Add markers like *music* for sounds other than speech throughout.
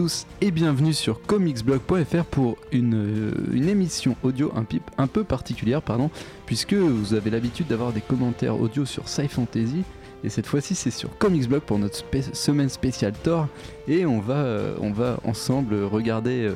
tous et bienvenue sur comicsblog.fr pour une, euh, une émission audio un, peu particulière, pardon, puisque vous avez l'habitude d'avoir des commentaires audio sur Sci Fantasy. Et cette fois-ci, c'est sur Comicsblog pour notre spé- semaine spéciale Thor. Et on va, euh, on va ensemble regarder euh,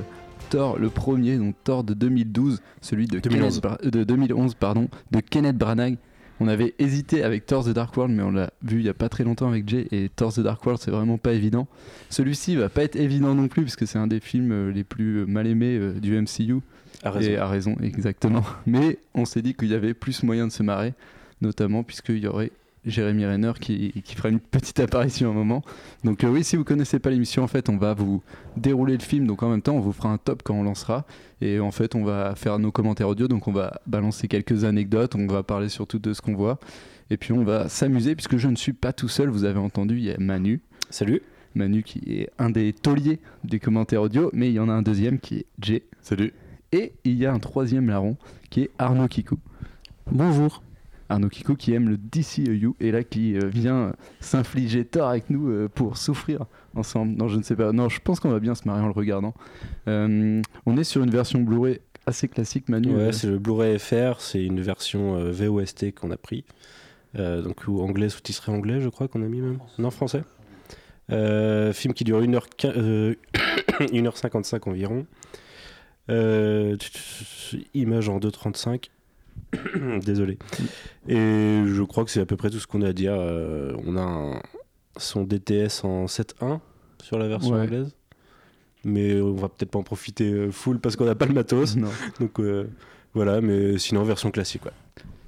Thor, le premier, donc Thor de 2012, celui de 2011. Kenneth Bra- de 2011, pardon, de Kenneth Branagh. On avait hésité avec Thor The Dark World, mais on l'a vu il y a pas très longtemps avec Jay. Et Thor The Dark World, c'est vraiment pas évident. Celui-ci va pas être évident non plus, puisque c'est un des films euh, les plus euh, mal aimés euh, du MCU. À raison. Et à raison, *laughs* exactement. Mais on s'est dit qu'il y avait plus moyen de se marrer, notamment puisqu'il y aurait Jérémy Renner qui, qui fera une petite apparition à un moment. Donc euh, oui, si vous connaissez pas l'émission, en fait, on va vous dérouler le film, donc en même temps, on vous fera un top quand on lancera. Et en fait, on va faire nos commentaires audio, donc on va balancer quelques anecdotes, on va parler surtout de ce qu'on voit. Et puis on va s'amuser, puisque je ne suis pas tout seul, vous avez entendu, il y a Manu. Salut. Manu qui est un des tauliers des commentaires audio, mais il y en a un deuxième qui est Jay. Salut. Et il y a un troisième larron qui est Arnaud Kikou. Bonjour. Arnaud Kikou qui aime le DCEU et là qui euh, vient s'infliger tort avec nous euh, pour souffrir ensemble. Non, je ne sais pas. Non, je pense qu'on va bien se marier en le regardant. Euh, on est sur une version Blu-ray assez classique, Manu. Ouais, Euh, c'est le Blu-ray FR, c'est une version euh, VOST qu'on a pris. Euh, donc ou anglais, sous-titré anglais, je crois qu'on a mis même. Non, français. Euh, film qui dure 1h, euh, *coughs* 1h55 environ. Euh, image en 2.35. *coughs* Désolé. Et je crois que c'est à peu près tout ce qu'on a à dire. Euh, on a un, son DTS en 7.1 sur la version Ouais. anglaise. Mais on va peut-être pas en profiter euh, full parce qu'on n'a pas le matos. non. Donc euh, voilà, mais sinon version classique. Ouais.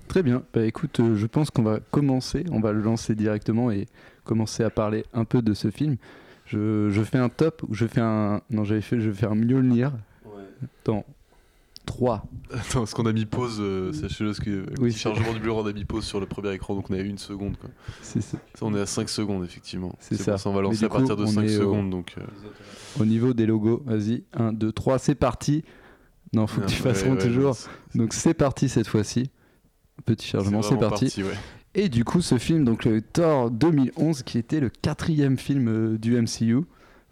Très bien. Bah écoute, euh, je pense qu'on va commencer. On va le lancer directement et commencer à parler un peu de ce film. Je, je fais un top ou je fais un. Non, j'avais fait. Je vais faire un Mjolnir dans 3. Attends, ce qu'on a mis pause, euh, sachez-le, parce que euh, Oui, c'est- chargement du Blu-ray, on a mis pause sur le premier écran, donc on est à une seconde. Quoi. C'est ça. Ça, on est à 5 secondes, effectivement. C'est ça. on va lancer à partir de on 5 est au- secondes. Donc, euh, Au niveau des logos, vas-y, 1, 2, 3, c'est parti. Non, faut que tu ouais, fasses ouais, toujours. c'est- Donc c'est parti cette fois-ci. Petit chargement, c'est parti. ouais. Et du coup, ce film, donc le Thor 2011, qui était le quatrième film euh, du MCU.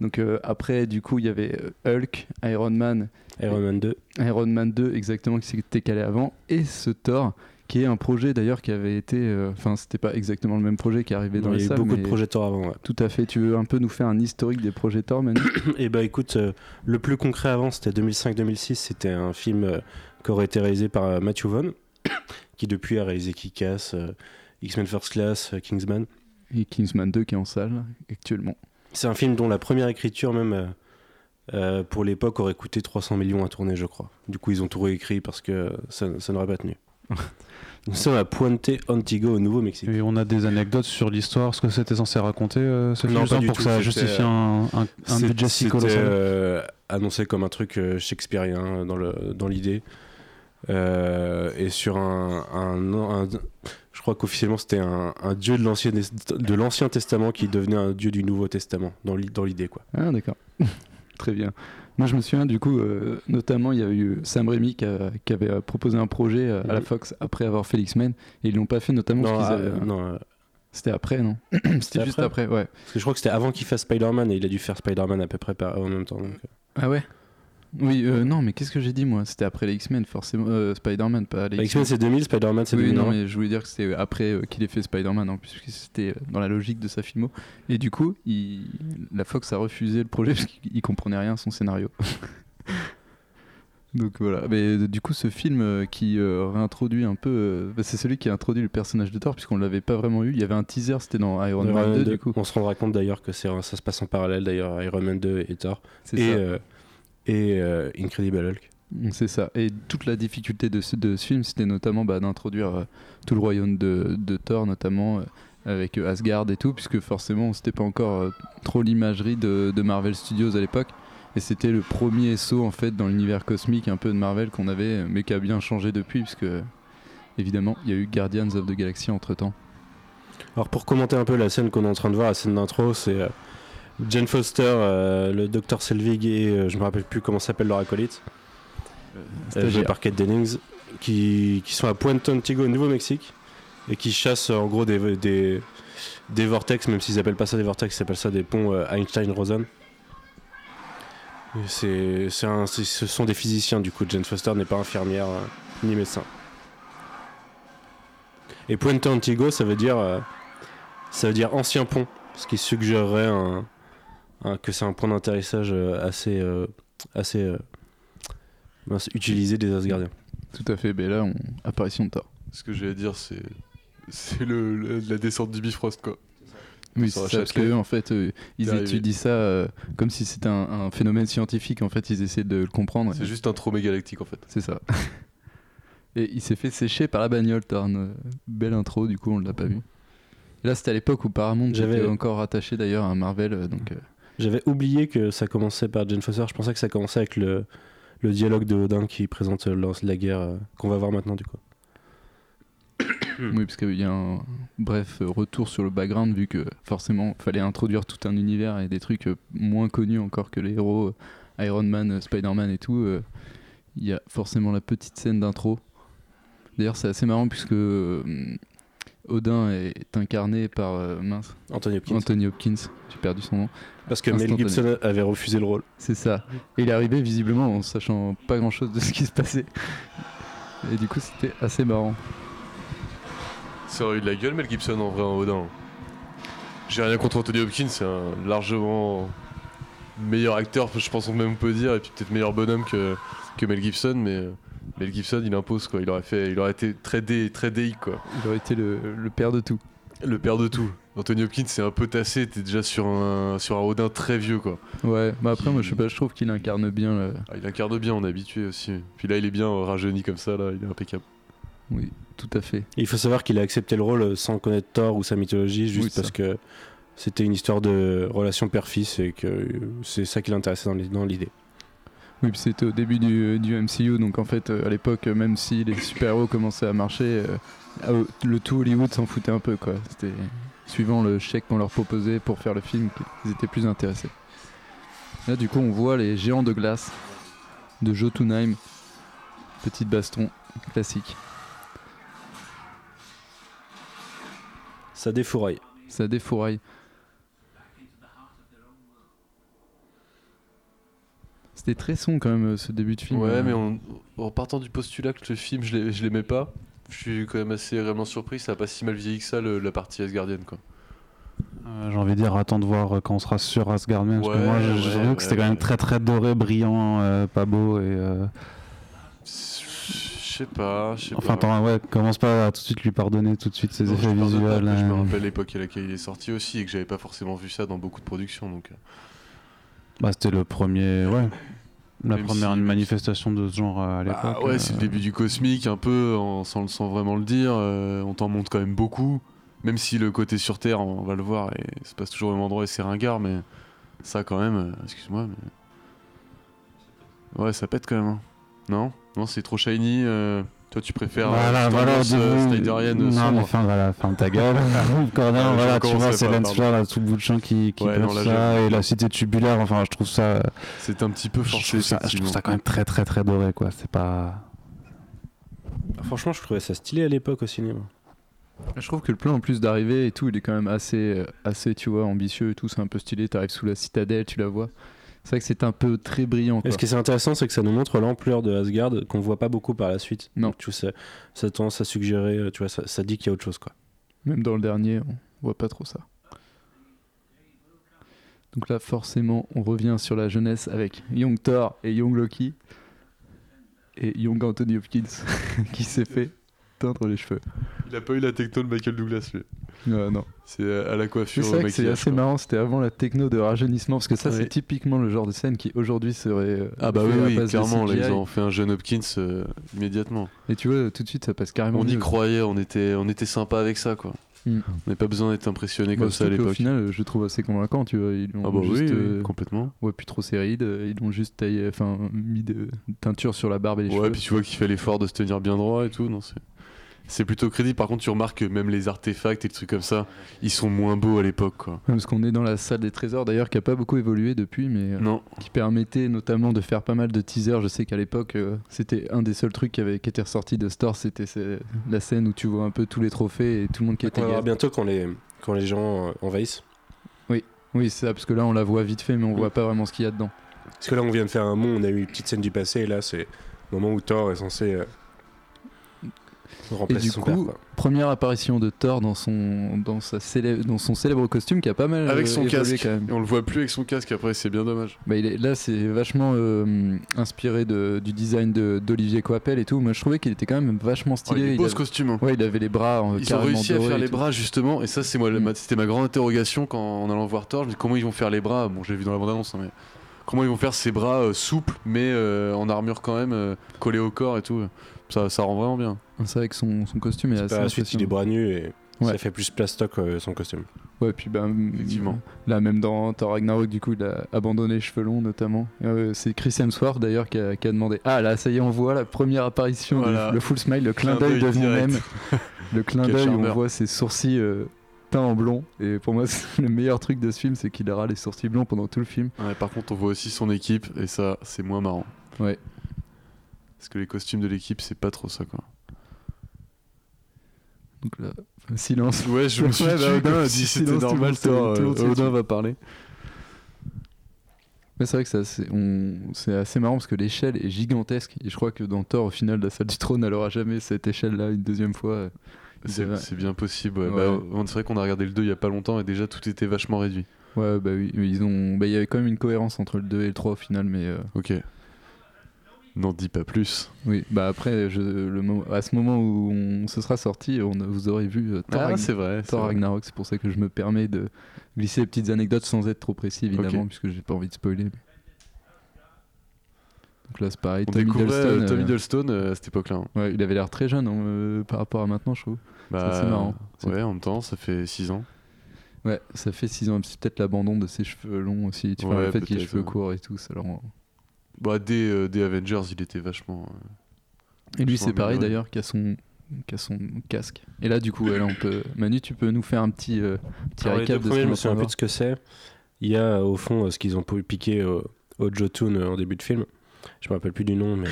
Donc euh, après, du coup, il y avait euh, Hulk, Iron Man, Iron Man 2. Iron Man 2 exactement qui s'était calé avant, et ce Thor, qui est un projet d'ailleurs qui avait été, euh, enfin c'était pas exactement le même projet qui arrivait dans il y les a eu salles, beaucoup de projecteurs avant. Ouais. Tout à fait. Tu veux un peu nous faire un historique des projets Thor, Manu *coughs* Et bah écoute, euh, le plus concret avant, c'était 2005-2006. C'était un film qui aurait été réalisé par Matthew Vaughn, *coughs* qui depuis a réalisé Kick-Ass, X-Men First Class, Kingsman. Et Kingsman 2 qui est en salle actuellement. C'est un film dont la première écriture même euh, euh, pour l'époque aurait coûté 300 millions à tourner, je crois. Du coup, ils ont tout réécrit parce que ça, ça n'aurait pas tenu. *laughs* Nous sommes à Puente Antigo au Nouveau-Mexique. Et on a des anecdotes sur l'histoire, ce que c'était censé raconter, euh, ce Non, film, pas pour tout, que ça c'était, justifie euh, un, un, un budget si C'était colossal. euh, annoncé comme un truc shakespearien dans dans l'idée Euh, et sur un, un- un- je crois qu'officiellement c'était un, un dieu de l'ancien de l'ancien testament qui devenait un dieu du nouveau testament dans l'i- dans l'idée quoi. Ah d'accord. *laughs* Très bien. Moi je me souviens du coup, euh, notamment il y a eu Sam Raimi qui, a- qui avait euh, proposé un projet euh, à la Mhm. Fox après avoir fait l'X-Men et ils l'ont pas fait notamment Non, parce qu'ils ah, avaient- non, euh, C'était après non? *clears throat* C'était juste après ouais. parce que je crois que c'était avant qu'il fasse Spider-Man et il a dû faire Spider-Man à peu près par- en même temps. donc, euh. Ah ouais? Oui, euh, non mais qu'est-ce que j'ai dit moi? C'était après les X-Men forcément. Euh, Spider-Man, pas les X-Men c'est 2000, Spider-Man c'est Oui, 2001. non, mais je voulais dire que c'était après euh, qu'il ait fait Spider-Man, plus, puisque c'était dans la logique de sa filmo. Et du coup, il... la Fox a refusé le projet *laughs* parce qu'il comprenait rien à son scénario. *laughs* Donc voilà. Mais du coup, ce film qui réintroduit un peu. c'est celui qui a introduit le personnage de Thor, puisqu'on l'avait pas vraiment eu. Il y avait un teaser, c'était dans Iron Man Man 2, 2. du coup. On se rendra compte d'ailleurs que ça se passe en parallèle d'ailleurs Iron Man 2 et Thor C'est et ça. Et euh, Incredible Hulk. C'est ça. Et toute la difficulté de ce, de ce film, c'était notamment bah, d'introduire euh, tout le royaume de, de Thor, notamment euh, avec euh, Asgard et tout, puisque forcément, c'était pas encore euh, trop l'imagerie de, de Marvel Studios à l'époque. Et c'était le premier saut en fait dans l'univers cosmique un peu de Marvel qu'on avait, mais qui a bien changé depuis, puisque évidemment, il y a eu Guardians of the Galaxy entre temps. Alors pour commenter un peu la scène qu'on est en train de voir, la scène d'intro, c'est euh, Jane Foster, euh, le docteur Selvig et euh, je me rappelle plus comment s'appelle leur acolyte, euh, joué par Kate Dennings, qui, qui sont à Puente Antigo au Nouveau-Mexique et qui chassent euh, en gros des, des, des vortex, même s'ils appellent pas ça des vortex, ils appellent ça des ponts Einstein-Rosen. C'est, ce sont des physiciens du coup. Jane Foster n'est pas infirmière euh, ni médecin. Et Puente Antigo, ça veut dire, euh, ça veut dire ancien pont, ce qui suggérerait un, un- que c'est un point d'atterrissage euh, assez, euh, assez euh, mince, utilisé des Asgardiens. Tout à fait. Ben là, on... apparition de Thor. Ce que j'allais dire, c'est. C'est le, le- la descente du Bifrost, quoi. Oui, c'est ça, parce qu'eux, en fait, euh, ils étudient ça euh, comme si c'était un, un phénomène scientifique. En fait, ils essaient de le comprendre. C'est juste un tromé galactique, en fait. C'est ça. *laughs* Et il s'est fait sécher par la bagnole, Thor. Une euh, belle intro, du coup, on l'a pas vu. Et là, c'était à l'époque où Paramount J'avais- encore attaché d'ailleurs à Marvel. donc, euh, J'avais oublié que ça commençait par Jane Foster. Je pensais que ça commençait avec le, le dialogue de Odin qui présente euh, la guerre euh, qu'on va voir maintenant du coup. Oui, parce qu'il y a un bref euh, retour sur le background, vu que forcément, fallait introduire tout un univers et des trucs moins connus encore que les héros, Iron Man, Spider-Man et tout. Il y a forcément la petite scène d'intro. D'ailleurs, c'est assez marrant puisque Odin est incarné par euh, mince, Anthony Hopkins. Anthony Hopkins. J'ai perdu son nom. Parce que Mel. Gibson avait refusé le rôle. C'est ça. Et il est arrivé visiblement en sachant pas grand chose de ce qui se passait. Et du coup, c'était assez marrant. Ça aurait eu de la gueule, Mel Gibson, en vrai, en Odin. J'ai rien contre Anthony Hopkins, c'est un largement meilleur acteur, je pense qu'on même peut dire, et puis peut-être meilleur bonhomme que, que Mel Gibson, mais euh, Mel Gibson, il impose, quoi. Il aurait, fait, il aurait été très, dé, très déique, quoi. Il aurait été le, le père de tout. Le père de tout. Anthony Hopkins, c'est un peu tassé, t'es déjà sur un, sur un Odin très vieux, quoi. Ouais, bah après, moi je sais pas, je trouve qu'il incarne bien Ah, il incarne bien, on est habitué aussi. Puis là, il est bien euh, rajeuni comme ça, là, il est impeccable. Oui, tout à fait. Et il faut savoir qu'il a accepté le rôle sans connaître Thor ou sa mythologie, juste Oui, ça. parce que c'était une histoire de relation père-fils et que euh, c'est ça qui l'intéressait dans l'i- dans l'idée. Oui, puis c'était au début du, du MCU, donc en fait, euh, à l'époque, euh, même si les super-héros commençaient à marcher, euh, le tout Hollywood s'en foutait un peu, quoi. C'était suivant le chèque qu'on leur proposait pour faire le film qu'ils étaient plus intéressés. Là, du coup, on voit les géants de glace de Jotunheim. Petite baston classique. Ça défouraille. Ça défouraille. C'était très son quand même euh, ce début de film. Ouais, Euh, mais en, en partant du postulat que le film, je l'ai- je l'aimais pas, je suis quand même assez réellement surpris, ça a pas si mal vieilli que ça, le- la partie Asgardienne, quoi. Euh, J'ai envie de dire, attends de voir quand on sera sur Asgard même, parce que moi j'ai trouvé ouais, que c'était quand même très très doré, brillant, euh, pas beau et. euh, Je sais pas, je sais Enfin, pas. attends, ouais, commence pas à tout de suite lui pardonner tout de suite ses Non, effets visuels. Je me rappelle l'époque à laquelle il est sorti aussi et que j'avais pas forcément vu ça dans beaucoup de productions, donc. Bah, c'était le premier, ouais. La Même première si- manifestation de ce genre euh, à l'époque. Bah ouais, c'est le euh, début du cosmique, un peu, en- sans, sans vraiment le dire. euh, on t'en montre quand même beaucoup. Même si le côté sur Terre, on va le voir, et se passe toujours au même endroit et c'est ringard, mais ça quand même, euh, excuse-moi, mais. Ouais, ça pète quand même. hein. Non? Non, c'est trop shiny. Toi, tu préfères. Voilà, euh, voilà, tendance, euh, de- Snyderienne Non, sombre. mais fin, voilà, ferme ta gueule. *laughs* Ah, je voilà, tu vois, c'est. Flare, là, tout bout de champ qui, qui Ouais, non, là, ça, et la cité tubulaire, enfin, je trouve ça. C'est un petit peu Je forcé. trouve ça, je trouve ça quand même très très très doré, quoi. C'est pas. Franchement, je trouvais ça stylé à l'époque au cinéma. Je trouve que le plan en plus d'arriver et tout, il est quand même assez, euh, assez tu vois, ambitieux et tout, c'est un peu stylé. T'arrives sous la citadelle, tu la vois. C'est vrai que c'est un peu très brillant. Et Quoi. ce qui est intéressant, c'est que ça nous montre l'ampleur de Asgard qu'on voit pas beaucoup par la suite. Non. Donc, tu vois, ça, ça tendance à suggérer, euh, tu vois, ça, ça dit qu'il y a autre chose, quoi. Même dans le dernier, on voit pas trop ça. Donc là, forcément, on revient sur la jeunesse avec Young Thor et Young Loki. Et Young Anthony Hopkins *laughs* qui s'est fait teindre les cheveux. Il a pas eu la techno de Michael Douglas, lui. Ouais, non. C'est euh, à la coiffure. au c'est assez quoi. marrant, c'était avant la techno de rajeunissement, parce que ça, Oui. c'est typiquement le genre de scène qui aujourd'hui serait. euh, Ah bah oui, oui clairement, là, CGI. ils ont fait un jeune Hopkins euh, immédiatement. Et tu vois, tout de suite, ça passe carrément. On y mieux. croyait, on était, on était sympa avec ça, quoi. Mm. On n'avait pas besoin d'être impressionné Bah, comme ça à l'époque. final, je trouve assez convaincant, tu vois. Ils l'ont Ah bah juste, oui, euh, complètement. ouais, plus trop serré, ils l'ont juste taillé, enfin, mis de teinture sur la barbe et les Ouais, cheveux. puis tu vois qu'il fait l'effort de se tenir bien droit et tout. Non, c'est... c'est plutôt crédible. Par contre, tu remarques que même les artefacts et les trucs comme ça, ils sont moins beaux à l'époque, quoi. Parce qu'on est dans la salle des trésors, d'ailleurs, qui a pas beaucoup évolué depuis, mais euh, Non, qui permettait notamment de faire pas mal de teasers. Je sais qu'à l'époque, euh, c'était un des seuls trucs qui, avait, qui était ressorti de Store, c'était la scène où tu vois un peu tous les trophées et tout le monde qui On était voir gaz. bientôt quand les, quand les gens euh, envahissent. Oui, c'est ça, parce que là, on la voit vite fait, mais on Mm. voit pas vraiment ce qu'il y a dedans. Parce que là, on vient de faire un mont, on a eu une petite scène du passé, et là, c'est le moment où Thor est censé euh, Et du coup, père. première apparition de Thor dans son, dans sa célèbre, dans son célèbre costume qui a pas mal Avec euh, son évolué casque. quand même. Et on le voit plus avec son casque après, c'est bien dommage. Bah, il est, là, c'est vachement euh, inspiré de, du design de- d'Olivier Coipel et tout. Moi, je trouvais qu'il était quand même vachement stylé. il est il, beau avait, ce costume. hein. ouais, il avait les bras euh, Ils ont réussi à faire les bras justement, et ça c'est moi, Mm. c'était ma grande interrogation quand en allant voir Thor. Je me dis comment ils vont faire les bras? Bon, j'ai vu dans la bande annonce, mais comment ils vont faire ces bras euh, souples, mais en armure quand même, collés au corps et tout. Ça, ça rend vraiment bien. C'est vrai que son, son costume est assez Par la suite, il est bras nus et Ouais. ça fait plus plastoc euh, son costume. Ouais, puis bah, Effectivement. Là, même dans Thor Ragnarok, du coup, il a abandonné les cheveux longs, notamment. Euh, c'est Chris Hemsworth, d'ailleurs, qui a, qui a demandé Ah, là, ça y est, on voit la première apparition, du- le full smile, le clin d'œil de nous-mêmes. *laughs* Le clin d'œil où on voit ses sourcils euh, teints en blond. Et pour moi, *laughs* le meilleur truc de ce film, c'est qu'il aura les sourcils blonds pendant tout le film. Ouais, par contre, on voit aussi son équipe, et ça, c'est moins marrant. Ouais. Parce que les costumes de l'équipe, c'est pas trop ça quoi. Donc là, silence. Ouais, je me suis *laughs* Ouais, dit bah, Odin a comme dit si c'était normal. tout le monde euh, Odin va parler. Mais c'est vrai que c'est assez, on- c'est assez marrant parce que l'échelle est gigantesque. Et je crois que dans Thor, au final, la salle du trône, elle aura jamais cette échelle-là une deuxième fois. C'est bien possible. ouais. Ouais. Bah, c'est vrai qu'on a regardé le 2 il y a pas longtemps et déjà tout était vachement réduit. Ouais, bah oui, mais ils ont. Bah, il y avait quand même une cohérence entre le 2 et le 3 au final, mais euh, Ok. N'en dis pas plus. oui. Bah après, je, le à ce moment où on, ce sera sorti, on, vous aurez vu euh, Thor, Ah, Ragn- c'est vrai. c'est Thor. Ragnarok. C'est pour ça que je me permets de glisser des petites anecdotes sans être trop précis, évidemment, Ok. puisque j'ai pas envie de spoiler. Donc là, c'est pareil. On Tom Hiddleston, euh, Tom euh, Hiddleston euh, à cette époque-là. hein. ouais, il avait l'air très jeune hein, euh, par rapport à maintenant, je trouve. Bah, assez marrant. C'est- Ouais, en même temps, ça fait 6 ans. Ouais, ça fait 6 ans. C'est peut-être l'abandon de ses cheveux longs aussi. Tu vois, le fait qu'il ait les cheveux ouais. courts et tout. Ça leur... Bah, dès, euh, dès Avengers, il était vachement. euh, Et lui, Vachement c'est pareil amélioré. d'ailleurs, qui a son qui a son casque. Et là, du coup, ouais, là, on peut. Manu, tu peux nous faire un petit, euh, petit Alors, les récap de ce premiers, je qu'on me souviens un peu voir. de ce que c'est. Il y a au fond euh, ce qu'ils ont pu piquer au, au Jotun euh, en début de film. Je me rappelle plus du nom, mais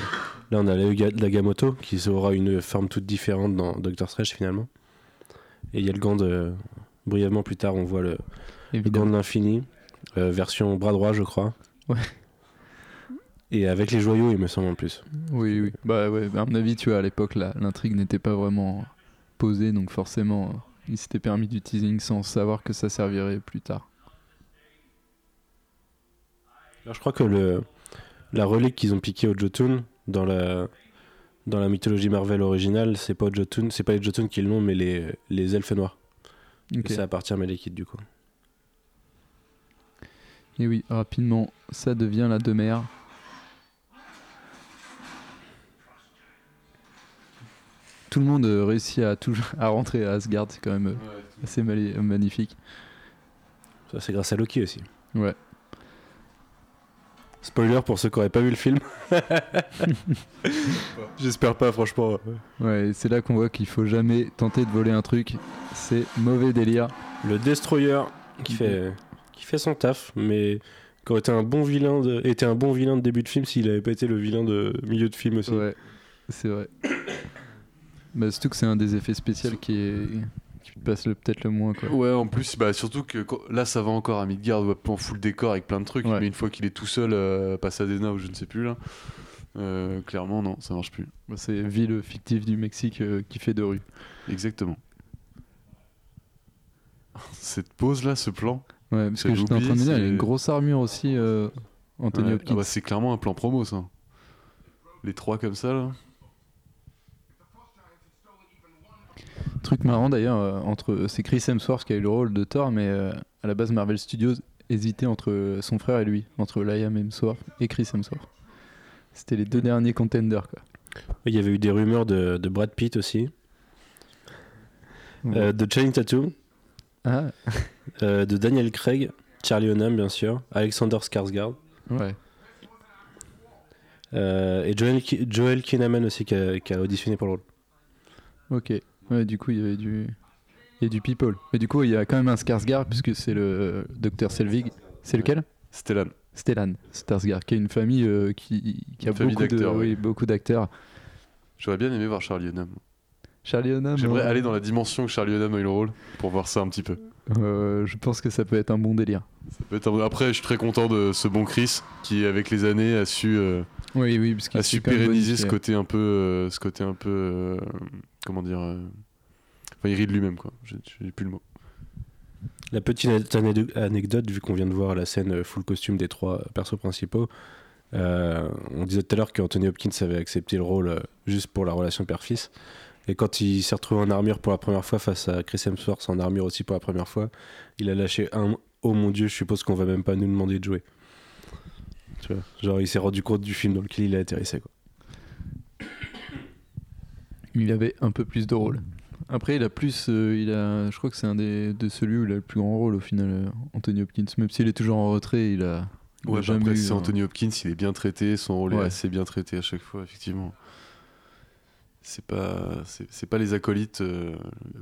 là on a la Nagamoto qui aura une forme toute différente dans Doctor Strange finalement. Et il y a le gant de. Brièvement plus tard, on voit le, le gant Évidemment. de l'infini, euh, version bras droit, je crois. Ouais. Et avec les joyaux, il me semble en plus. Oui, oui. Bah ouais, à mon avis, tu vois, à l'époque, l'intrigue n'était pas vraiment posée, donc forcément, euh, il s'était permis du teasing sans savoir que ça servirait plus tard. Alors, je crois que le, la relique qu'ils ont piquée au Jotun dans la, dans la mythologie Marvel originale, c'est pas Jotun, c'est pas les Jotun qui l'ont, mais les, les elfes noirs. Ok. Et ça appartient à Malekith du coup. Et oui, rapidement, ça devient la demeure. Tout le monde euh, réussit à, toujours, à rentrer à Asgard, c'est quand même euh, assez magnifique. Ça, c'est grâce à Loki aussi. Ouais. Spoiler pour ceux qui n'auraient pas vu le film. *laughs* J'espère pas, franchement. Ouais, c'est là qu'on voit qu'il faut jamais tenter de voler un truc. C'est mauvais délire. Le Destroyer qui fait, qui fait son taf, mais qui aurait été un bon vilain de, était un bon vilain de début de film s'il avait pas été le vilain de milieu de film aussi. Ouais, c'est vrai. Bah, surtout que c'est un des effets spéciaux qui est qui passe le- peut-être le moins quoi. Ouais, en plus, bah, surtout que quand- là, ça va encore à Midgard, on fout le décor avec plein de trucs, Ouais. mais une fois qu'il est tout seul euh, à Pasadena ou je ne sais plus là, euh, clairement, non, ça marche plus. Bah, c'est ville fictive du Mexique euh, qui fait de rue. Exactement. *laughs* Cette pause là, ce plan, Ouais, parce que j'étais en train de dire, il y a une grosse armure aussi, euh, Anthony ouais. Hopkins. Ah bah, c'est clairement un plan promo ça. Les trois comme ça là. Truc marrant d'ailleurs, euh, entre c'est Chris Hemsworth qui a eu le rôle de Thor, mais euh, à la base Marvel Studios hésitait entre son frère et lui, entre Liam Hemsworth et Chris Hemsworth. C'était les deux derniers contenders quoi. Il y avait eu des rumeurs de, de Brad Pitt aussi, euh, de Channing Tatum, Ah, *laughs* euh, de Daniel Craig, Charlie Hunnam bien sûr, Alexander Skarsgård ouais. euh, et Joel, Joel Kinnaman aussi qui a, qui a auditionné pour le rôle. Ok. Ouais, du coup, il y avait du. Il y a du people. Mais du coup, il y a quand même un Skarsgård, puisque c'est le docteur Selvig. C'est lequel? Stellan. Stellan Skarsgård, qui a une famille euh, qui, qui a famille beaucoup de- d'acteurs, oui, beaucoup d'acteurs. J'aurais bien aimé voir Charlie Hunnam. Charlie Hunnam. J'aimerais euh, aller dans la dimension que Charlie Hunnam a eu le rôle pour voir ça un petit peu. euh, je pense que ça peut être un bon délire. Ça peut être un- Après, je suis très content de ce bon Chris qui, avec les années, a su, euh, Oui, oui, parce qu'il a su pérenniser ce côté un peu, ce côté un peu, comment dire, euh, enfin, il rit de lui-même quoi. J'ai plus le mot. La petite anecdote, vu qu'on vient de voir la scène full costume des trois persos principaux, euh, on disait tout à l'heure qu'Anthony Hopkins avait accepté le rôle euh, juste pour la relation père-fils. Et quand il s'est retrouvé en armure pour la première fois face à Chris Hemsworth en armure aussi pour la première fois, il a lâché un Oh mon dieu, je suppose qu'on va même pas nous demander de jouer. Tu vois, genre il s'est rendu compte du film dans lequel il a atterrissé. Quoi. Il avait un peu plus de rôle. Après, il a plus. euh, il a, je crois que c'est un des, de celui où il a le plus grand rôle au final, euh, Anthony Hopkins. Même s'il est toujours en retrait, il a. il a Ouais, bah jamais après, c'est un- Anthony Hopkins, il est bien traité, son rôle est assez bien traité à chaque fois, effectivement. C'est pas, c'est c'est pas les acolytes euh,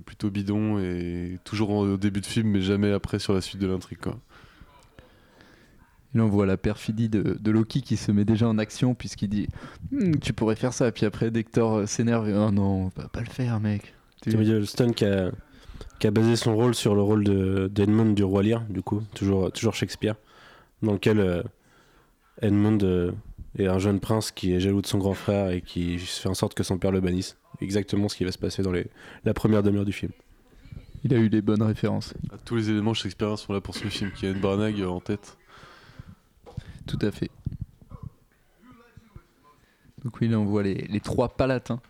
plutôt bidons et toujours au début de film, mais jamais après sur la suite de l'intrigue. quoi. Et là, on voit la perfidie de, de Loki qui se met déjà en action puisqu'il dit Hmm, Tu pourrais faire ça. Puis après, Thor euh, s'énerve, Oh non, on va pas le faire, mec. Tu- Stone qui a, qui a basé son rôle sur le rôle de- d'Edmund du Roi Lear, du coup, toujours, toujours Shakespeare, dans lequel euh, Edmund euh, est un jeune prince qui est jaloux de son grand frère et qui fait en sorte que son père le bannisse. Exactement ce qui va se passer dans les, la première demi-heure du film. Il a eu les bonnes références. Tous les éléments Shakespeare sont là pour ce film, qui a Ed Branagh en tête. Tout à fait. Donc oui, là on voit les, les trois palatins.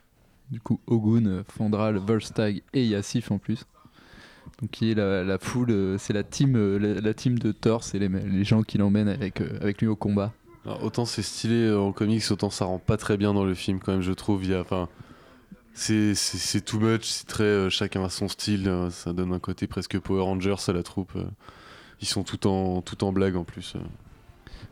Du coup, Ogun, Fandral, Volstagg et Yassif en plus. Donc qui est la, la foule, euh, c'est la team, euh, la, team de Thor, c'est les, les gens qui l'emmènent avec, euh, avec lui au combat. Autant c'est stylé en comics, autant ça rend pas très bien dans le film quand même, je trouve. Il y a, enfin, c'est too much, c'est très chacun a son style, ça donne un côté presque Power Rangers à la troupe. Ils sont tout en tout en blague en plus.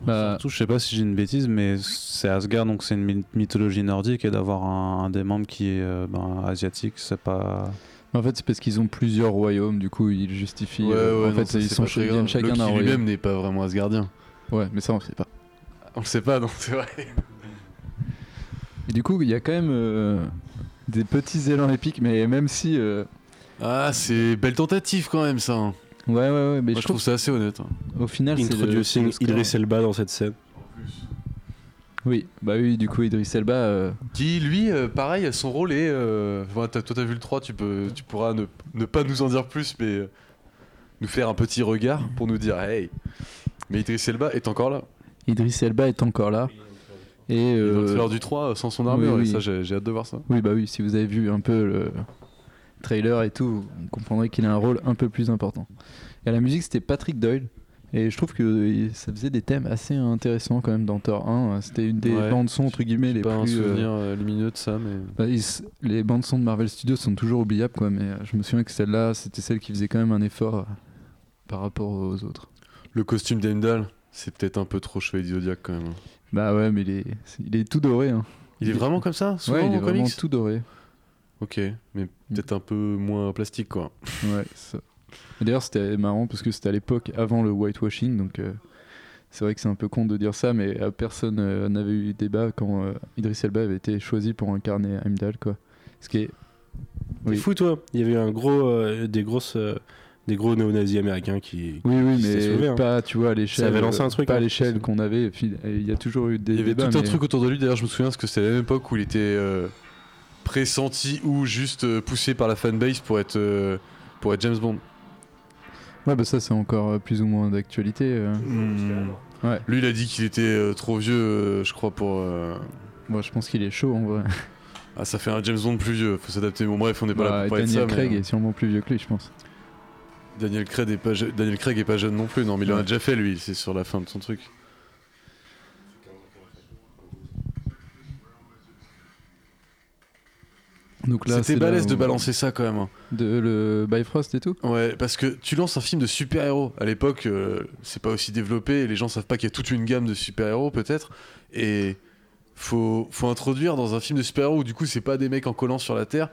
Euh. Bah, Surtout, je sais pas si j'ai une bêtise, mais c'est Asgard, donc c'est une myth- mythologie nordique, et d'avoir un, un des membres qui est euh, ben, asiatique, c'est pas. en fait, c'est parce qu'ils ont plusieurs royaumes, du coup ils justifient. euh, en non, fait, ça, ils sont ils viennent chacun Loki d'un royaume. lui-même n'est pas vraiment Asgardien. Ouais, mais ça on sait pas. On le sait pas, non, c'est vrai. Et du coup, il y a quand même euh, des petits élans épiques, mais même si. euh, Ah, c'est belle tentative quand même ça. Ouais, ouais, ouais, mais Moi, je trouve ça assez honnête. hein. au final, Introducing. Idris Elba dans cette scène. Oui, bah oui, du coup, Idris Elba. euh, Qui, lui, euh, pareil, son rôle est. euh, t'as- toi, t'as vu le 3, tu, peux, tu pourras ne, ne pas nous en dire plus, mais euh, nous faire un petit regard pour nous dire hey. Mais Idris Elba est encore là. Idris Elba est encore là. Et Il est dans le trailer du 3 sans son armure, oui, et ça, j'ai j'ai hâte de voir ça. oui, bah oui, si vous avez vu un peu le trailer et tout, vous comprendrez qu'il a un rôle un peu plus important. Et à la musique, c'était Patrick Doyle. Et je trouve que euh, ça faisait des thèmes assez intéressants quand même dans Thor 1. C'était une des Ouais. bandes son entre guillemets les pas un plus. euh, souvenir euh, lumineux de ça, mais. bah, ils les bandes son de Marvel Studios sont toujours oubliables, quoi. Mais je me souviens que celle-là, c'était celle qui faisait quand même un effort par rapport aux autres. Le costume d'Heimdall, c'est peut-être un peu trop chevalier du Zodiac quand même. Bah ouais, mais il est, il est tout doré. Hein. Il est vraiment comme ça Souvent ouais, il est en vraiment comics tout doré. Ok, mais peut-être un peu moins plastique quoi. Ouais, *laughs* c'est ça. D'ailleurs, c'était marrant parce que c'était à l'époque avant le whitewashing, donc euh, c'est vrai que c'est un peu con de dire ça, mais euh, personne euh, n'avait eu débat quand euh, Idris Elba avait été choisi pour incarner Heimdall, quoi. Ce qui est. T'es Oui. fou, toi Il y avait un gros, euh, des, grosses, euh, des gros néo-nazis américains qui. Oui, oui, Qui mais soulevé, hein. pas, tu vois, à l'échelle. avait lancé un truc, Pas à hein. l'échelle qu'on avait. et puis, Il y a toujours eu des Il y avait débats. tout un mais- truc autour de lui, d'ailleurs je me souviens parce que c'était la même époque où il était euh, pressenti ou juste euh, poussé par la fanbase pour être, euh, pour être James Bond. Ouais, bah ça, c'est encore euh, plus ou moins d'actualité. euh. Ouais. Lui il a dit qu'il était euh, trop vieux, euh, je crois, pour... euh, Moi, je pense qu'il est chaud en vrai. *laughs* Ah ça fait un James Bond plus vieux, faut s'adapter. Bon bref, on n'est pas Bah, là pour parler de Daniel ça. Craig mais, euh, est sûrement plus vieux que lui, je pense. Daniel, Craig est pas je- Daniel Craig est pas jeune non plus, non mais il en a Ouais. déjà fait lui, c'est sur la fin de son truc. Donc là, C'était balèze de balancer ça quand même. hein. De le Bifrost et tout Ouais, parce que tu lances un film de super-héros. À l'époque, euh, c'est pas aussi développé et les gens savent pas qu'il y a toute une gamme de super-héros peut-être. Et faut, faut introduire dans un film de super-héros où du coup c'est pas des mecs en collant sur la Terre,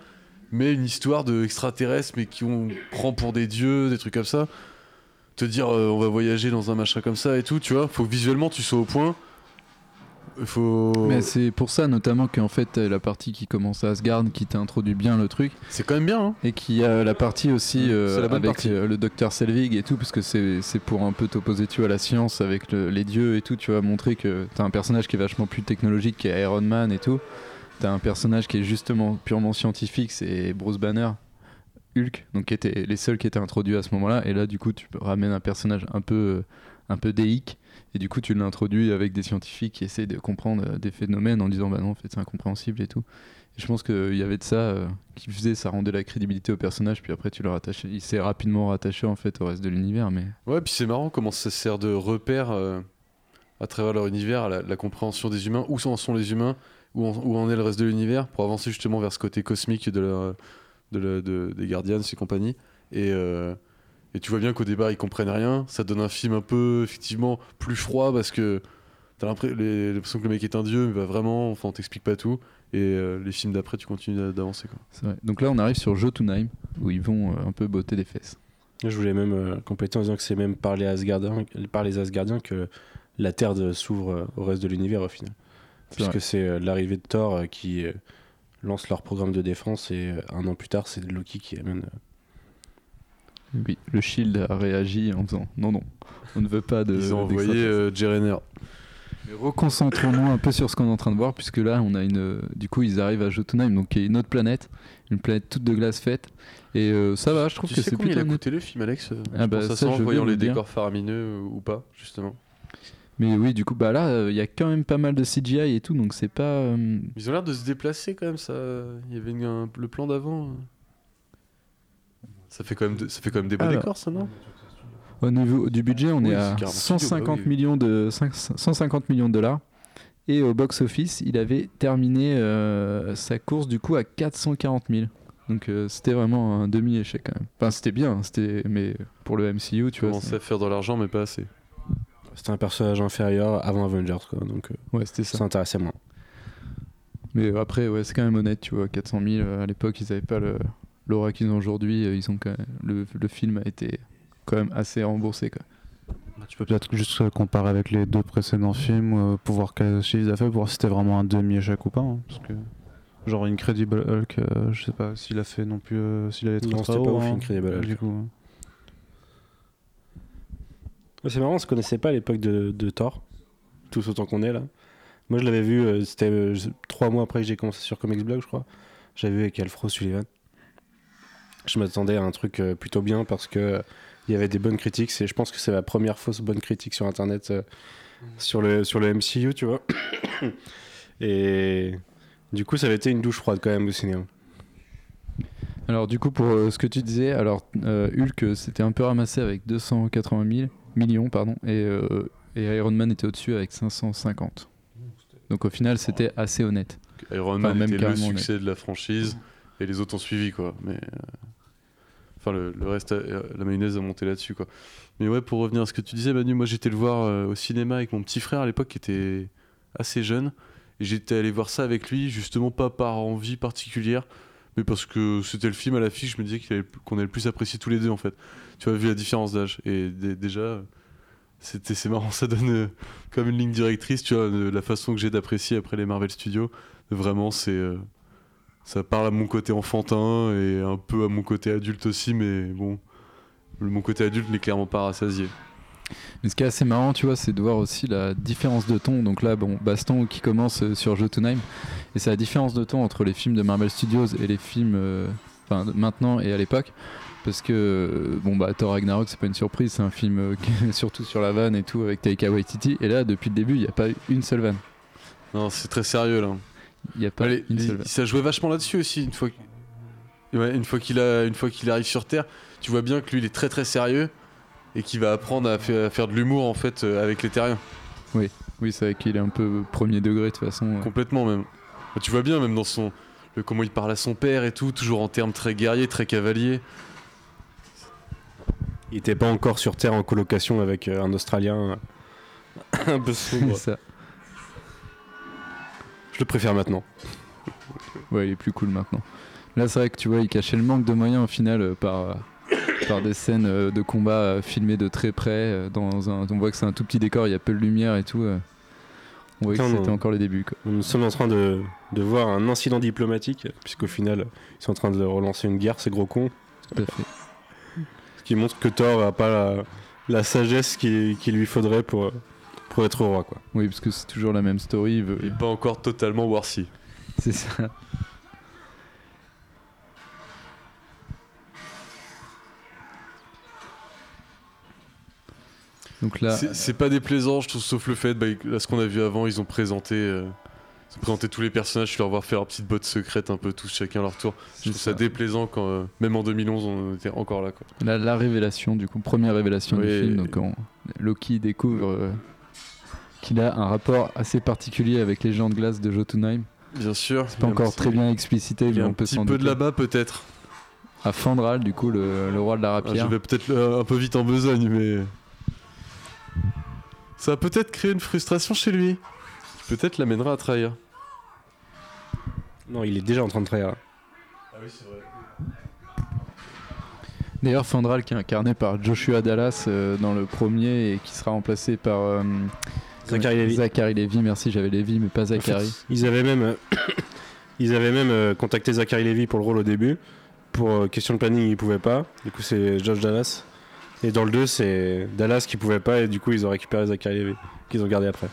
mais une histoire de extraterrestres mais qui on prend pour des dieux, des trucs comme ça. Te dire euh, on va voyager dans un machin comme ça et tout, tu vois. Faut que visuellement tu sois au point. Faut... Mais c'est pour ça notamment qu'en fait t'as la partie qui commence à Asgard qui t'introduit bien le truc c'est quand même bien. Hein. et qui a la partie aussi euh, la avec partie. euh, le docteur Selvig et tout parce que c'est pour un peu t'opposer tu vois à la science avec le- les dieux et tout tu vas montrer que t'as un personnage qui est vachement plus technologique qui est Iron Man et tout t'as un personnage qui est justement purement scientifique c'est Bruce Banner Hulk donc qui étaient les seuls qui étaient introduits à ce moment-là et là du coup tu ramènes un personnage un peu euh, un peu déique et du coup tu l'introduis avec des scientifiques qui essaient de comprendre euh, des phénomènes en disant bah non en fait c'est incompréhensible et tout et je pense qu'il y avait de ça euh, qui faisait ça rendait la crédibilité au personnage puis après tu le rattachais il s'est rapidement rattaché en fait au reste de l'univers mais Ouais, puis c'est marrant comment ça sert de repère euh, à travers leur univers, la, compréhension des humains, où en sont les humains, où en, où en est le reste de l'univers, pour avancer justement vers ce côté cosmique de des Guardians et compagnie. Et, euh, et tu vois bien qu'au départ, ils comprennent rien. Ça donne un film un peu, effectivement, plus froid parce que t'as l'impression que le mec est un dieu, mais bah, vraiment, enfin, on t'explique pas tout. Et euh, les films d'après, tu continues d'a- d'avancer. donc là on arrive sur Jotunheim où ils vont euh, un peu botter des fesses Je voulais même euh, compléter en disant que c'est même par les Asgardiens, par les Asgardiens que la Terre s'ouvre euh, au reste de l'univers au final. Puisque c'est euh, l'arrivée de Thor euh, qui euh, lance leur programme de défense et euh, un an plus tard c'est Loki qui amène. Oui le Shield a réagi en disant non non on ne veut pas de Ils ont envoyé euh. Mais Reconcentrons-nous un peu sur ce qu'on est en train de voir, puisque là, on a une. euh, Du coup, ils arrivent à Jotunheim, donc qui est une autre planète, une planète toute de glace faite. Et euh, ça va, je trouve Tu que sais c'est combien il plutôt. a coûté le film, Alex euh, Ah Je bah, ça, ça en voyant le les dire. décors faramineux ou pas, justement. Mais oui, du coup, bah là, euh, il y a quand même pas mal de CGI et tout, donc c'est pas. euh, Ils ont l'air de se déplacer quand même, ça. Il y avait une- un- le plan d'avant. Ça fait quand même, de- ça fait quand même des beaux Alors. décors, ça, non? Au niveau du budget, on Oui, est à carrément studio, 150, bah millions de, 5 150 millions de dollars. Et au box-office, il avait terminé euh, sa course du coup à 440 000. Donc euh, c'était vraiment un demi-échec quand même. Enfin, c'était bien, c'était mais pour le MCU, tu vois. Commence c'est- à faire de l'argent, mais pas assez. C'était un personnage inférieur avant Avengers quoi, donc euh, Ouais, c'était ça. ça intéressait moins. Mais après, ouais, c'est quand même honnête, tu vois. 400 000, euh, à l'époque, ils n'avaient pas le- l'aura qu'ils ont aujourd'hui. euh, Ils ont quand même- le, le film a été quand même assez remboursé, quoi. Bah, Tu peux peut-être juste euh, comparer avec les deux précédents films euh, pour voir quel chiffre il a fait, pour voir si c'était vraiment un demi-échec ou pas. hein, parce que, genre Incredible Hulk, euh, je sais pas s'il a fait non plus, euh, s'il allait pas ouf, hein, Incredible Hulk. Du coup, hein. C'est marrant, on se connaissait pas à l'époque de, de Thor, tous autant qu'on est là. Moi je l'avais vu, euh, c'était euh, trois mois après que j'ai commencé sur Comics Blog, je crois. J'avais vu avec Alfred Sullivan. Je m'attendais à un truc euh, plutôt bien parce que euh, il y avait des bonnes critiques. Et je pense que c'est la première fausse bonne critique sur internet euh, sur, le, sur le MCU, tu vois. *coughs* Et du coup, ça avait été une douche froide quand même au cinéma. Alors, du coup, pour euh, ce que tu disais, alors euh, Hulk, c'était un peu ramassé avec 280 000 millions, pardon, et, euh, et Iron Man était au-dessus avec 550. Donc au final, c'était assez honnête. Iron Enfin, Man même était le succès de la franchise, et les autres ont suivi, quoi. Mais. Enfin, le, reste, euh, la mayonnaise a monté là-dessus, quoi. Mais ouais, pour revenir à ce que tu disais, Manu, moi j'étais le voir euh, au cinéma avec mon petit frère à l'époque qui était assez jeune. Et j'étais allé voir ça avec lui, justement pas par envie particulière, mais parce que c'était le film à l'affiche, je me disais qu'on allait le plus apprécier tous les deux en fait. Tu vois, vu la différence d'âge. Et dé- déjà, c'est marrant, *laughs* ça donne euh, comme une ligne directrice, tu vois, de la façon que j'ai d'apprécier après les Marvel Studios. Vraiment, c'est. Ça parle à mon côté enfantin et un peu à mon côté adulte aussi, mais bon, mon côté adulte n'est clairement pas rassasié. Mais ce qui est assez marrant, tu vois, c'est de voir aussi la différence de ton. Donc là, bon, baston qui commence euh, sur Jotunheim, et c'est la différence de ton entre les films de Marvel Studios et les films, euh, enfin, maintenant et à l'époque. Parce que, euh, bon, bah, Thor Ragnarok, c'est pas une surprise, c'est un film euh, *laughs* surtout sur la vanne et tout, avec Taika Waititi. Et là, depuis le début, il n'y a pas eu une seule vanne. Non, c'est très sérieux là. Il n'y a pas Allez, une il- seule vanne. ça jouait vachement là-dessus aussi une fois. Ouais, une fois qu'il a, une fois qu'il arrive sur Terre, tu vois bien que lui il est très très sérieux et qu'il va apprendre à faire, à faire de l'humour en fait euh, avec les terriens. Oui, c'est vrai qu'il est un peu premier degré de toute façon. Complètement même. Bah, Tu vois bien même dans son le, comment il parle à son père et tout, toujours en termes très guerriers, très cavaliers. Il était pas encore sur Terre en colocation avec euh, un Australien euh, *coughs* un peu *laughs* sombre. ça. Je le préfère maintenant. Ouais, il est plus cool maintenant. Là, c'est vrai que tu vois, il cachait le manque de moyens au final euh, par, euh, par des scènes euh, de combat filmées de très près. dans un, on voit que c'est un tout petit décor, il y a peu de lumière et tout. On voyait que c'était encore les débuts. Quoi. Nous sommes en train de, de voir un incident diplomatique, puisqu'au final, ils sont en train de relancer une guerre, ces gros cons. Tout à fait. Ce qui montre que Thor n'a pas la, la sagesse qu'il qu'il lui faudrait pour, pour être roi, quoi. Oui, parce que c'est toujours la même story. il veut- Et pas encore totalement Warsi. C'est ça. Donc là, C'est pas déplaisant, je trouve, sauf le fait, bah, là, ce qu'on a vu avant, ils ont présenté, euh, ils ont présenté tous les personnages, je leur voir faire leur petite botte secrète, un peu tous chacun leur tour. Je trouve ça ça. déplaisant quand, euh, même en 2011, on était encore là. Quoi. la, la révélation, du coup, première révélation du film. Donc, on- Loki découvre euh, qu'il a un rapport assez particulier avec les géants de glace de Jotunheim. Bien sûr. C'est pas encore très bien explicité, mais a on un peut petit s'en peu de là-bas, peut-être. À Fandral, du coup, le, le roi de la Ah, rapière. je vais peut-être euh, un peu vite en besogne, mais. Ça va peut-être créer une frustration chez lui. qui Peut-être l'amènera à trahir. Non, il est déjà en train de trahir. Ah oui, c'est vrai. D'ailleurs, Fandral qui est incarné par Joshua Dallas euh, dans le premier et qui sera remplacé par euh, Zachary Levi. Zachary Levi, merci, j'avais Levi mais pas En fait, Zachary. ils avaient même, euh, *coughs* ils avaient même euh, contacté Zachary Levy pour le rôle au début. Pour euh, question de planning, ils pouvaient pas. Du coup, c'est Josh Dallas. Et dans le 2, c'est Dallas qui pouvait pas. Et du coup, ils ont récupéré Zachary Levy, qu'ils ont gardé après.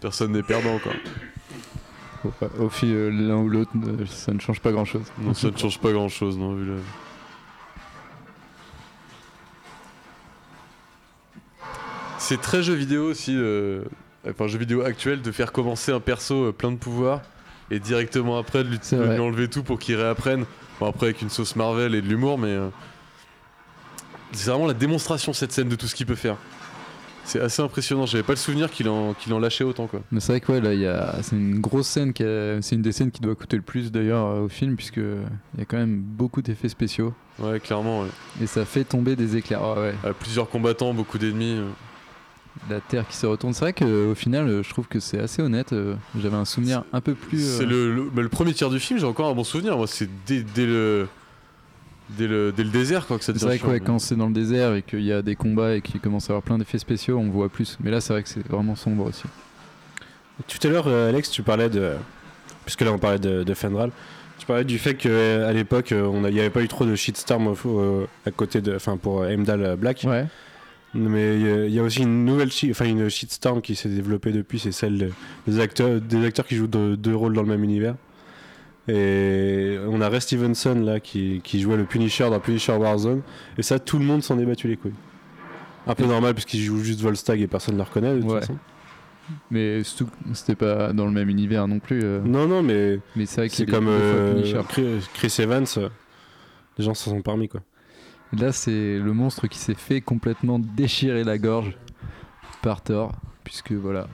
Personne n'est perdant encore. Au, au fil, euh, l'un ou l'autre, ça ne change pas grand chose. Non, ça ne change pas grand chose, non, vu le. C'est très jeu vidéo aussi, euh, enfin jeu vidéo actuel, de faire commencer un perso euh, plein de pouvoirs et directement après de lui, de enlever tout pour qu'il réapprenne. Bon, après avec une sauce Marvel et de l'humour, mais euh, c'est vraiment la démonstration cette scène de tout ce qu'il peut faire. C'est assez impressionnant, j'avais pas le souvenir qu'il en, qu'il en lâchait autant quoi. Mais c'est vrai que ouais, là, y a... c'est une grosse scène, qui a- c'est une des scènes qui doit coûter le plus d'ailleurs euh, au film, puisque il y a quand même beaucoup d'effets spéciaux Ouais, clairement, ouais. et ça fait tomber des éclairs. Ah ouais, plusieurs combattants, beaucoup d'ennemis. euh. La terre qui se retourne. C'est vrai qu'au final, euh, je trouve que c'est assez honnête. euh, J'avais un souvenir un peu plus. euh, C'est le, le, mais le premier tiers du film, j'ai encore un bon souvenir. Moi, c'est dès, dès le, dès le dès le désert quoi que ça C'est vrai que ouais, quand c'est dans le désert et qu'il y a des combats et qu'il commence à avoir plein d'effets spéciaux, on voit plus. Mais là, c'est vrai que c'est vraiment sombre aussi. Tout à l'heure, euh, Alex, tu parlais de. Puisque là, on parlait de, de Fenral. Tu parlais du fait qu'à l'époque, euh, il n'y avait pas eu trop de shitstorm à côté de. Enfin, pour euh, Heimdall Black. Ouais. Mais il y a- aussi une nouvelle enfin une shitstorm qui s'est développée depuis, c'est celle de- des acteurs, des acteurs qui jouent deux, deux rôles dans le même univers. Et on a Ray Stevenson là qui, qui jouait le Punisher dans Punisher Warzone. Et ça, tout le monde s'en est battu les couilles. Un peu normal parce qu'il joue juste Volstagg et personne ne le reconnaît de toute Ouais. façon. Mais c'était pas dans le même univers non plus. euh. Non, non, mais Mais c'est comme euh, Chris Evans. euh, Les gens s'en sont parmi quoi. Là, c'est le monstre qui s'est fait complètement déchirer la gorge par Thor, puisque voilà,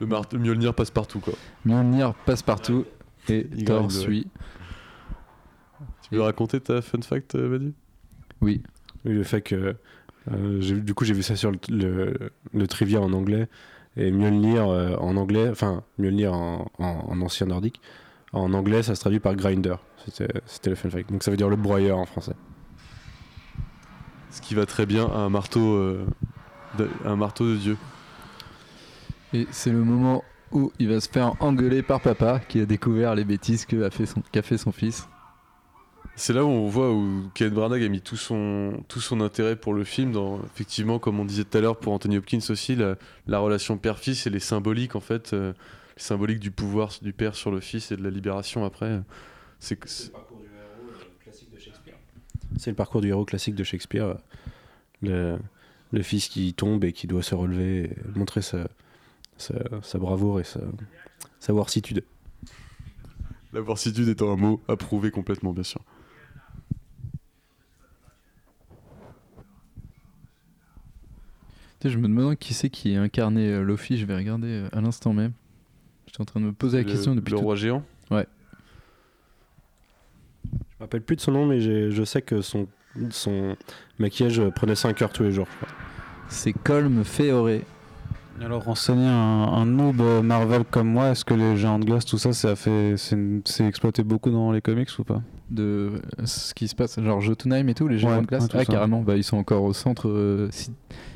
Le, mar- le Mjolnir passe partout quoi. Mjolnir passe partout et Il Thor ouais. suit. Tu veux raconter ta fun fact, euh, Manu? Oui, Oui, le fait que. euh, j'ai- du coup, j'ai vu ça sur le, le, le trivia en anglais. Et Mjolnir euh, en anglais, enfin, Mjolnir en, en, en ancien nordique. En anglais, ça se traduit par grinder. C'était c'était le fun fact. Donc ça veut dire le broyeur en français. Ce qui va très bien à un marteau, euh, de, un marteau de dieu. et c'est le moment où il va se faire engueuler par papa qui a découvert les bêtises qu'a fait son, fait son fils. C'est là où on voit où Kenneth Branagh a mis tout son, tout son intérêt pour le film. Dans, effectivement, comme on disait tout à l'heure pour Anthony Hopkins aussi, la, la relation père-fils et les symboliques en fait, euh, les symboliques du pouvoir du père sur le fils et de la libération après. C'est que- c'est- le parcours du héros classique de Shakespeare. euh, Le, le fils qui tombe et qui doit se relever et montrer sa, sa, sa bravoure et sa, sa warsitude. la vorsitude étant un mot approuvé complètement, bien sûr. Je me demande qui c'est qui a incarné euh, Luffy, je vais regarder euh, à l'instant même. J'étais en train de me poser la Le- question depuis le tout- roi géant? Je me rappelle plus de son nom, mais je sais que son, son maquillage prenait 5 heures tous les jours. C'est Colm Feore. Alors, renseigner un, un noob euh, Marvel comme moi, est-ce que les géants de glace, tout ça, ça a fait, c'est exploité beaucoup dans les comics ou pas? De ce qui se passe, genre Jotunheim et tout, les géants Ouais, de glace? ah, ça. carrément, bah, ils sont encore au centre. euh, si,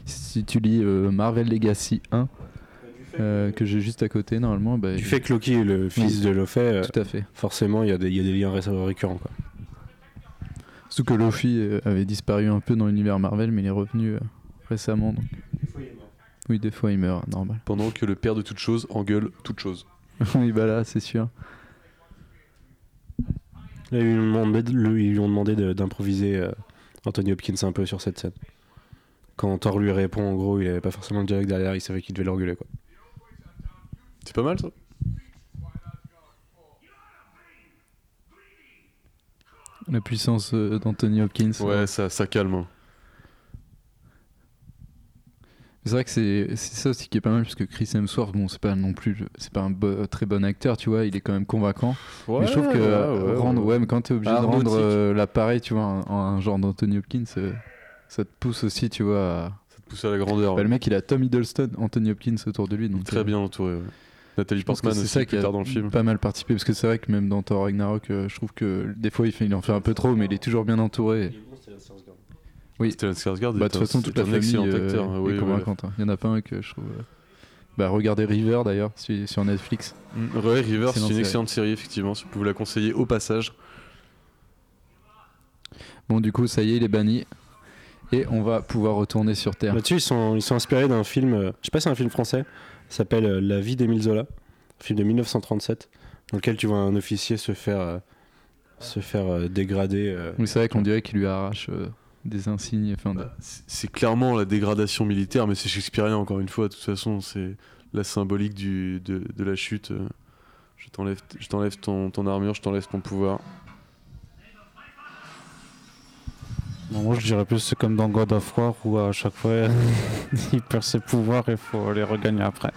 si tu lis euh, Marvel Legacy 1, euh, que j'ai juste à côté normalement. Bah, Du fait que Loki est le fils de euh, tout à fait. forcément il y, a des- il y a des liens ré- récurrents. Quoi. Surtout que Luffy euh, avait disparu un peu dans l'univers Marvel, mais il est revenu euh, récemment. donc. Oui, des fois il meurt, normal. Pendant que le père de toute chose engueule toute chose. *laughs* oui, bah là, c'est sûr. Là, ils lui ont demandé, de- le- ils lui ont demandé de- d'improviser euh, Anthony Hopkins un peu sur cette scène. Quand Thor lui répond, en gros, il avait pas forcément le dialogue derrière, il savait qu'il devait l'engueuler. Quoi. C'est pas mal ça La puissance euh, d'Anthony Hopkins. Ouais, ça, ça calme. hein. C'est vrai que c'est ça aussi qui est pas mal, parce que Chris Hemsworth, bon, c'est pas non plus, c'est pas un bo- très bon acteur, tu vois, il est quand même convaincant. mais je trouve que ouais, ouais, rendre, ouais. ouais, mais quand t'es obligé de rendre euh, l'appareil, tu vois, en en un, genre d'Anthony Hopkins, euh, ça te pousse aussi, tu vois. à- Ça te pousse à la grandeur. Bah, le mec, il a Tom Hiddleston, Anthony Hopkins autour de lui, donc Très euh, bien entouré. Nathalie Je pense que Portman c'est ça qui a dans le film. pas mal participé, parce que c'est vrai que même dans Thor Ragnarok, euh, je trouve que des fois il, fait, il en fait un peu trop, mais il est toujours bien entouré. Oui. Stellan Skarsgård Bah, de est toute façon, toute la un famille euh, acteur. est oui, oui, convaincante. hein. Il y en a pas un que je trouve. euh, Bah, regardez River d'ailleurs sur, sur Netflix. Mm, Ouais, River, c'est une série. excellente série, effectivement. Si vous pouvez la conseiller au passage. Bon, du coup, ça y est, il est banni. Et on va pouvoir retourner sur Terre. Là-dessus, ils sont, ils sont inspirés d'un film, euh, je sais pas si c'est un film français, ça s'appelle euh, La vie d'Émile Zola, un film de 1937, dans lequel tu vois un officier se faire, euh, se faire euh, dégrader. euh, Oui, c'est vrai qu'on dirait qu'il lui arrache euh, des insignes. Enfin, de- Bah, c'est clairement la dégradation militaire, mais c'est shakespearien encore une fois. De toute façon, c'est la symbolique du, de, de la chute. Je t'enlève, je t'enlève ton, ton armure, je t'enlève ton pouvoir. Non, moi je dirais plus c'est comme dans God of War où à chaque fois *laughs* il perd ses pouvoirs et il faut les regagner après.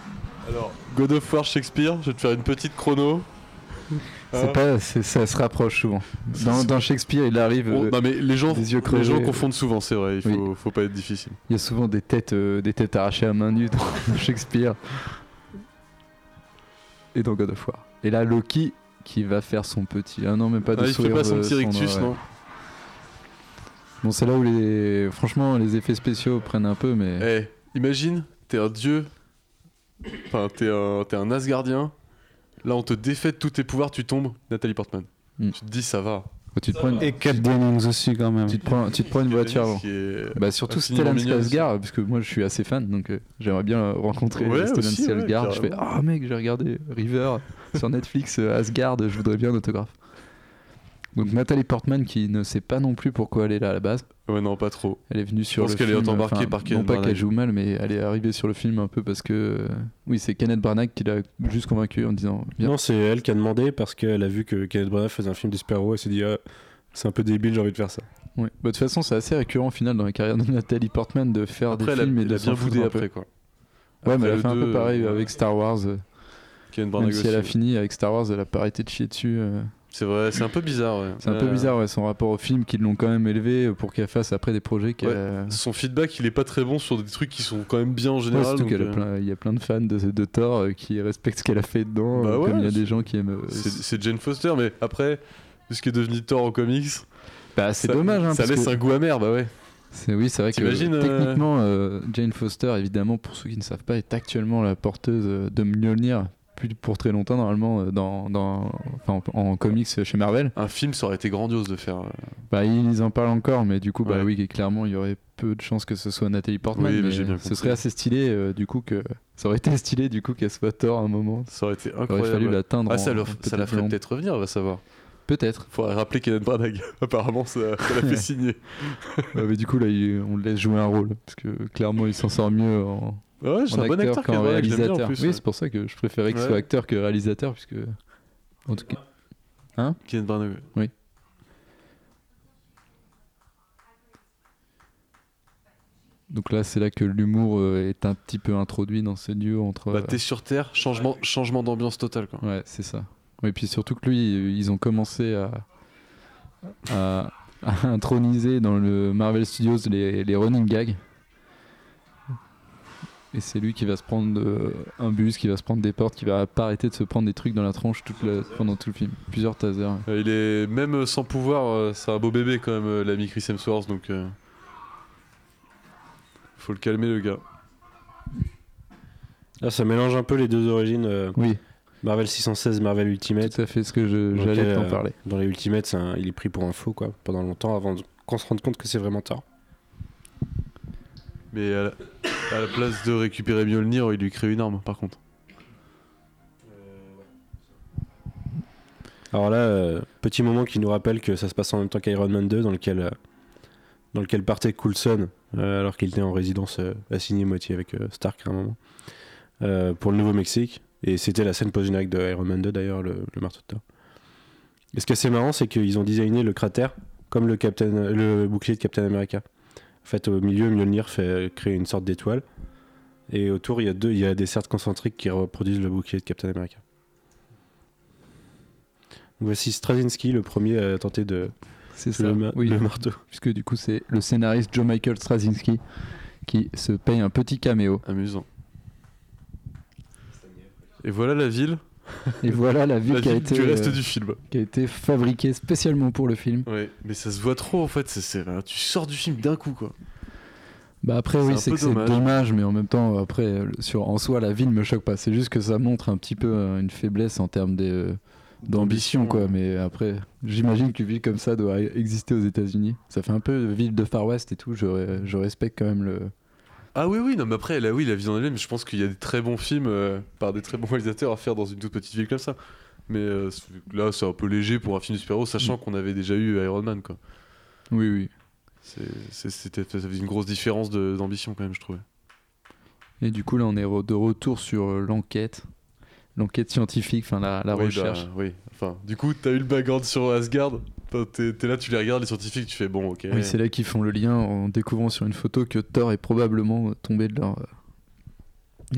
Alors, God of War Shakespeare, je vais te faire une petite chrono. c'est Hein pas, c'est- ça se rapproche souvent. Dans, Shakespeare, il arrive. Bon, euh, non mais les gens, des yeux les gens confondent souvent, c'est vrai. Il faut, Oui. faut pas être difficile. Il y a souvent des têtes, euh, des têtes arrachées à main nue *laughs* dans Shakespeare. Et dans God of War. Et là, Loki qui va faire son petit. Ah non, mais pas de Ah, il fait sourire pas son petit rictus, ouais. non Bon, c'est là où les. Franchement, les effets spéciaux prennent un peu, mais. Eh, imagine, t'es un dieu. Enfin, t'es un, t'es un Asgardien. Là, on te défait de tous tes pouvoirs, tu tombes. Nathalie Portman. Mm. Tu te dis, ça va. tu, te prends une, Et Cat Dennings aussi quand même. tu, te prends, tu te prends une voiture avant. Est- Bah, surtout Stellan. Skarsgård, parce que moi je suis assez fan, donc euh, j'aimerais bien rencontrer Ouais, Stellan aussi, ouais, Skarsgård. je fais. Ah mec, j'ai regardé River sur Netflix, euh, Asgard, je voudrais bien un autographe. Donc Nathalie Portman qui ne sait pas non plus pourquoi elle est là à la base. Ouais, non, pas trop. Elle est venue sur pense le qu'elle est film. embarquée par Non Kenneth pas Branagh. qu'elle joue mal, mais elle est arrivée sur le film un peu parce que. euh, oui, c'est Kenneth Branagh qui l'a juste convaincu en disant Viens. Non, c'est elle qui a demandé parce qu'elle a vu que Kenneth Branagh faisait un film de super-héros et s'est dit ah, c'est un peu débile, j'ai envie de faire ça. Ouais. Bah, de toute façon, c'est assez récurrent au final dans la carrière de Nathalie Portman de faire Après, des elle a, films et elle de bien foutre boudé après, quoi. Ouais, mais elle a fait un peu pareil euh, avec Star Wars. Kenneth Même Branagh si elle a fini avec Star Wars, elle a pas arrêté de chier dessus. euh. C'est vrai, c'est un peu bizarre, ouais. C'est un peu Euh, bizarre, ouais, son rapport au film, qu'ils l'ont quand même élevé pour qu'elle fasse après des projets. Ouais. Son feedback, il est pas très bon sur des trucs qui sont quand même bien en général. surtout donc, a euh, plein- il y a plein de fans de, de Thor euh, qui respectent ce qu'elle a fait dedans, Bah comme il y a des gens qui aiment. c'est Jane Foster, mais après, ce qui est devenu Thor en comics, Bah, c'est dommage, hein, ça laisse que un goût amer, bah ouais. c'est oui, c'est vrai que euh, techniquement, euh, Jane Foster, évidemment, pour ceux qui ne savent pas, est actuellement la porteuse de Mjolnir, plus pour très longtemps normalement euh, dans, dans, en, en comics chez Marvel. Un film, ça aurait été grandiose de faire. euh, Bah, ils en parlent encore, mais du coup, bah Ouais. oui, clairement, il y aurait peu de chances que ce soit Nathalie Portman. Oui, mais bien ce serait assez stylé, euh, du coup, que ça aurait été *laughs* stylé, du coup, qu'elle soit Thor à un moment. Ça aurait été Il aurait incroyable. fallu l'atteindre. Ah, ça, en- la ferait peut-être revenir, on va savoir. Peut-être. Faudrait rappeler Kenneth Branagh. *laughs* Apparemment, ça, ça l'a fait *laughs* signer. Ouais, mais du coup, là, il- on le laisse jouer un rôle. Parce que clairement, il s'en sort mieux en, ouais, c'est un bon acteur, bien en réalisateur. plus. oui, c'est pour ça que je préférais qu'il Ouais. soit acteur que réalisateur. Puisque... En tout cas. Kenneth Branagh. ouais. Donc là, c'est là que l'humour euh, est un petit peu introduit dans ce duo entre. Bah, euh, t'es sur Terre, changement, changement d'ambiance totale, quoi. Ouais, c'est ça. Et puis surtout que lui, ils ont commencé à, à, *laughs* à introniser dans le Marvel Studios les, les running gags. Et c'est lui qui va se prendre euh, un bus, qui va se prendre des portes, qui va pas arrêter de se prendre des trucs dans la tronche toute la- pendant tout le film. Plusieurs tasers. ouais. Euh, Il est même sans pouvoir, euh, c'est un beau bébé quand même, euh, l'ami Chris Hemsworth, donc euh, faut le calmer le gars. Là, ça mélange un peu les deux origines. euh, Oui, Marvel 616, Marvel Ultimate. tout à fait ce que j'allais t'en euh, parler. Dans les Ultimates, un- il est pris pour un faux quoi, pendant longtemps avant qu'on se rende compte que c'est vraiment Thor. Mais à la, place de récupérer Mjolnir, il lui crée une arme par contre. Alors là, euh, petit moment qui nous rappelle que ça se passe en même temps qu'Iron Man 2, dans lequel, euh, dans lequel partait Coulson, euh, alors qu'il était en résidence assignée moitié avec Stark à un moment, pour le Nouveau-Mexique. Et c'était la scène post-générique de Iron Man 2 d'ailleurs, le, marteau de Thor. Et ce qui est assez marrant, c'est qu'ils ont designé le cratère comme le bouclier de Captain America. En fait, au milieu, Mjolnir fait créer une sorte d'étoile. Et autour, il y, a deux, il y a des cercles concentriques qui reproduisent le bouclier de Captain America. Voici Straczynski, le premier à tenter de C'est ça. le, ma- oui, le marteau. puisque du coup, c'est le scénariste Joe Michael Straczynski qui se paye un petit caméo. Amusant. Et voilà la ville, Et voilà la ville, la qui, a ville été, du reste euh, du film. qui a été fabriquée spécialement pour le film. Ouais, mais ça se voit trop en fait. c'est- tu sors du film d'un coup quoi. Bah après oui c'est dommage. dommage mais en même temps après sur en soi la ville me choque pas c'est juste que ça montre un petit peu euh, une faiblesse en termes euh, d'ambition quoi mais après j'imagine qu'une ville comme ça doit exister aux États-Unis ça fait un peu ville de Far West et tout je, je respecte quand même le Ah oui, oui, non, mais après, là, oui, la vie en elle-même, je pense qu'il y a des très bons films euh, par des très bons réalisateurs à faire dans une toute petite ville comme ça. Mais euh, là, c'est un peu léger pour un film de super-héros, sachant qu'on avait déjà eu Iron Man, quoi. oui oui C'était ça faisait une grosse différence de- d'ambition, quand même, je trouvais. et du coup là on est re- de retour sur euh, l'enquête l'enquête scientifique enfin la, la Oui, recherche bah, oui, enfin, du coup, t'as eu le background sur Asgard. T'es là, tu les regardes, les scientifiques, tu fais bon, ok. oui c'est là qu'ils font le lien en découvrant sur une photo que Thor est probablement tombé de leur euh,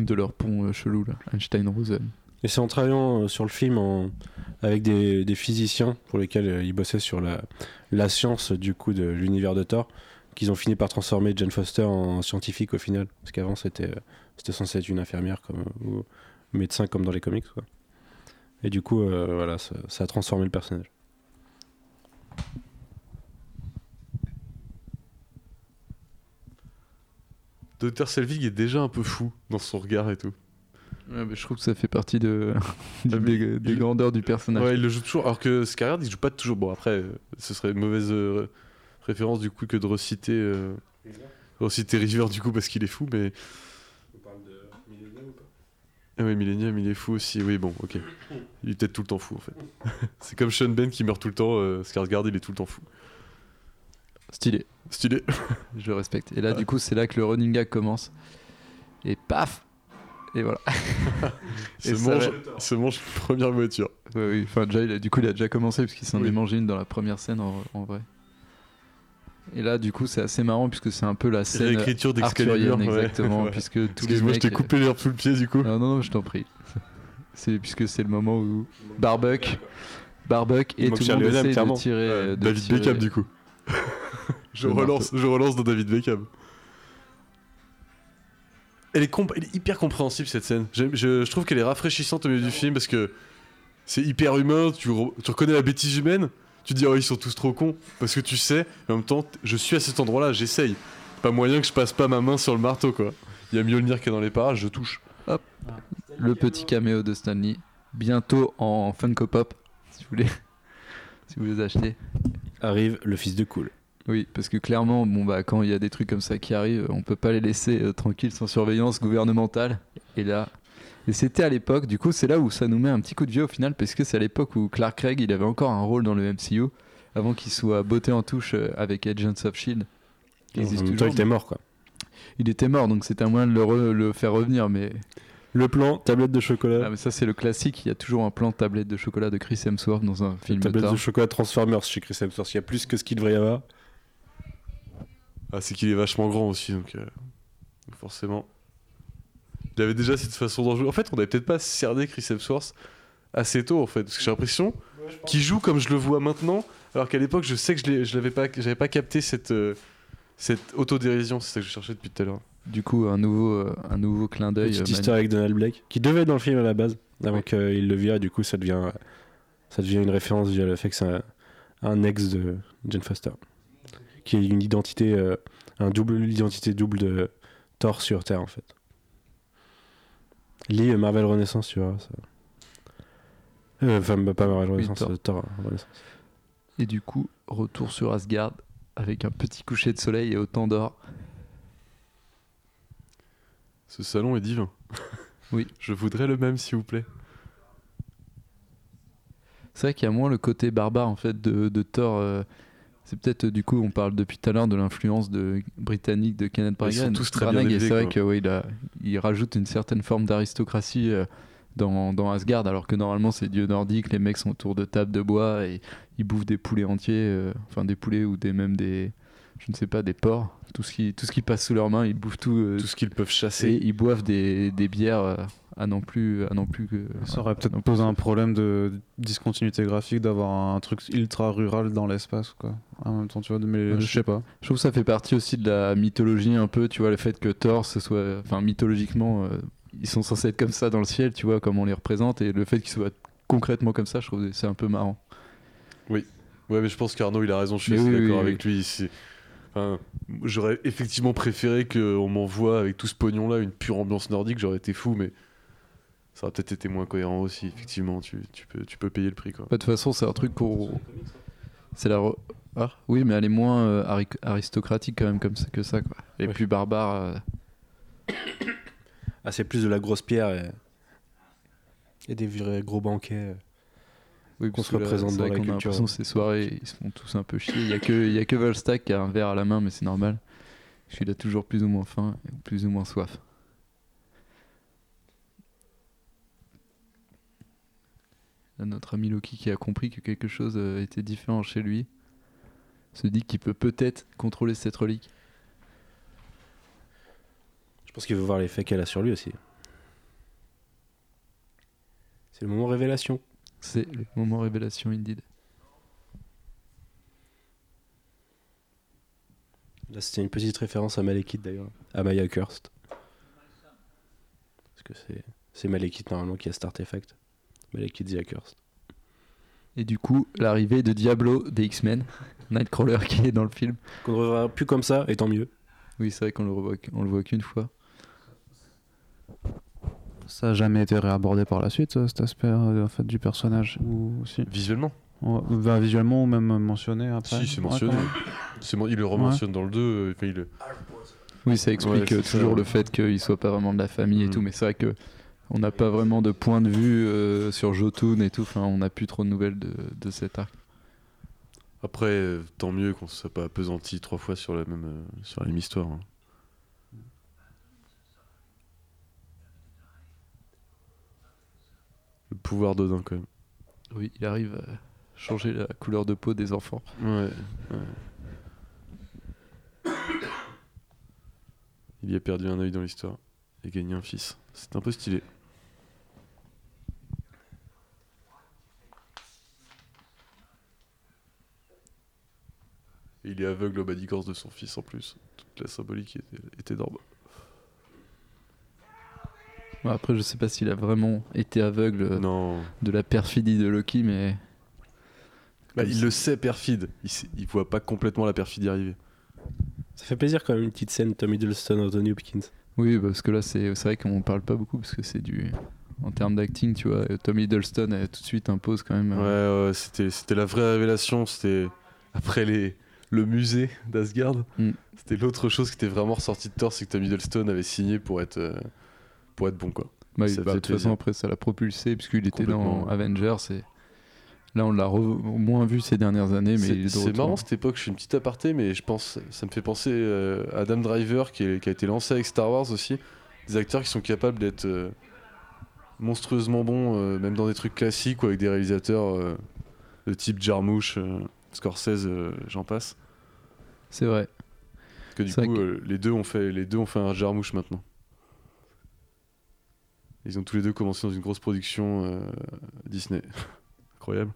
de leur pont euh, chelou là Einstein-Rosen Et c'est en travaillant euh, sur le film en- avec des, des physiciens pour lesquels ils bossaient sur la, la science du coup de l'univers de Thor qu'ils ont fini par transformer Jane Foster en scientifique au final. Parce qu'avant c'était c'était censé être une infirmière comme, ou médecin comme dans les comics. Quoi. Et du coup, euh, voilà, ça, ça a transformé le personnage. Dr. Selvig est déjà un peu fou dans son regard et tout. Ouais, mais je trouve que ça fait partie de, *laughs* du- Ah, des, grandeurs du personnage. Ouais, il le joue toujours. Alors que Skarsgård, il joue pas toujours. Bon, après, ce serait une mauvaise euh, référence du coup que de reciter, euh, reciter River du coup parce qu'il est fou, mais. Ah oui, Millennium, il est fou aussi. Oui, bon, ok. Il est peut-être tout le temps fou en fait. *laughs* C'est comme Sean Ben qui meurt tout le temps. Euh, Skarsgård, il est tout le temps fou. Stylé, Stylé. *laughs* je le respecte. Et là, Ah. du coup, c'est là que le running gag commence. Et paf Et voilà. *laughs* Se, ça mange, se mange première voiture. Ouais, oui, enfin, déjà, il a- du coup, il a déjà commencé parce qu'il s'en Oui. est mangé une dans la première scène en, en vrai. Et là, du coup, c'est assez marrant puisque c'est un peu la scène Réécriture d'Excalibur. arthurienne, ouais. exactement. *laughs* Ouais. Puisque tous les Excuse-moi, je mecs. t'ai coupé l'herbe sous le pied du coup. Non, non, non, je t'en prie. C'est puisque c'est le moment où Barbuck, Barbuck et tout le monde essaie de tirer. Euh, de David tirer- Beckham du coup. *laughs* je, relance, je relance dans David Beckham. Elle est, comp- elle est hyper compréhensible cette scène. Je, je trouve qu'elle est rafraîchissante au milieu du film parce que c'est hyper humain. Tu, re- tu reconnais la bêtise humaine. Tu te dis oh ils sont tous trop cons parce que tu sais. Mais en même temps, je suis à cet endroit-là, j'essaye. Pas moyen que je passe pas ma main sur le marteau quoi. Il y a Mjolnir qui est dans les parages, je touche. Le petit caméo de Stanley. Bientôt en Funko Pop, si vous voulez, *laughs* si vous les achetez. Arrive le fils de cool. Oui, parce que clairement, bon bah quand il y a des trucs comme ça qui arrivent, on peut pas les laisser euh, tranquilles sans surveillance gouvernementale. Et là, et c'était à l'époque. Du coup, c'est là où ça nous met un petit coup de vieux au final, parce que c'est à l'époque où Clark Gregg, il avait encore un rôle dans le MCU avant qu'il soit botté en touche euh, avec Agents of Shield. En existe même temps, toujours, il était mort quoi. Il était mort, donc c'était un moyen de le, re- le faire revenir, mais Le plan, tablette de chocolat. Ah, mais ça c'est le classique, il y a toujours un plan tablette de chocolat de Chris Hemsworth dans un film tablette de chocolat Transformers chez Chris Hemsworth. Il y a plus que ce qu'il devrait y avoir. Ah, c'est qu'il est vachement grand aussi, donc euh, forcément. Il avait déjà cette façon d'en jouer. En fait, on avait peut-être pas cerné Chris Hemsworth assez tôt, en fait, parce que j'ai l'impression qu'il joue comme je le vois maintenant, alors qu'à l'époque, je sais que je l'avais pas, j'avais pas capté cette, euh, cette autodérision. C'est ça que je cherchais depuis tout à l'heure. Du coup, un nouveau, euh, un nouveau clin d'œil. Petite euh, histoire avec Donald Blake, qui devait être dans le film à la base, avant qu'il le vire, et du coup ça devient, ça devient une référence via le fait que c'est un, un ex de Jane Foster, qui est une identité, euh, un double, l'identité double de Thor sur Terre en fait. Lis euh, Marvel Renaissance, tu vois. Ça... Euh, Enfin, bah, pas Marvel Oui, Renaissance, Thor. euh, Thor euh, Renaissance. Et du coup, retour sur Asgard avec un petit coucher de soleil et autant d'or. Ce salon est divin. *laughs* Oui. Je voudrais le même, s'il vous plaît. C'est vrai qu'il y a moins le côté barbare en fait de, de Thor. euh, c'est peut-être euh, du coup, on parle depuis tout à l'heure de l'influence de britannique de Kenneth Ils sont Branagh. tous très bien Branagh, et élevés, c'est vrai ouais, il, rajoute une certaine forme d'aristocratie euh, dans, dans Asgard, alors que normalement c'est dieu nordique, les mecs sont autour de tables de bois et ils bouffent des poulets entiers, euh, enfin des poulets ou des même des, je ne sais pas, des porcs. Tout ce qui, tout ce qui passe sous leurs mains, ils bouffent tout. euh, Tout ce qu'ils peuvent et chasser. ils boivent des, des bières à non plus, à non plus que. Ça aurait peut-être posé un problème de discontinuité graphique d'avoir un truc ultra rural dans l'espace, quoi. En même temps, tu vois, mais Ouais, je je- sais pas. Je trouve que ça fait partie aussi de la mythologie un peu, tu vois, le fait que Thor, ce soit, enfin mythologiquement, euh, ils sont censés être comme ça dans le ciel, tu vois, comme on les représente, et le fait qu'ils soient concrètement comme ça, je trouve que c'est un peu marrant. Ouais, mais je pense qu'Arnaud, il a raison, je suis oui, d'accord oui, avec lui. enfin, J'aurais effectivement préféré qu'on m'envoie avec tout ce pognon-là une pure ambiance nordique, j'aurais été fou, mais ça aurait peut-être été moins cohérent aussi, effectivement. Tu, tu peux, tu peux payer le prix, quoi. Bah, De toute façon, c'est un truc qu'on. C'est la. re- Ah, oui, mais elle est moins euh, ari- aristocratique quand même comme ça, que ça, quoi. Elle est Ouais. plus barbare. euh. *coughs* Ah, c'est plus de la grosse pierre et, et des vrais gros banquets. Oui, Qu'on se là, représente dans la a culture. l'impression que ces soirées, ils se font tous un peu chier. Il y a que, il y a que Volstack qui a un verre à la main, mais c'est normal. Parce qu'il a toujours plus ou moins faim et plus ou moins soif. Notre ami Loki qui a compris que quelque chose euh, était différent chez lui se dit qu'il peut peut-être contrôler cette relique. Je pense qu'il veut voir l'effet qu'elle a sur lui aussi. C'est le moment révélation. C'est le moment révélation indeed. Là, c'était une petite référence à Malekith d'ailleurs, à Maya Kurst. Parce que c'est, c'est Malekith normalement qui a cet artefact. Malekith the Accursed. Et du coup, l'arrivée de Diablo des X-Men, *laughs* Nightcrawler qui est dans le film. Qu'on ne reverra plus comme ça, et tant mieux. Oui, c'est vrai qu'on le revoit, on le voit qu'une fois. Ça a jamais été réabordé par la suite, euh, cet aspect euh, en fait, du personnage ou si? Visuellement Ouais, bah, Visuellement ou même mentionné après Si, c'est Ouais, *laughs* mentionné. mon- il le rementionne dans le 2. euh, il Oui, ça explique Ouais, euh, toujours ça. le fait qu'il soit pas vraiment de la famille et Mm. tout, mais c'est vrai que on n'a pas vraiment de point de vue euh, sur Jotun et tout. Enfin, on n'a plus trop de nouvelles de, de cet arc. Après, euh, tant mieux qu'on ne soit pas appesanti trois fois sur la même, euh, sur la même histoire. hein. Le pouvoir d'Odin, quand même. Oui, il arrive à changer la couleur de peau des enfants. Ouais. Il y a perdu un œil dans l'histoire et gagné un fils. C'est un peu stylé. Et il est aveugle au badicorse de son fils en plus. Toute la symbolique était, était énorme. Après, je sais pas s'il a vraiment été aveugle euh, Non. de la perfidie de Loki, mais Bah, il le sait, perfide. Il, sait- il voit pas complètement la perfidie arriver. Ça fait plaisir quand même une petite scène Tom Hiddleston, Anthony Hopkins. oui, parce que là, c'est c'est vrai qu'on parle pas beaucoup parce que c'est du. En termes d'acting, tu vois, Tom Hiddleston elle, tout de suite impose quand même. euh, Ouais, ouais, c'était, c'était la vraie révélation. C'était après les, le musée d'Asgard. Mm. C'était l'autre chose qui était vraiment ressortie de Thor, c'est que Tom Hiddleston avait signé pour être, euh, pour être bon, quoi. Bah, Ça bah, de toute façon, après, ça l'a propulsé, puisqu'il était dans. Avengers. Et... Là, on l'a re- moins vu ces dernières années, mais c'est, marrant cette époque, je fais une petite aparté, mais je pense, ça me fait penser euh, à Adam Driver qui, est- qui a été lancé avec Star Wars aussi. Des acteurs qui sont capables d'être euh, monstrueusement bons, euh, même dans des trucs classiques ou avec des réalisateurs euh, de type Jarmusch, euh, Scorsese, euh, j'en passe. C'est vrai. Parce que du coup, euh, les, deux ont fait, les deux ont fait un Jarmusch maintenant. Ils ont tous les deux commencé dans une grosse production euh, Disney. *laughs* Incroyable.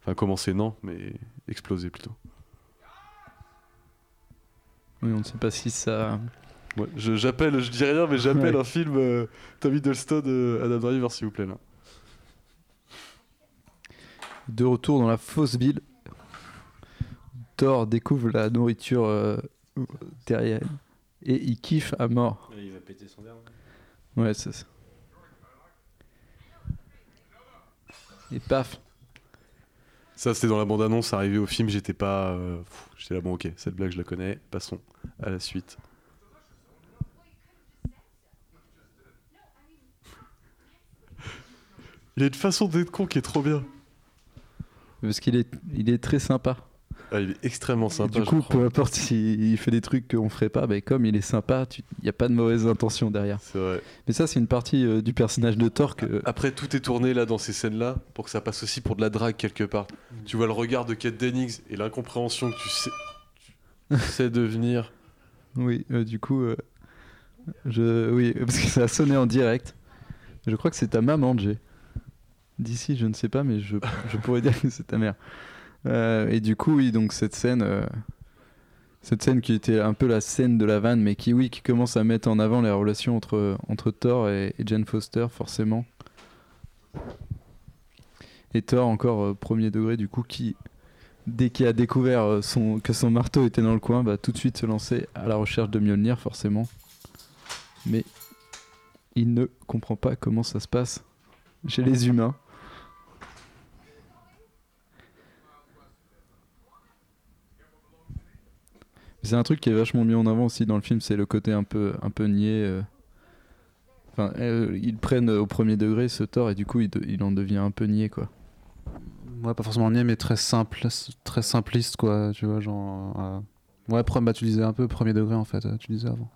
Enfin, commencé, non, mais explosé plutôt. Oui, on ne sait pas si ça. Ouais, je, j'appelle, je dis rien, mais j'appelle Ouais. un film euh, Tom Hiddleston, euh, Adam Driver, s'il vous plaît. Là. De retour dans la fausse ville, Thor découvre la nourriture euh, terrienne et il kiffe à mort. Il va péter son verre. Ouais, c'est ça. Et paf. Ça, c'était dans la bande-annonce. Arrivé au film, j'étais pas. euh, j'étais là, bon, ok, cette blague, je la connais. Passons à la suite. Il a une façon d'être con qui est trop bien. Parce qu'il est, il est très sympa. Ah, il est extrêmement Et sympa. du coup, peu importe s'il il fait des trucs qu'on ferait pas, bah, comme il est sympa, il n'y a pas de mauvaise intention derrière. C'est vrai. Mais ça, c'est une partie euh, du personnage de Thor que. Après, tout est tourné là dans ces scènes-là pour que ça passe aussi pour de la drague quelque part. Tu vois le regard de Kate Dennings et l'incompréhension que tu sais, tu *laughs* sais devenir. Oui, euh, du coup, euh, je, oui, *laughs* parce que ça a sonné en direct. Je crois que c'est ta maman, Jay. D'ici, je ne sais pas, mais je, je pourrais dire que c'est ta mère. Euh, et du coup, oui, donc cette scène, euh, cette scène qui était un peu la scène de la vanne, mais qui, oui, qui commence à mettre en avant les relations entre, entre Thor et, et Jane Foster, forcément. Et Thor, encore euh, premier degré, du coup, qui, dès qu'il a découvert son, que son marteau était dans le coin, va tout de suite se lancer à la recherche de Mjolnir, forcément. Mais il ne comprend pas comment ça se passe chez les humains. C'est un truc qui est vachement mis en avant aussi dans le film, c'est le côté un peu, un peu niais. euh. Enfin, euh, ils prennent au premier degré ce tort et du coup il, de- il en devient un peu niais quoi. Ouais, pas forcément niais, mais très simple, très simpliste, quoi, tu vois, genre... euh, Ouais, bah, tu disais un peu premier degré, en fait, tu disais avant.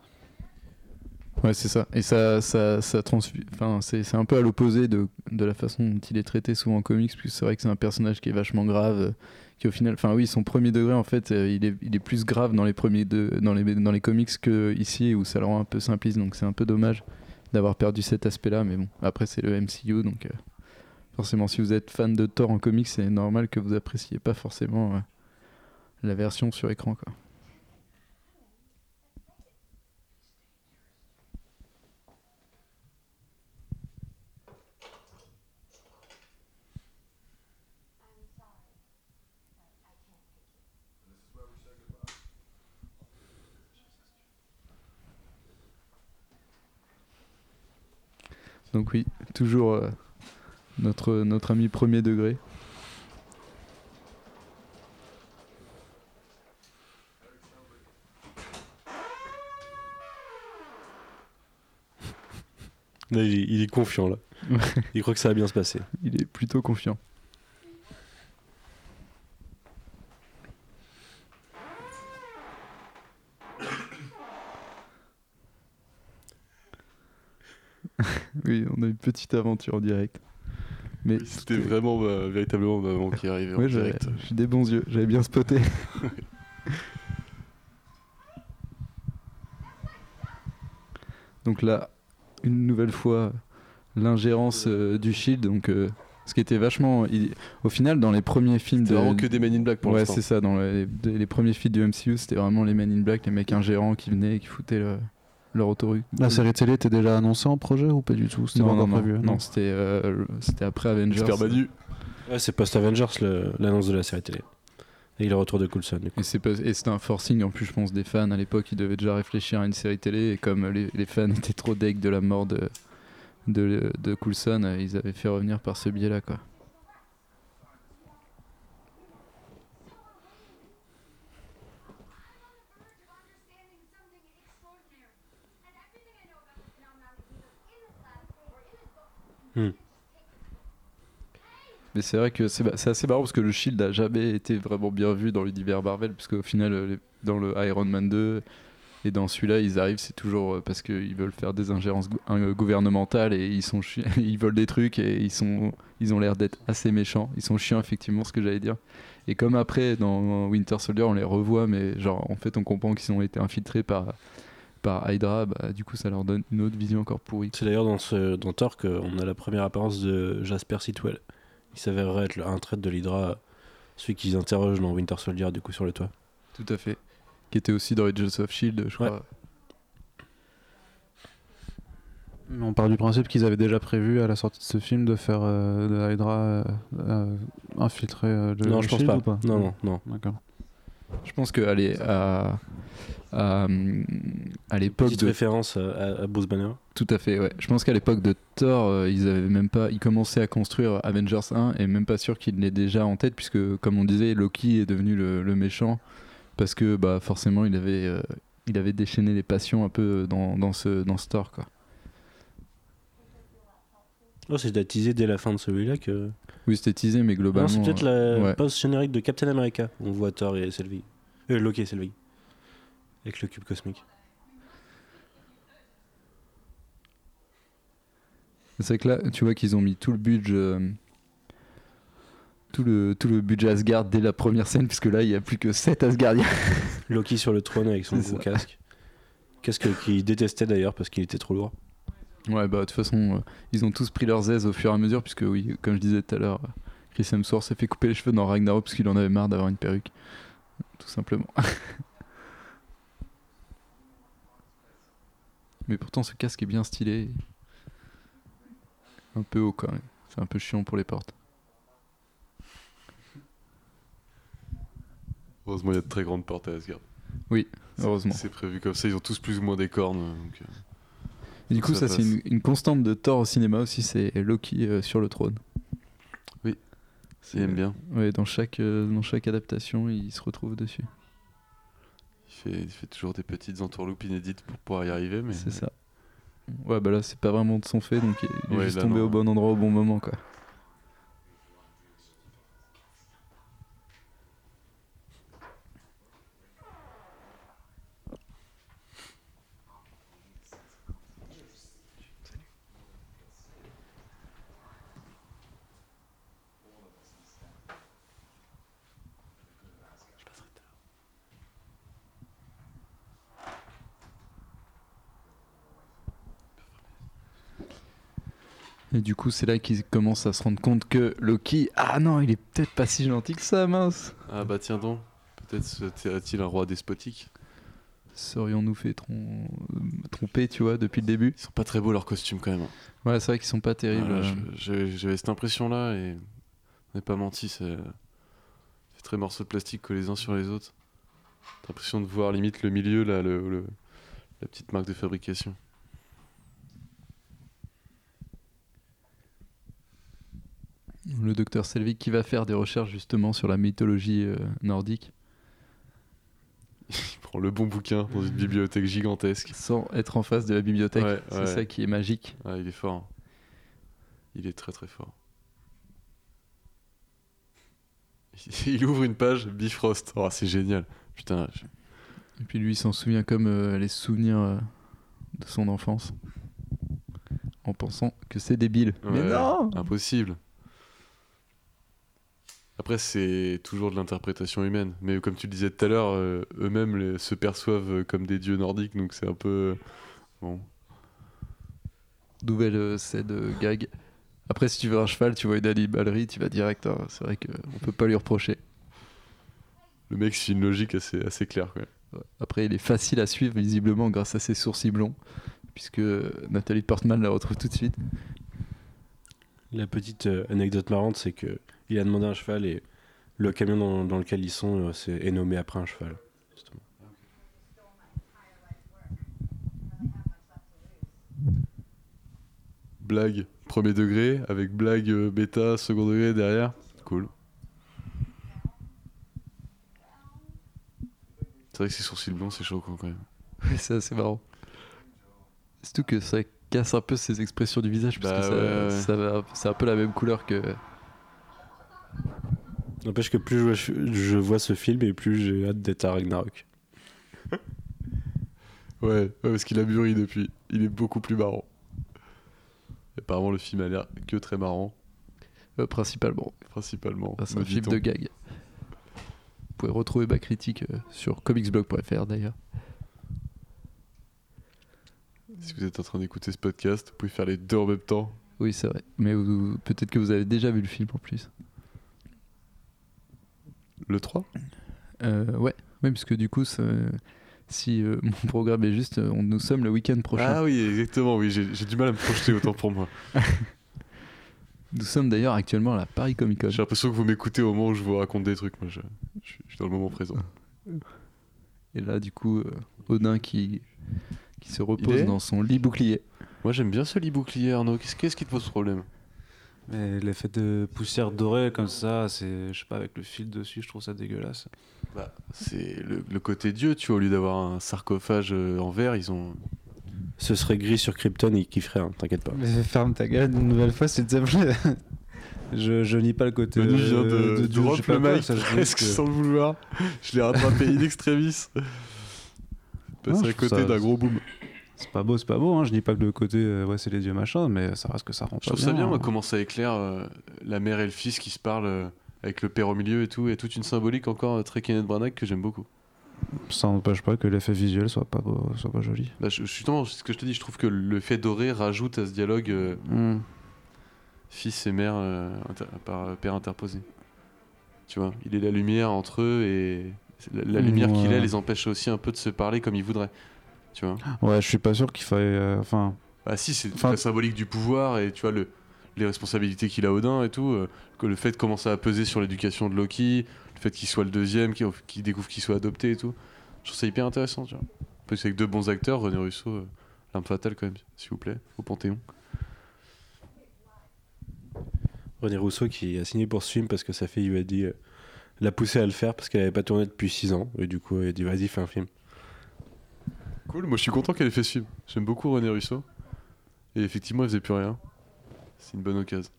Ouais, c'est ça. Et ça, ça, ça transfu- Enfin, c'est c'est un peu à l'opposé de, de la façon dont il est traité souvent en comics, puisque c'est vrai que c'est un personnage qui est vachement grave, au final, enfin oui, son premier degré en fait, euh, il est, il est plus grave dans les premiers deux, dans les dans les comics que ici où ça le rend un peu simpliste. Donc c'est un peu dommage d'avoir perdu cet aspect-là, mais bon, après c'est le MCU, donc euh, forcément, si vous êtes fan de Thor en comics, c'est normal que vous appréciez pas forcément euh, la version sur écran, quoi. Donc oui, toujours euh, notre, notre ami premier degré. Là, il, est, il est confiant là. *laughs* il croit que ça va bien se passer. Il est plutôt confiant. *laughs* oui, on a une petite aventure en direct. Mais C'était vraiment ma- véritablement ma maman qui arrivait en Ouais, j'avais direct. j'ai des bons yeux, j'avais bien spoté. *laughs* donc là, une nouvelle fois, l'ingérence euh, du Shield, donc euh, ce qui était vachement, il- au final, dans les premiers films C'était de, vraiment que des Men in Black pour ouais, c'est ça. Dans les premiers films du MCU, c'était vraiment les Men in Black, les mecs ingérants qui venaient et qui foutaient le- leur autoroute. La série télé était déjà annoncée en projet ou pas du tout? C'était encore non, prévu non, c'était euh, le- c'était après Avengers. Super Manu. Ouais, c'est post-Avengers le- l'annonce de la série télé. Et le retour de Coulson, du coup. Et c'est pas- et c'était un forcing en plus, je pense, des fans à l'époque. Ils devaient déjà réfléchir à une série télé. Et comme les, les fans étaient trop deg de la mort de, de, de Coulson, ils avaient fait revenir par ce biais-là, quoi. Mais c'est vrai que c'est assez marrant parce que le Shield a jamais été vraiment bien vu dans l'univers Marvel, parce qu'au final, dans le Iron Man 2 et dans celui-là, ils arrivent, c'est toujours euh, parce qu'ils veulent faire des ingérences euh, gouvernementales et ils sont *laughs* ils volent des trucs et ils sont ils ont l'air d'être assez méchants. Ils sont chiants effectivement, ce que j'allais dire. Et comme après dans Winter Soldier, on les revoit, mais genre en fait, on comprend qu'ils ont été infiltrés par par Hydra, bah, du coup, ça leur donne une autre vision encore pourrie. C'est d'ailleurs dans, ce, dans Thor qu'on a la première apparence de Jasper Sitwell. Il s'avérerait être le- un trait de l'Hydra, celui qu'ils interrogent dans Winter Soldier, du coup, sur le toit. Tout à fait. Qui était aussi dans Agents of Shield, je Ouais. crois. Mais On part du principe qu'ils avaient déjà prévu à la sortie de ce film de faire euh, de Hydra euh, euh, infiltrer euh, le non, le je pense pas. ou pas? Non, non, non. D'accord. Je pense que à à, à l'époque Petite de référence à, à Bruce Banner. tout à fait, ouais. Je pense qu'à l'époque de Thor, euh, ils avaient même pas, ils commençaient à construire Avengers 1 et même pas sûr qu'il l'ait déjà en tête puisque, comme on disait, Loki est devenu le, le méchant parce que bah forcément il avait, euh, il avait déchaîné les passions un peu dans, dans ce dans ce Thor quoi. Oh, c'est teasé dès la fin de celui-là que. Oui, c'était teasé, mais globalement. non, c'est peut-être euh, la ouais. post-générique de Captain America. où On voit Thor et Sylvie. Euh, Loki et Sylvie. Avec le cube cosmique. C'est que là, tu vois qu'ils ont mis tout le budget. euh, tout le, tout le budget Asgard dès la première scène, puisque là il n'y a plus que 7 Asgardiens. Loki sur le trône avec son gros casque. Casque qu'il détestait d'ailleurs parce qu'il était trop lourd. Ouais, bah de toute façon, euh, ils ont tous pris leurs aises au fur et à mesure, puisque oui, comme je disais tout à l'heure, euh, Chris Hemsworth s'est fait couper les cheveux dans Ragnarok parce qu'il en avait marre d'avoir une perruque. Tout simplement. *laughs* Mais pourtant, ce casque est bien stylé. Un peu haut quand même. C'est un peu chiant pour les portes. Heureusement, il y a de très grandes portes à Asgard. Heureusement. C'est prévu comme ça, ils ont tous plus ou moins des cornes. donc, euh, du coup, Ça ça, c'est une, une constante de Thor au cinéma aussi, c'est Loki euh, sur le trône. il aime bien. Ouais, dans chaque, euh, dans chaque adaptation, il se retrouve dessus. Il fait, il fait toujours des petites entourloupes inédites pour pouvoir y arriver, mais C'est ça. Ouais, bah là, c'est pas vraiment de son fait, donc il il est juste là, tombé non. au bon endroit au bon moment, quoi. Et du coup, c'est là qu'ils commencent à se rendre compte que Loki, ah non, il est peut-être pas si gentil que ça, mince. Ah bah tiens donc, peut-être serait-il un roi despotique. Serions-nous fait trom- tromper, tu vois, depuis le début? Ils sont pas très beaux leurs costumes quand même. Ouais, c'est vrai qu'ils sont pas terribles. Euh. J'avais cette impression-là et on n'est pas menti, c'est c'est très morceaux de plastique collés les uns sur les autres. T'as l'impression de voir limite le milieu, là, le, le- la petite marque de fabrication. Le docteur Selvig qui va faire des recherches justement sur la mythologie euh, nordique, Il prend le bon bouquin dans une bibliothèque gigantesque. sans être en face de la bibliothèque. Ouais, c'est ouais. ça qui est magique. Ah, il est fort. Il est très très fort. *laughs* Il ouvre une page Bifrost. Oh, c'est génial. Putain, je- Et puis lui, il s'en souvient comme euh, les souvenirs euh, de son enfance. En pensant que c'est débile. Mais non Impossible. Après, c'est toujours de l'interprétation humaine. Mais comme tu le disais tout à l'heure, euh, eux-mêmes les- se perçoivent euh, comme des dieux nordiques, donc c'est un peu. euh, Bon. Nouvelle scène euh, gag. Après, si tu veux un cheval, tu vois une animalerie, tu vas direct. hein. C'est vrai qu'on peut pas lui reprocher. Le mec suit une logique assez, assez claire. Quoi. Après, il est facile à suivre, visiblement, grâce à ses sourcils blonds. Puisque Nathalie Portman la retrouve tout de suite. La petite anecdote marrante, c'est que il a demandé un cheval et le camion dans, dans lequel ils sont euh, c'est- est nommé après un cheval. justement. Blague premier degré, avec blague euh, bêta second degré derrière. Cool. C'est vrai que ces sourcils blonds, c'est chaud quand même. *laughs* Ouais, c'est assez marrant. Surtout que ça casse un peu ses expressions du visage, parce Bah que ça, ouais, ouais. ça va- c'est un peu la même couleur que. N'empêche que plus je vois, je vois ce film et plus j'ai hâte d'être à Ragnarok. *laughs* Ouais, ouais, parce qu'il a mûri depuis. Il est beaucoup plus marrant. Et apparemment, le film a l'air que très marrant, euh, principalement. principalement. Enfin, c'est un film de gag. Vous pouvez retrouver ma critique euh, sur comicsblog.fr d'ailleurs. Si vous êtes en train d'écouter ce podcast, vous pouvez faire les deux en même temps. Oui, c'est vrai. Mais vous- peut-être que vous avez déjà vu le film en plus. Le 3 Euh, ouais, ouais, parce que du coup, ça- si euh, *laughs* mon programme est juste, euh, on, nous sommes le week-end prochain. Ah oui, exactement, oui, j'ai du mal à me projeter autant pour moi. *laughs* Nous sommes d'ailleurs actuellement à la Paris Comic Con. J'ai l'impression que vous m'écoutez au moment où je vous raconte des trucs, moi je, je suis- je suis dans le moment présent. Et là, du coup, euh, Odin qui, qui se repose dans son lit bouclier. Moi j'aime bien ce lit bouclier Arnaud. Qu'est-ce qu'est-ce qui te pose problème? Mais l'effet de poussière dorée comme ça, c'est, je sais pas, avec le fil dessus, je trouve ça dégueulasse. Bah, c'est le, le côté dieu, tu vois, au lieu d'avoir un sarcophage euh, en verre, ils ont. Ce serait gris sur Krypton, il kifferait, hein, t'inquiète pas. Mais ferme ta gueule une nouvelle fois, s'il te plaît. je, je nie pas le côté Manu vient euh, de, de Dieu, je drop le mic *laughs* presque que- sans le vouloir. Je l'ai rattrapé *laughs* in extremis. Passé à côté ça- d'un gros boom. C'est pas beau, c'est pas beau, hein. je dis pas que le côté, euh, ouais, c'est les dieux machin, mais ça reste que ça rend Je pas trouve ça bien, hein. moi, comment ça éclaire euh, la mère et le fils qui se parlent euh, avec le père au milieu et tout, et toute une symbolique encore très Kenneth Branagh que j'aime beaucoup. Ça n'empêche pas que l'effet visuel soit pas, beau, soit pas joli. Bah, je, justement, c'est ce que je te dis, je trouve que le fait doré rajoute à ce dialogue Hmm. fils et mère inter- par père interposé. Tu vois, il est la lumière entre eux et la, la lumière qu'il a les empêche aussi un peu de se parler comme ils voudraient. Tu vois Ouais, je suis pas sûr qu'il fallait. euh, Enfin, Bah si, c'est la symbolique du pouvoir et tu vois le, les responsabilités qu'il a Odin et tout, euh, que le fait de commencer à peser sur l'éducation de Loki, le fait qu'il soit le deuxième, qu'il découvre qu'il soit adopté et tout, je trouve ça hyper intéressant, tu vois. Parce qu'avec deux bons acteurs, René Russo, euh, l'arme fatale quand même, s'il vous plaît, au Panthéon. René Rousseau qui a signé pour ce film parce que sa fille lui a dit, euh, l'a poussé à le faire parce qu'elle avait pas tourné depuis 6 ans. Et du coup, il a dit, vas-y, fais un film. Cool, moi je suis content qu'elle ait fait ce film. J'aime beaucoup René Russo. Et effectivement, elle faisait plus rien. C'est une bonne occasion.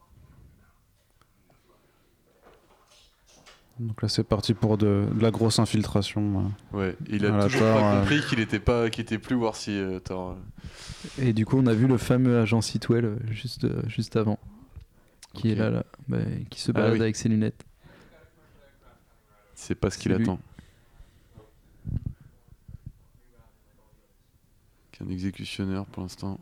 donc là, c'est parti pour de, de la grosse infiltration. euh. Ouais, il a toujours pas euh, compris qu'il était pas, qu'il était plus War si euh. Et du coup, on a vu le fameux agent Sitwell euh, juste, euh, juste avant, qui est là, là bah, qui se Ah balade oui. avec ses lunettes. C'est pas ce qu'il attend. Qu'un exécutionneur pour l'instant.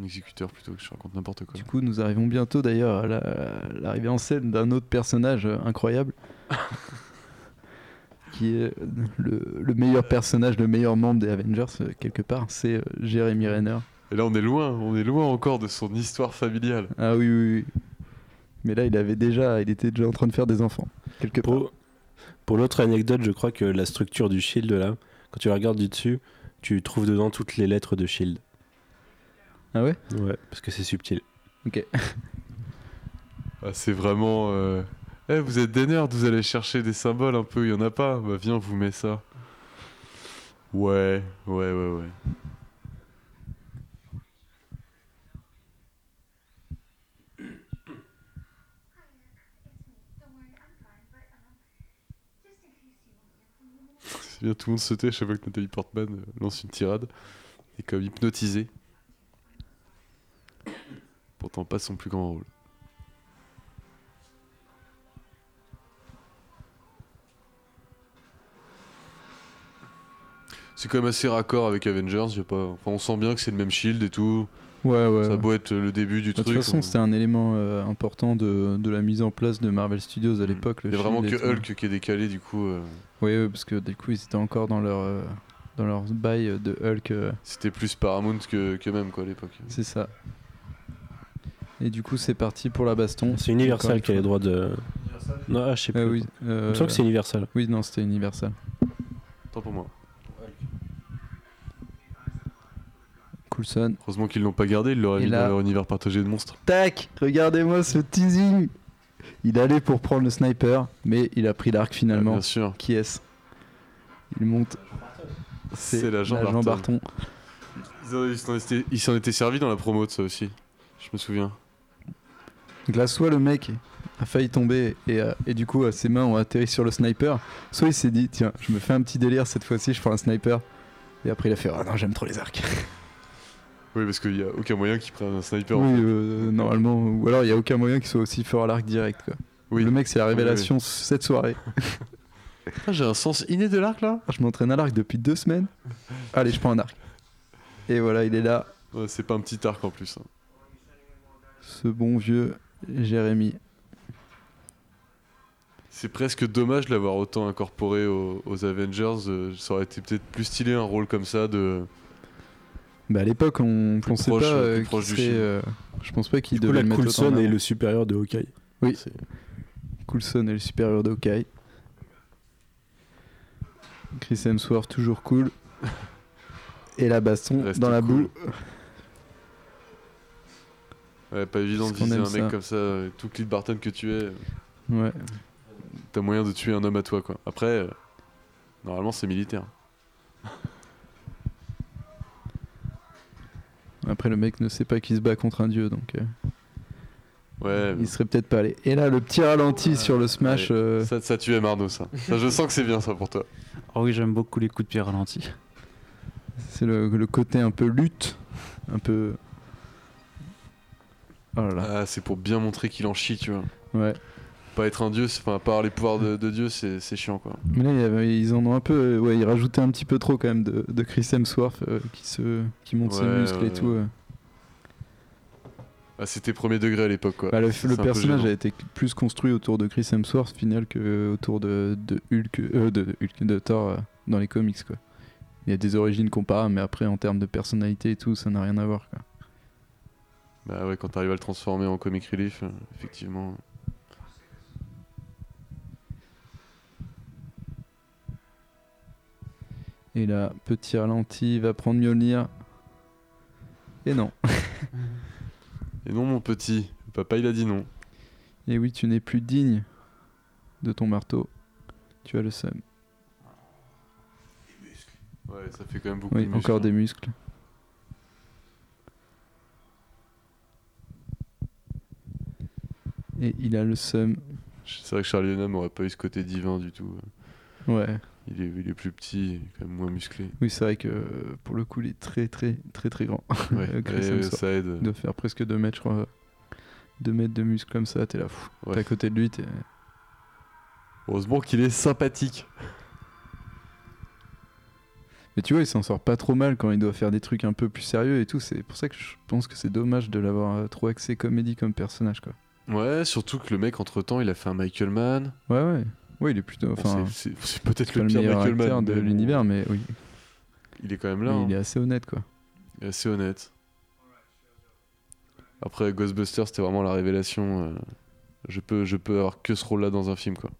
Un exécuteur plutôt que je raconte n'importe quoi. Du coup, nous arrivons bientôt d'ailleurs à la- à l'arrivée en scène d'un autre personnage euh, incroyable. *laughs* qui est le, le meilleur personnage, le meilleur membre des Avengers, euh, quelque part, c'est euh, Jeremy Renner. Et là on est loin, on est loin encore de son histoire familiale. Ah oui, oui, oui. Mais là, il avait déjà, il était déjà en train de faire des enfants, quelque part. Pour, pour l'autre anecdote, je crois que la structure du Shield, là, quand tu la regardes du dessus, tu trouves dedans toutes les lettres de Shield. Ah ouais? Ouais, parce que c'est subtil. Ok. *laughs* Ah, c'est vraiment. euh, Eh, vous êtes des nerds, vous allez chercher des symboles un peu, il y en a pas. Bah viens, on vous met ça. Ouais, ouais, ouais, ouais. Tout le monde se tait à chaque fois que Nathalie Portman euh, lance une tirade. Et comme hypnotisé. Pourtant pas son plus grand rôle. C'est quand même assez raccord avec Avengers. y a pas... enfin, on sent bien que c'est le même shield et tout. Ouais, ouais. Ça beau être le début du De toute truc. façon, on- c'était un élément euh, important de, de la mise en place de Marvel Studios à l'époque. le Il a vraiment que. Hulk qui est décalé du coup. euh, Oui, oui, parce que du coup, ils étaient encore dans leur, euh, dans leur bail de Hulk. euh, C'était plus Paramount que, que même quoi à l'époque. c'est ça. Et du coup, c'est parti pour la baston. C'est Universal qui a les droits de. Non, ah, je sais plus. Euh, oui, euh, me semble que c'est Universal. oui, non, c'était Universal. Tant pour moi. Coulson. Heureusement qu'ils l'ont pas gardé, ils l'auraient mis là- dans leur univers partagé de monstres. Tac Regardez-moi ce teasing Il allait pour prendre le sniper, mais il a pris l'arc Ah, finalement. bien sûr. Qui est-ce? Il monte. C'est l'agent Barton. Barton. Ils s'en étaient servis dans la promo de ça aussi. Je me souviens. Donc là, soit le mec a failli tomber et, euh, et du coup, ses mains ont atterri sur le sniper, soit il s'est dit, tiens, je me fais un petit délire cette fois-ci, je prends un sniper. Et après, il a fait, ah non, j'aime trop les arcs. *laughs* Oui, parce qu'il n'y a aucun moyen qu'ils prennent un sniper. oui, en fait. euh, normalement. Ou alors, il n'y a aucun moyen qu'il soit aussi fort à l'arc direct. Quoi. Oui. Le mec, c'est la Oui, oui. révélation cette soirée. *laughs* Ah, J'ai un sens inné de l'arc là Je m'entraîne à l'arc depuis deux semaines. Allez, je prends un arc. Et voilà, il est là, Ouais, C'est pas un petit arc en plus. hein. ce bon vieux Jérémy. C'est presque dommage de l'avoir autant incorporé aux, aux Avengers. euh, ça aurait été peut-être plus stylé un rôle comme ça de. Bah, à l'époque, on pensait proche, pas euh, plus qu'il serait, euh, Je pense pas qu'il Du coup, devait la le mettre autant en Coulson est le supérieur de Hawkeye. Oui. C'est- Coulson est le supérieur d'Hawkeye. Chris Hemsworth, toujours cool. *laughs* Et la baston Reste dans la cool. boue. Ouais, pas évident de viser un mec ça. comme ça, tout Clint Barton que tu es, Ouais. t'as moyen de tuer un homme à toi quoi. Après, euh, normalement c'est militaire. Après, le mec ne sait pas qu'il se bat contre un dieu, donc euh, Ouais, il serait peut-être pas allé. Et là, le petit ralenti sur le smash. Ouais. euh, ça, ça tuait Marno ça. ça. Je sens que c'est bien ça pour toi. Oh oui, j'aime beaucoup les coups de pied ralentis. C'est le, le côté un peu lutte, un peu. Oh là là. Ah, c'est pour bien montrer qu'il en chie, tu vois. Ouais. Pas être un dieu, enfin, pas avoir les pouvoirs de, de Dieu, c'est chiant quoi. Mais là, il y avait- ils en ont un peu. euh, Ouais, ils rajoutaient un petit peu trop quand même de, de Chris Hemsworth euh, qui, se, qui monte ses muscles ouais, et tout. euh. Ah, C'était premier degré à l'époque quoi. Bah, le le personnage a été plus construit autour de Chris Hemsworth final que autour de, de Hulk, euh, de, Hulk, de Thor euh, dans les comics quoi. Il y a des origines comparables, mais après en termes de personnalité et tout, ça n'a rien à voir quoi. Bah ouais, quand t'arrives à le transformer en comic relief, euh, effectivement. Et là, petit ralenti, il va prendre Mjolnir. Et non. *laughs* Et non, mon petit, papa il a dit non. Et oui, tu n'es plus digne de ton marteau. Tu as le seum. Ouais, ça fait quand même beaucoup Oui, de muscles, encore hein. des muscles. Et il a le seum. C'est vrai que Charlie Hunnam aurait pas eu ce côté divin du tout. Ouais. Il est, il est plus petit, il est quand même moins musclé. Oui, c'est vrai que euh, pour le coup, il est très, très, très, très grand. Ouais, *laughs* Euh, ça aide. Doit faire presque 2 mètres, je crois. 2 mètres de muscles comme ça, t'es là. fou. Ouais. T'es à côté de lui, t'es. Heureusement qu'il est sympathique. Mais tu vois, il s'en sort pas trop mal quand il doit faire des trucs un peu plus sérieux et tout. C'est pour ça que je pense que c'est dommage de l'avoir euh, trop axé comédie comme personnage, quoi. Ouais, surtout que le mec, entre temps, il a fait un Michael Mann. Ouais, ouais. Ouais, il est plutôt. Enfin, c'est- peut-être le pire meilleur Michael acteur Mann. de bon, l'univers, mais oui. Il est quand même là. Hein. Il est assez honnête, quoi. Il est assez honnête. Après, Ghostbusters, c'était vraiment la révélation. euh, Je peux, je peux avoir que ce rôle-là dans un film, quoi.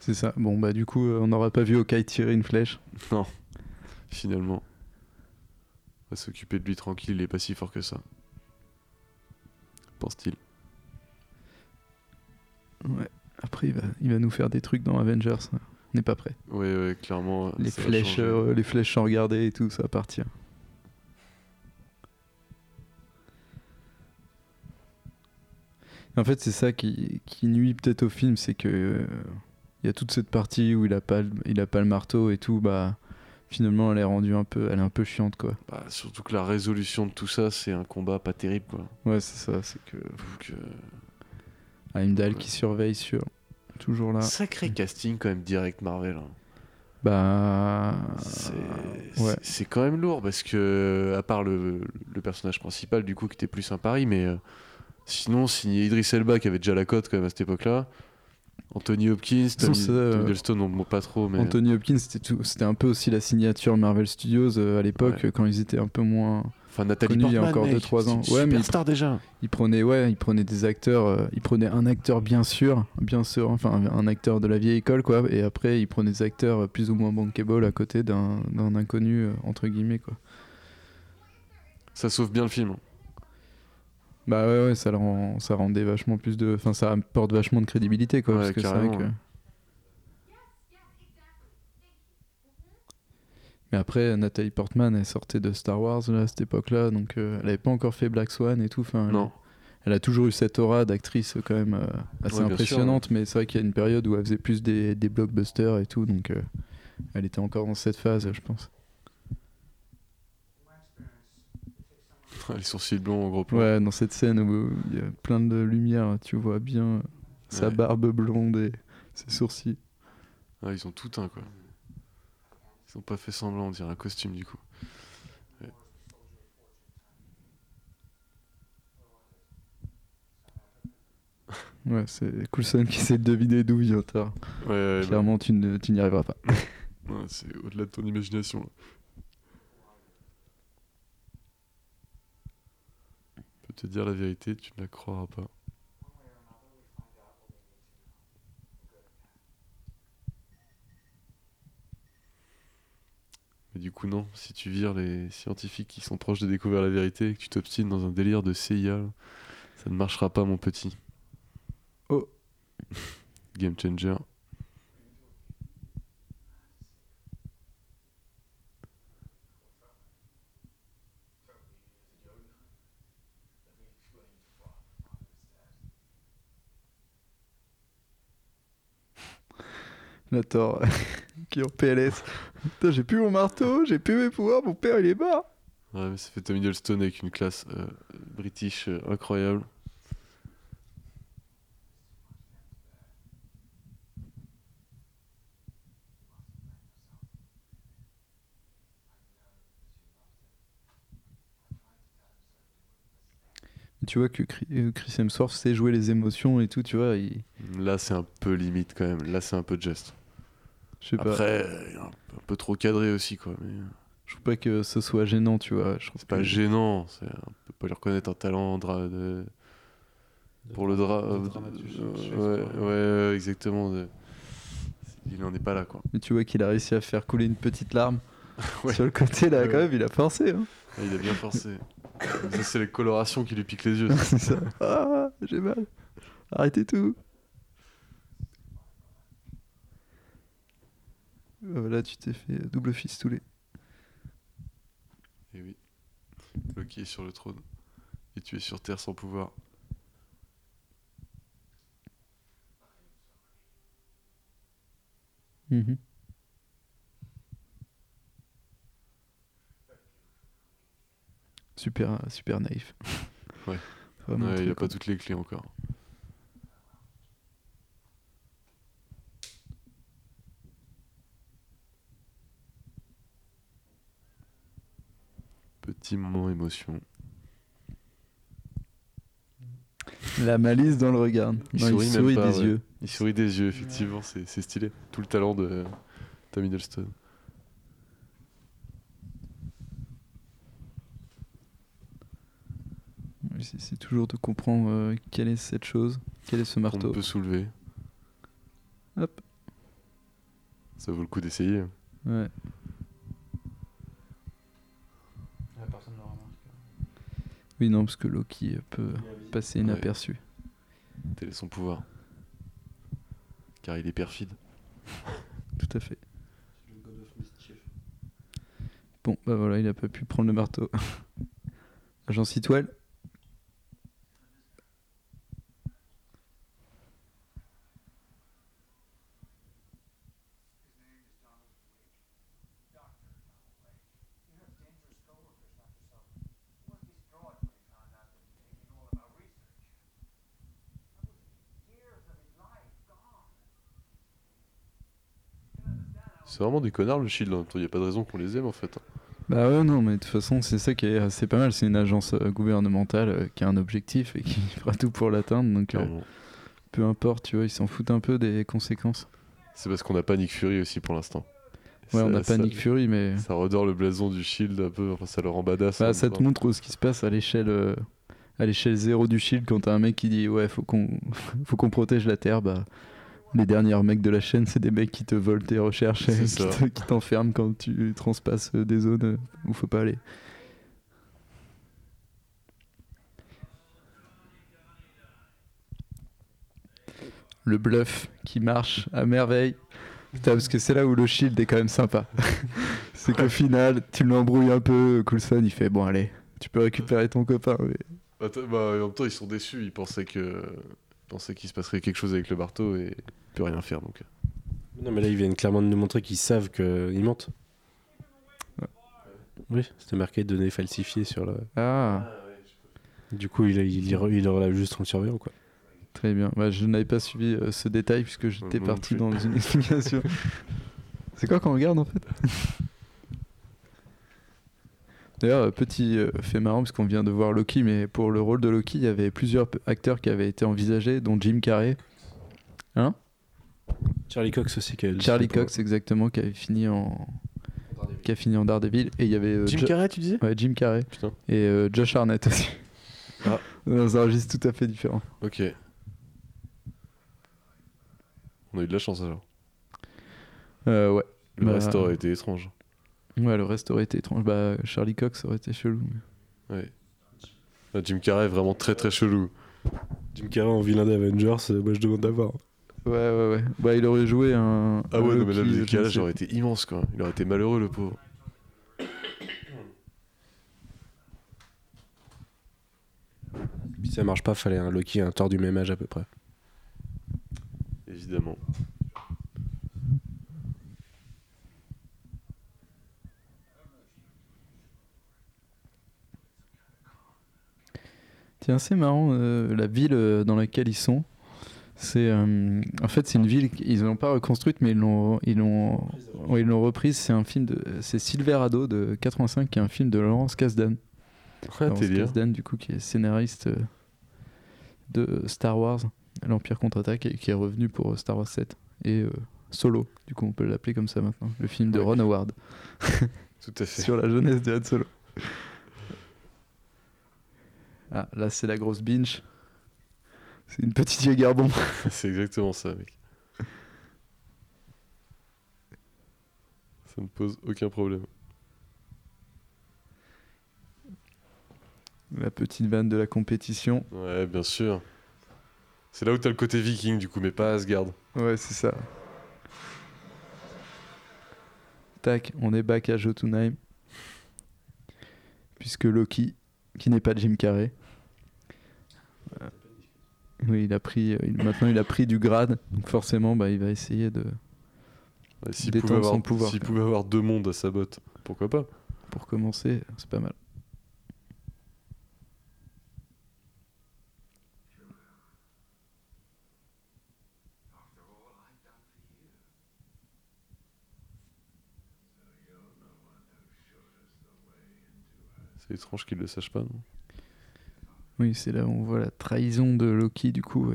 C'est ça. Bon, bah, du coup, euh, on n'aura pas vu Okai tirer une flèche. *laughs* Finalement. On va s'occuper de lui tranquille, il est pas si fort que ça. Pense-t-il. Ouais. Après, il va, il va nous faire des trucs dans Avengers. On n'est pas prêt. Ouais, clairement. Les flèches, euh, les flèches sans regarder et tout, ça va partir. En fait, c'est ça qui, qui nuit peut-être au film, c'est que euh, il y a toute cette partie où il a pas, le, il a pas le marteau et tout, bah finalement elle est rendue un peu, elle est un peu chiante quoi. Bah, surtout que la résolution de tout ça, c'est un combat pas terrible, quoi. Ouais, c'est ça, c'est que Donc, euh, Heimdall Ouais. qui surveille sur toujours là. Sacré casting, quand même, direct Marvel. hein. Bah C'est ouais. c'est- c'est quand même lourd parce que, à part le, le personnage principal, du coup, qui était plus un pari, mais euh, sinon, signé Idris Elba qui avait déjà la cote quand même à cette époque-là. Anthony Hopkins, Tommy, c'est, euh, Hiddleston, on ne pas trop, mais. Anthony Hopkins, c'était un peu aussi la signature Marvel Studios euh, à l'époque Ouais. quand ils étaient un peu moins. Enfin, Nathalie connu il y a Portman, encore mec, deux, trois c'est ans. une Ouais, mais il- superstar déjà. Ils prenaient, ouais, ils prenaient des acteurs, euh, ils prenaient un acteur bien sûr, bien sûr, enfin un, acteur de la vieille école quoi, et après ils prenaient des acteurs euh, plus ou moins bankable à côté d'un d'un inconnu euh, entre guillemets quoi. Ça sauve bien le film. Bah ouais, ouais, ça le rend, ça rendait vachement plus de, enfin ça apporte vachement de crédibilité quoi, Ouais, parce que c'est vrai carrément, que. Mais après, Nathalie Portman, elle sortait de Star Wars là, à cette époque-là, donc euh, elle avait pas encore fait Black Swan et tout. Enfin, Non. Elle a toujours eu cette aura d'actrice euh, quand même euh, assez Ouais, impressionnante, mais c'est vrai qu'il y a une période où elle faisait plus des, des blockbusters et tout, donc euh, elle était encore dans cette phase, je pense. *laughs* Les sourcils blonds en gros plan. Ouais, dans cette scène où il y a plein de lumière, tu vois bien sa Ouais. barbe blonde et ses sourcils. Ah, ils ont tout un quoi. Ils pas fait semblant, on dirait un costume du coup. Ouais, c'est Coulson qui essaie de deviner d'où vient Thor. Ouais, ouais, bah, Clairement, tu ne- tu n'y arriveras pas. *laughs* ouais, c'est au-delà de ton imagination. là. Je peux te dire la vérité, tu ne la croiras pas. Et du coup, non, si tu vires les scientifiques qui sont proches de découvrir la vérité et que tu t'obstines dans un délire de CIA, ça ne marchera pas, mon petit. Oh. *laughs* Game changer. La Thor *laughs* qui est en PLS. Putain, j'ai plus mon marteau, j'ai plus mes pouvoirs, mon père il est mort. Ouais, mais ça fait Tom Hiddleston avec une classe euh, british euh, incroyable. Tu vois que Chris euh, Chris Hemsworth sait jouer les émotions et tout, tu vois. Il... Là, c'est un peu limite quand même. Là, c'est un peu de geste. Je sais pas. Après, euh, il est un, peu trop cadré aussi, quoi. Mais euh, Je trouve pas que ce soit gênant, tu vois. Je trouve c'est pas gênant. C'est, on peut pas lui reconnaître un talent dra- de- pour le drap. de dramaturgie, ouais, ouais, ouais, exactement. de- Il en est pas là, quoi. Mais tu vois qu'il a réussi à faire couler une petite larme. *laughs* Ouais. Sur le côté, là, Ouais, quand même, il a forcé. Hein. Il a bien forcé. *laughs* ça, c'est les colorations qui lui piquent les yeux. *laughs* C'est ça. Ah, j'ai mal. Arrêtez tout. Ah, Voilà, tu t'es fait double fistouler. Et oui. Loki est sur le trône. Et tu es sur Terre sans pouvoir. Mhm. Super, super naïf. Ouais. *laughs* Vraiment Ouais, il très a pas toutes les clés encore. Petit moment émotion. La malice dans le regard. Il sourit il même sourit pas, des ouais. yeux. Il sourit des yeux, effectivement, c'est c'est stylé. Tout le talent de Tom Hiddleston. Ouais, C'est toujours de comprendre euh, quelle est cette chose, quel est ce On marteau. peut soulever. Hop. Ça vaut le coup d'essayer. Ouais. Oui, non, parce que Loki peut passer inaperçu. Tel est son pouvoir. Car il est perfide. *laughs* Tout à fait. Bon, bah voilà, il a pas pu prendre le marteau. *laughs* Agent Sitwell C'est vraiment des connards le Shield. Il n'y a pas de raison qu'on les aime en fait. Bah ouais, non, mais de toute façon, c'est ça qui est assez pas mal. C'est une agence euh, gouvernementale euh, qui a un objectif et qui *laughs* fera tout pour l'atteindre. Donc, euh, peu importe, tu vois, ils s'en foutent un peu des conséquences. C'est parce qu'on n'a pas Nick Fury aussi pour l'instant. Ouais, on n'a pas ça- Nick Fury, mais Ça redore le blason du Shield un peu. Enfin, ça le rend badass. bah, ça te montre ce qui se passe à l'échelle à l'échelle zéro du Shield quand t'as un mec qui dit ouais, faut qu'on *laughs* faut qu'on protège la Terre. Bah, les derniers mecs de la chaîne, c'est des mecs qui te volent tes recherches et qui te- t'enferment quand tu transpasses euh, des zones euh, où faut pas aller. Le bluff qui marche à merveille. Putain, parce que c'est là où le shield est quand même sympa. *laughs* c'est qu'au final, tu l'embrouilles un peu, Coulson, il fait bon allez, tu peux récupérer ton copain. mais- Attends, bah, en même temps, ils sont déçus. Ils pensaient que. ils pensaient qu'il se passerait quelque chose avec le marteau et peut rien faire donc. Non, mais là, ils viennent clairement de nous montrer qu'ils savent qu'ils mentent. Ouais. Oui, c'était marqué données falsifiées sur le. Ah, Du coup, il, il, il, il relève juste en surveillant, quoi. très bien. Bah, je n'avais pas suivi euh, ce détail puisque j'étais parti plus. dans une explication. *laughs* c'est quoi qu'on regarde en fait? D'ailleurs, euh, petit euh, fait marrant parce qu'on vient de voir Loki, mais pour le rôle de Loki, il y avait plusieurs acteurs qui avaient été envisagés, dont Jim Carrey. Hein? Charlie Cox aussi. Qui a Charlie Cox exactement qui avait fini en qui a fini en Daredevil et il y avait euh, Jim Jo- Carrey, tu disais? Ouais, Jim Carrey Putain. et euh, Josh Arnett aussi Ah. *laughs* dans un registre tout à fait différent Ok. On a eu de la chance alors. Euh, ouais Le Bah, reste aurait été étrange. Ouais, le reste aurait été étrange. Bah, Charlie Cox aurait été chelou. mais- Ouais. Ah, Jim Carrey est vraiment très très chelou. Jim Carrey en vilain d'Avengers, moi je demande d'avoir. Ouais, ouais, ouais. Bah, il aurait joué un. Ah un ouais, non, mais là, le décalage aurait été immense quoi. Il aurait été malheureux le pauvre. Puis ça marche pas, fallait un Loki et un Thor du même âge à peu près. Évidemment. C'est assez marrant, euh, la ville euh, dans laquelle ils sont. C'est, euh, en fait, c'est une ville qu'ils n'ont pas reconstruite, mais ils l'ont, ils l'ont, ouais, ils l'ont reprise. C'est un film de, c'est Silverado de 85, qui est un film de Laurence Kasdan. Ah, Laurence. Kasdan, du coup, qui est scénariste euh, de Star Wars, l'Empire contre-attaque, et qui est revenu pour Star Wars 7 et euh, Solo. Du coup, on peut l'appeler comme ça maintenant, le film de Ouais. Ron Howard *laughs* Tout à *laughs* fait. sur la jeunesse de Han Solo. Ah, là, c'est la grosse binge. C'est une petite Jäger bombe. *laughs* C'est exactement ça, mec. Ça ne pose aucun problème. La petite vanne de la compétition. Ouais, bien sûr. C'est là où t'as le côté viking du coup, mais pas Asgard. Ouais, c'est ça. Tac, on est back à Jotunheim. Puisque Loki, qui n'est pas Jim Carrey. Oui, il a pris, euh, il- maintenant il a pris du grade, donc forcément bah, il va essayer de, Ouais, S'il Détendre pouvait, avoir, son pouvoir, s'il pouvait avoir deux mondes à sa botte, pourquoi pas? Pour commencer, c'est pas mal. C'est étrange qu'il le sache pas, non? Oui, c'est là où on voit la trahison de Loki du coup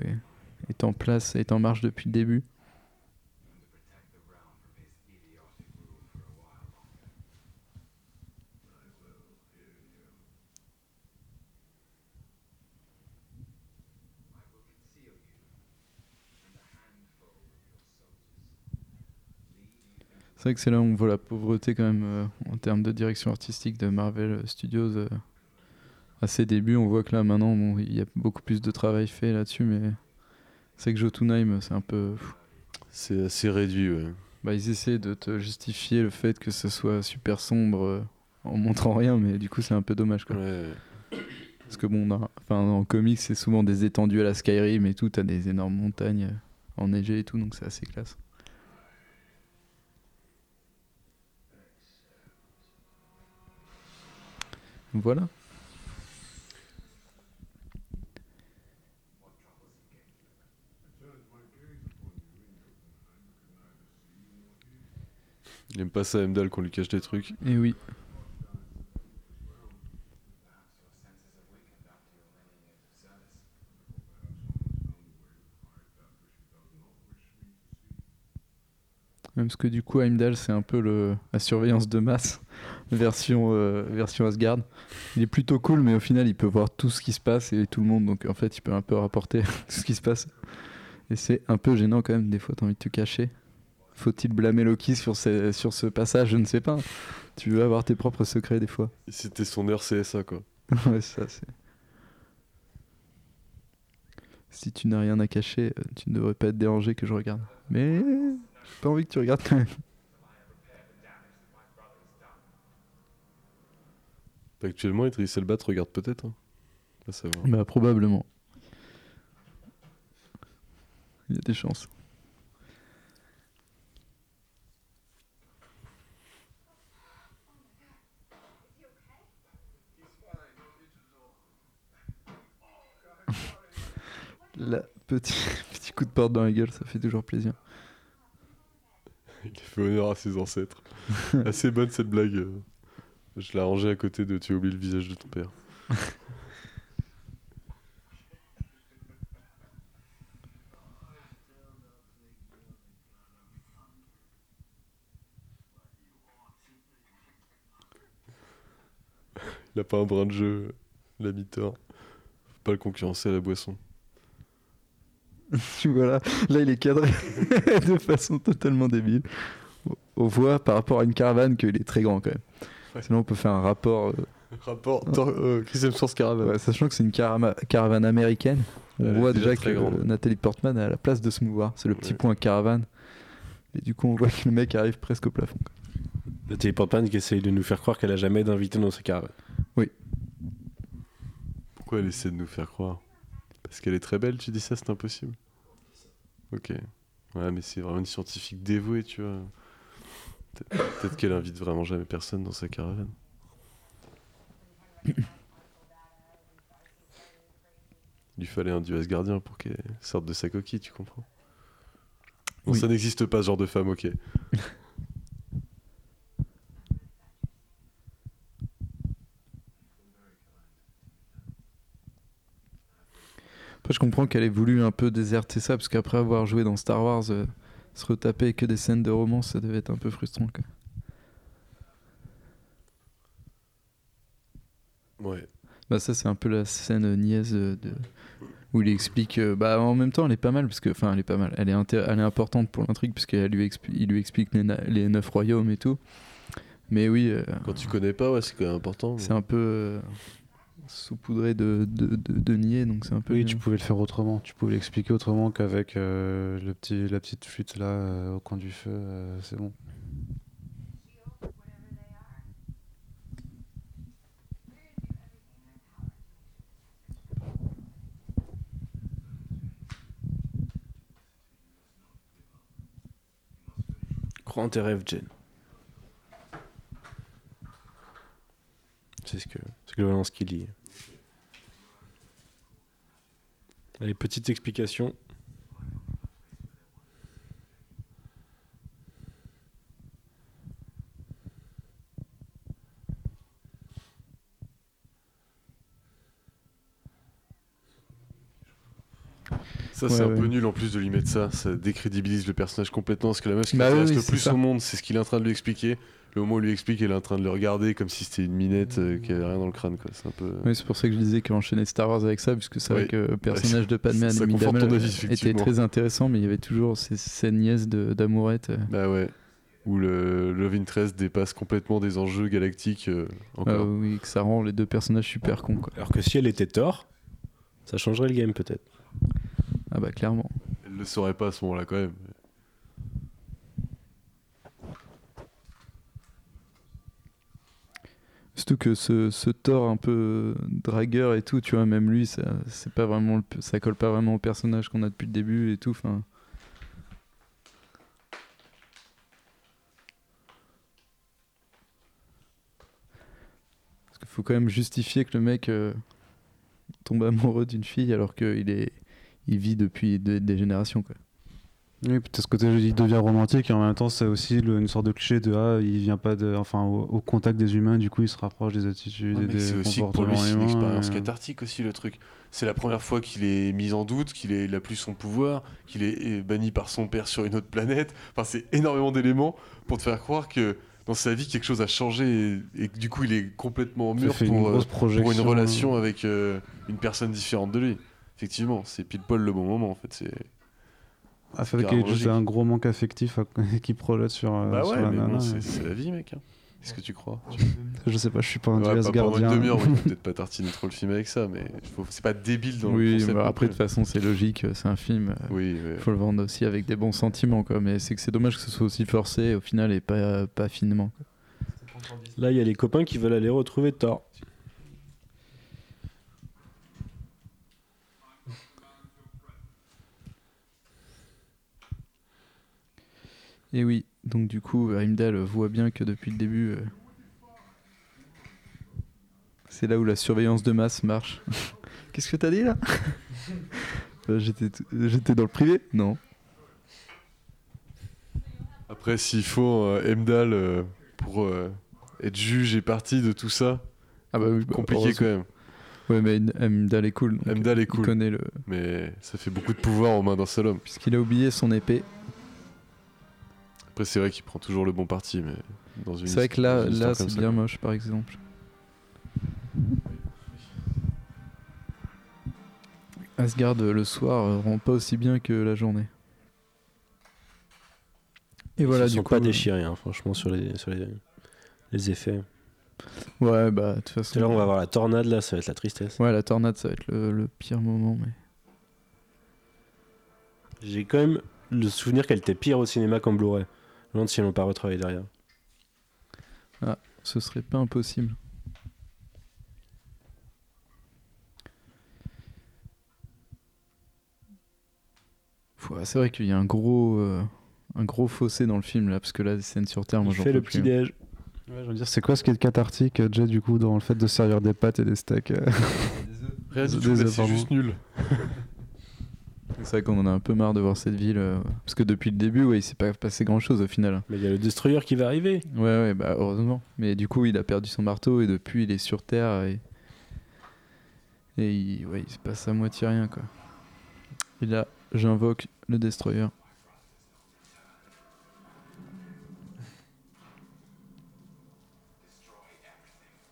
est, en place, est en marche depuis le début. C'est vrai que c'est là où on voit la pauvreté quand même euh, en termes de direction artistique de Marvel Studios. euh, à ses débuts, on voit que là maintenant bon, il y a beaucoup plus de travail fait là-dessus, mais c'est que Jotunheim c'est un peu. C'est assez réduit, ouais. Bah, ils essaient de te justifier le fait que ce soit super sombre euh, en montrant rien, mais du coup c'est un peu dommage quoi. Ouais. Parce que bon, dans, enfin, en comics c'est souvent des étendues à la Skyrim et tout, t'as des énormes montagnes euh, enneigées et tout, donc c'est assez classe. Voilà. Il aime pas ça, Emdal, qu'on lui cache des trucs. Et oui. Même parce que du coup, Heimdall, c'est un peu le, la surveillance de masse *laughs* version, euh, version Asgard. Il est plutôt cool, mais au final, il peut voir tout ce qui se passe et tout le monde. Donc en fait, il peut un peu rapporter *laughs* tout ce qui se passe. Et c'est un peu gênant quand même. Des fois, t'as envie de te cacher. Faut-il blâmer Loki sur ce, sur ce passage Je ne sais pas. Tu veux avoir tes propres secrets des fois. C'était son heure CSA, quoi. *laughs* ouais, ça c'est. Si tu n'as rien à cacher, euh, tu ne devrais pas être dérangé que je regarde. Mais j'ai pas envie que tu regardes quand même. Actuellement, Idriss Elba te regarde peut-être. Hein. Bah probablement. Il y a des chances. La petit, *laughs* petit coup de porte dans la gueule, ça fait toujours plaisir. Il fait honneur à ses ancêtres. *laughs* Assez bonne cette blague. euh. Je l'ai rangée à côté de Tu as oublié le visage de ton père. *laughs* Il a pas un brin de jeu, l'ami Thor. Faut pas le concurrencer à la boisson. *laughs* Vois là, il est cadré *laughs* de façon totalement débile. Au, on voit par rapport à une caravane qu'il est très grand quand même. Ouais. Sinon, on peut faire un rapport. euh, Rapport euh, Chris Hemsworth Caravan. ouais, sachant que c'est une carama- caravane américaine, on Elle voit déjà déjà que grande. Nathalie Portman a la place de se mouvoir. C'est le petit Ouais. point caravane. Et du coup, on voit que le mec arrive presque au plafond. Nathalie Portman qui essaye de nous faire croire qu'elle a jamais d'invité dans sa caravane. Pourquoi elle essaie de nous faire croire? Parce qu'elle est très belle, tu dis ça, c'est impossible. Ok. Ouais, mais c'est vraiment une scientifique dévouée, tu vois. Peut- Peut-être qu'elle invite vraiment jamais personne dans sa caravane. Il lui fallait un dieu Asgardien pour qu'elle sorte de sa coquille, tu comprends? Bon, Oui. ça n'existe pas, ce genre de femme, ok. Après, je comprends qu'elle ait voulu un peu déserter ça, parce qu'après avoir joué dans Star Wars, euh, se retaper que des scènes de romance, ça devait être un peu frustrant. Quoi. Ouais. Bah ça c'est un peu la scène euh, niaise euh, de où il explique euh, bah en même temps elle est pas mal parce que enfin elle est pas mal elle est elle est importante pour l'intrigue parce qu'il lui expli- il lui explique les, neuf royaumes et tout mais oui euh, Quand tu connais pas, ouais, c'est quand même important. c'est un peu euh, saupoudré de, de, de, de niais donc c'est un peu Oui, tu pouvais le faire autrement. Tu pouvais l'expliquer autrement qu'avec euh, le petit, la petite flûte là euh, au coin du feu. euh, c'est bon. Crois en tes rêves, Jen. C'est ce que, c'est globalement ce qu'il dit. Allez, petite explication. Ça, c'est Ouais, un peu nul en plus de lui mettre ça. Ça décrédibilise le personnage complètement. Parce que la meuf, ce qui Bah oui, le plus ça. au monde, c'est ce qu'il est en train de lui expliquer. Le moment où il lui explique, elle est en train de le regarder comme si c'était une minette euh, qui avait rien dans le crâne. Quoi. C'est un peu. Oui, c'est pour ça que je disais qu'enchaîner Star Wars avec ça, puisque c'est vrai que le personnage de Padmé *laughs* ça Amy conforte ton Damel, avis, était très intéressant, mais il y avait toujours ces scènes niaises de- d'amourette. euh. Bah ouais. Où le Love Interest dépasse complètement des enjeux galactiques. euh, Ah oui, que ça rend les deux personnages super cons. Quoi. Alors que si elle était Thor, ça changerait le game peut-être. Ah bah clairement. Elle le saurait pas à ce moment-là quand même. Surtout que ce, ce un peu dragueur et tout, tu vois, même lui, ça, c'est pas vraiment ça colle pas vraiment au personnage qu'on a depuis le début et tout. Enfin, parce qu'il faut quand même justifier que le mec euh, tombe amoureux d'une fille alors qu'il est, il vit depuis de- des générations. Quoi. Oui, peut-être ce côté il devient romantique et en même temps c'est aussi le- une sorte de cliché de ah il vient pas de enfin au, au contact des humains du coup il se rapproche des attitudes Ouais, et des c'est aussi pour lui, c'est une expérience et- cathartique aussi, le truc. C'est la première fois qu'il est mis en doute, qu'il est- il a plus son pouvoir, qu'il est est banni par son père sur une autre planète. Enfin, c'est énormément d'éléments pour te faire croire que dans sa vie, quelque chose a changé et, et que du coup, il est complètement mûr fait une pour, euh, pour une relation avec euh, une personne différente de lui. Effectivement, c'est pile poil le bon moment, en fait. C'est... ah, juste logique. un gros manque affectif à- *laughs* qui projette sur, euh, Bah sur ouais, la mais nana, bon, c'est, ouais. c'est la vie, mec. hein. Qu'est-ce que tu crois? *laughs* Je sais pas je suis pas un Ouais, pas pendant une demi-heure, faut *laughs* peut-être pas tartiner trop le film avec ça, mais faut- c'est pas débile dans le Oui, concept. bah après, de toute façon, c'est logique, c'est un film. euh, Oui, ouais. faut le vendre aussi avec des bons sentiments quoi mais c'est que c'est dommage que ce soit aussi forcé au final et pas, pas finement quoi. Là, il y a les copains qui veulent aller retrouver Thor. Et oui donc du coup Heimdall voit bien que depuis le début euh, c'est là où la surveillance de masse marche. *laughs* Qu'est-ce que t'as dit là *laughs* Euh, j'étais t- dans le privé non. Après, s'il faut euh, Emdal euh, pour être juge et partie de tout ça, ah bah oui bah, compliqué quand même. ouais mais Heimdall est cool Heimdall est il cool, connaît le mais ça fait beaucoup de pouvoir aux mains d'un seul homme. puisqu'il a oublié son épée Après, c'est vrai qu'il prend toujours le bon parti, mais dans une c'est vrai que là là c'est bien moche par exemple Asgard euh, le soir euh, rend pas aussi bien que la journée. Et voilà, Ils se du sont coup, pas euh, déchirés, hein, franchement, sur les, sur les, les effets. Ouais, bah, de toute Parce que là, façon. on va avoir la tornade, là, ça va être la tristesse. Ouais, la tornade, ça va être le, le pire moment, mais. J'ai quand même le souvenir qu'elle était pire au cinéma qu'en Blu-ray. Je me demande si elles n'ont pas retravaillé derrière. Ce serait pas impossible. C'est vrai qu'il y a un gros, euh, un gros fossé dans le film là, parce que là, les scènes sur Terre, moi j'en fait peux le plus. hein. petit déj. Ouais, je veux dire, c'est quoi ce qui est cathartique, euh, Jay, du coup, dans le fait de servir des pâtes et des steaks euh Rien du Des tout, *laughs* c'est juste nul. *laughs* C'est vrai qu'on en a un peu marre de voir cette ville, euh, parce que depuis le début, ouais, il s'est pas passé grand chose au final. Mais il y a le destroyer qui va arriver. Ouais, ouais, bah heureusement. Mais du coup, il a perdu son marteau et depuis, il est sur Terre et. Et il, ouais, il se passe à moitié rien, quoi. Et là, j'invoque le Destroyer.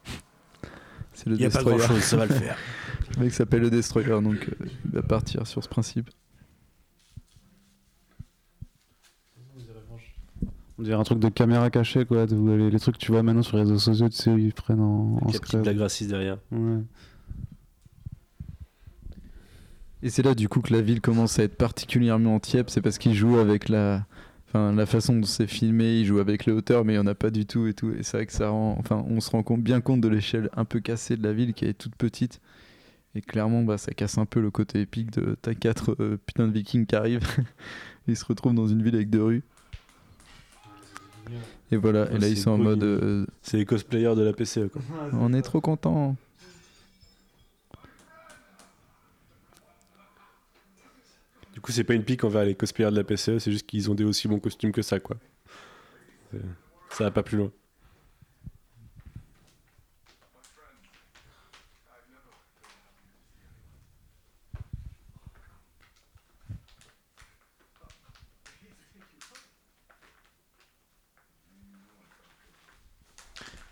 *laughs* C'est le Il n'y a pas Destroyer. grand chose, ça va le faire. *laughs* Le mec s'appelle le Destroyer, donc euh, il va partir sur ce principe. On dirait un truc de caméra cachée, quoi. les, les trucs que tu vois maintenant sur les réseaux sociaux, tu sais, ils prennent en, en secret. Black Racis derrière. Ouais. Et c'est là du coup que la ville commence à être particulièrement tiède, c'est parce qu'il joue avec la, enfin, la façon dont c'est filmé, il joue avec les hauteurs, mais il n'y en a pas du tout et tout. Et c'est vrai que ça rend, enfin, on se rend compte, bien compte de l'échelle un peu cassée de la ville qui est toute petite. Et clairement, bah, ça casse un peu le côté épique de t'as quatre euh, putains de vikings qui arrivent, *laughs* ils se retrouvent dans une ville avec deux rues. Et voilà, et là ils sont en mode, euh, C'est les cosplayers de la PCE, quoi. on est trop contents. Du coup, c'est pas une pique envers les cosplayers de la PCE, c'est juste qu'ils ont des aussi bons costumes que ça, quoi. Ça va pas plus loin.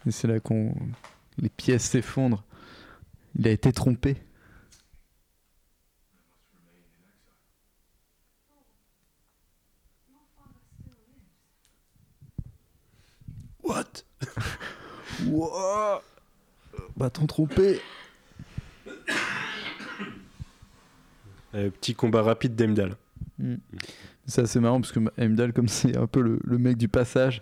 Et c'est là qu'on. Les pièces s'effondrent. Il a été trompé. What? *laughs* Wouah Bâton trompé Euh, Petit combat rapide d'Emdal. C'est assez marrant parce que Heimdall, comme c'est un peu le, le mec du passage,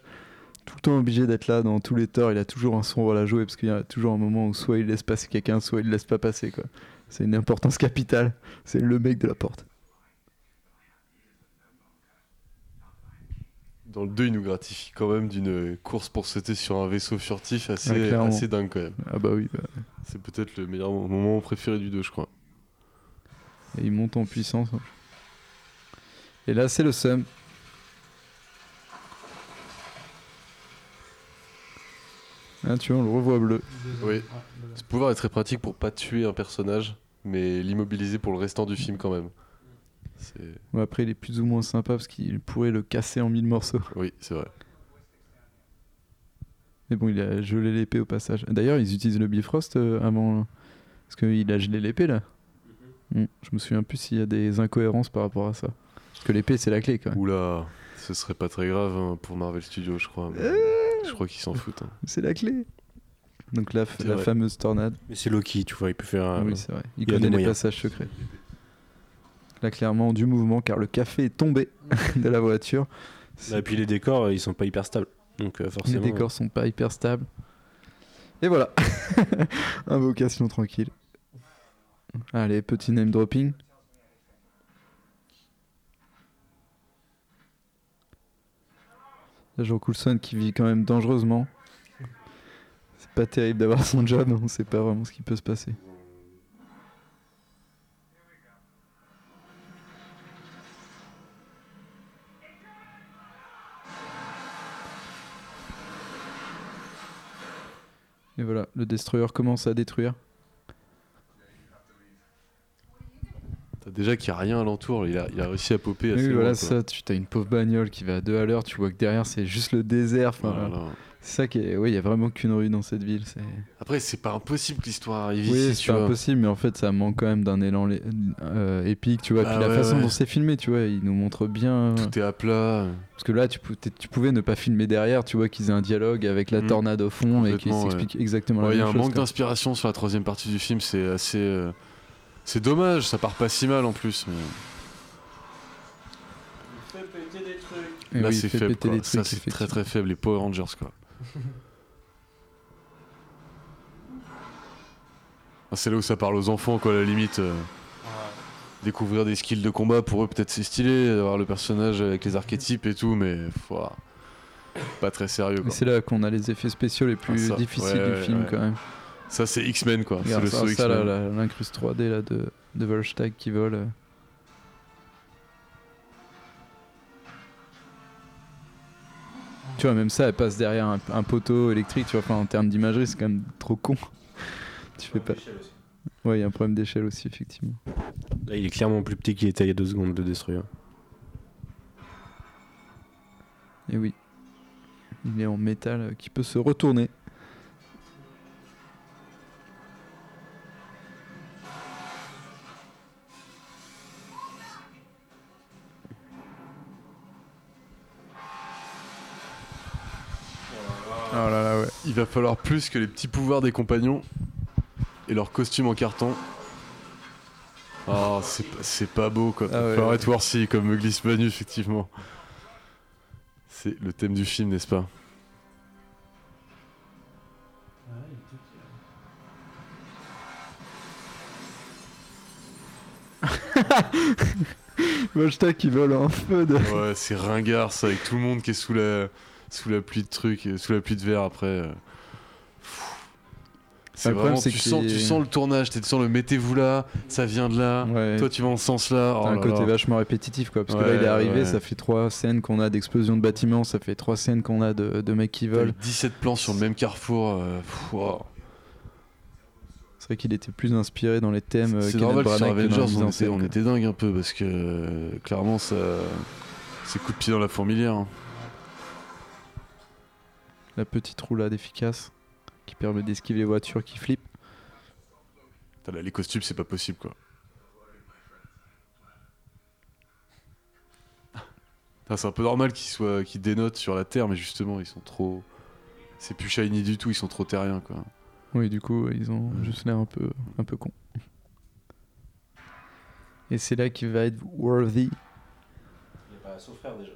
tout le temps obligé d'être là dans tous les torts, il a toujours un son rôle à jouer parce qu'il y a toujours un moment où soit il laisse passer quelqu'un, soit il laisse pas passer. quoi. C'est une importance capitale. C'est le mec de la porte. Dans le 2, il nous gratifie quand même d'une course pour sauter sur un vaisseau furtif assez, dingue quand même. Ah bah oui. bah. C'est peut-être le meilleur mo- moment préféré du 2, je crois. Et il monte en puissance. Et là, c'est le seum. Ah, tu vois, on le revoit bleu. Oui. Ce pouvoir est très pratique pour pas tuer un personnage, mais l'immobiliser pour le restant du film quand même. C'est... Bon, après, il est plus ou moins sympa parce qu'il pourrait le casser en mille morceaux. Oui, c'est vrai. Mais bon, il a gelé l'épée au passage. D'ailleurs, ils utilisent le Bifrost euh, avant. Parce qu'il a gelé l'épée là. Hmm, Je me souviens plus s'il y a des incohérences par rapport à ça. Parce que l'épée, c'est la clé quand même. Oula, ce serait pas très grave hein, pour Marvel Studios, je crois. mais Je crois qu'ils s'en foutent. hein. *laughs* C'est la clé. Donc la, la fameuse tornade. Mais c'est Loki, tu vois, il peut faire. un- oui, c'est vrai. Il, connaît les moyens. passages secrets. Là, clairement, du mouvement, car le café est tombé *laughs* de la voiture. Et puis les décors, euh, ils sont pas hyper stables. Donc euh, Les forcément. décors sont pas hyper stables. Et voilà. *laughs* Invocation tranquille. Allez, petit name dropping. Jean Coulson qui vit quand même dangereusement. C'est pas terrible d'avoir son job, on sait pas vraiment ce qui peut se passer. Et voilà, le destroyer commence à détruire. T'as déjà qu'il n'y a rien alentour, il a, il a réussi à popper assez Oui, voilà ça, tu as une pauvre bagnole qui va à deux à l'heure, tu vois que derrière c'est juste le désert. Voilà. C'est ça qui est. Oui, il y a vraiment qu'une rue dans cette ville. C'est. Après, c'est pas impossible que l'histoire arrive Oui, ici, c'est tu pas vois. impossible, mais en fait, ça manque quand même d'un élan euh, épique, tu vois. Ah Puis la façon ouais. dont c'est filmé, tu vois, il nous montre bien. Tout est à plat. Parce que là, tu, pou- t'es- tu pouvais ne pas filmer derrière, tu vois, qu'ils aient un dialogue avec la Mhm. tornade au fond et qu'ils ouais. s'expliquent exactement la Il y a même un chose. manque d'inspiration sur la troisième partie du film, c'est assez. euh, C'est dommage, ça part pas si mal en plus. mais Et Là, oui, il c'est fait faible. péter quoi. les Ça, trucs, c'est très très faible. Les Power Rangers, quoi. *laughs* Ah, c'est là où ça parle aux enfants, quoi, à la limite. euh, Découvrir des skills de combat, pour eux, peut-être c'est stylé, d'avoir le personnage avec les archétypes et tout, mais faut- pas très sérieux, c'est là qu'on a les effets spéciaux les plus Ah, difficiles Ouais, du ouais, film, ouais. quand même. Ça, c'est X-Men, quoi. C'est le ça, saut ça, là, X-Men. la- l'incruste 3D là, de, de qui vole. euh. Tu vois, même ça, elle passe derrière un, un poteau électrique, tu vois, enfin, en termes d'imagerie, c'est quand même trop con. *laughs* tu fais pas. Ouais, il y a un problème d'échelle aussi, effectivement. Là, il est clairement plus petit qu'il était il y a deux secondes de Destroyer. Et oui. Il est en métal euh, qui peut se retourner. Il va falloir plus que les petits pouvoirs des compagnons et leurs costumes en carton. Ah, c'est pas- c'est pas beau quoi. Ah ouais, Faut ouais. voir si, comme me glisse Manu, effectivement. C'est le thème du film, n'est-ce pas? *laughs* Qui vole en feu de... Ouais, c'est ringard ça, avec tout le monde qui est sous la, sous la pluie de trucs, euh, sous la pluie de verre après. C'est vraiment, tu sens, tu sens le tournage, tu sens le mettez-vous là, ça vient de là, Ouais. toi tu vas en ce sens-là. T'as oh un là côté là. vachement répétitif quoi parce que là il est arrivé ouais. ça fait trois scènes qu'on a d'explosion de bâtiments ça fait trois scènes qu'on a de, de mecs qui volent eu 17 plans sur le même carrefour. euh, wow. c'est vrai qu'il était plus inspiré dans les thèmes euh, C'est normal sur Avengers, on était, on était dingue un peu parce que euh, clairement, ça, c'est coup de pied dans la fourmilière. hein. la petite roulade efficace qui permet d'esquiver les voitures qui flippent Putain, là, les costumes, c'est pas possible quoi. C'est un peu normal qu'ils soient, qu'ils dénotent sur la terre, mais justement, ils sont trop. C'est plus shiny du tout, ils sont trop terriens quoi. oui du coup ils ont juste l'air un peu un peu con et c'est là qu'il va être worthy Il n'y a pas à souffrir déjà.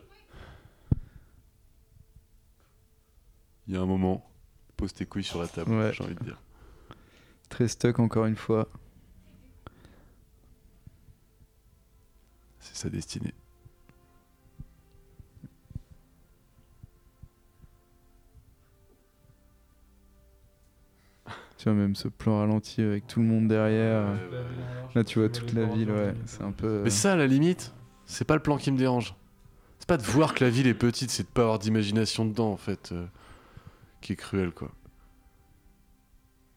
Il y a un moment, pose tes couilles sur la table, Ouais. j'ai envie de dire. très stuck encore une fois C'est sa destinée. tu vois même ce plan ralenti avec tout le monde derrière là tu vois toute la ville ouais c'est un peu Mais ça, à la limite, c'est pas le plan qui me dérange. C'est pas de voir que la ville est petite, c'est de pas avoir d'imagination dedans, en fait, euh, qui est cruel, quoi.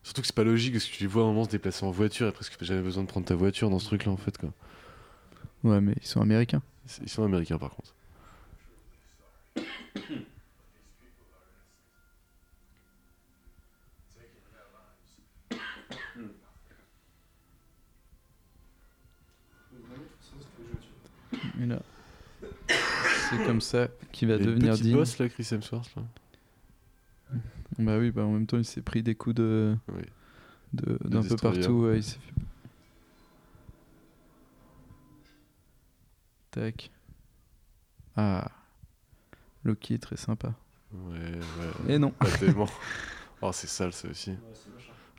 Surtout que c'est pas logique, parce que tu les vois à un moment se déplacer en voiture, et presque jamais besoin de prendre ta voiture dans ce truc-là, en fait, quoi. ouais mais ils sont américains Ils sont américains, par contre. Et là, c'est comme ça qu'il va Il y a une devenir digne. bosse, là, Chris Hemsworth, là. Bah oui, bah en même temps, il s'est pris des coups de Oui. de- De d'un peu partout. ouais, il s'est fait- Tac. Ah. Loki est très sympa. Ouais, ouais. Et non. *laughs* Tellement. Oh, c'est sale, ça aussi.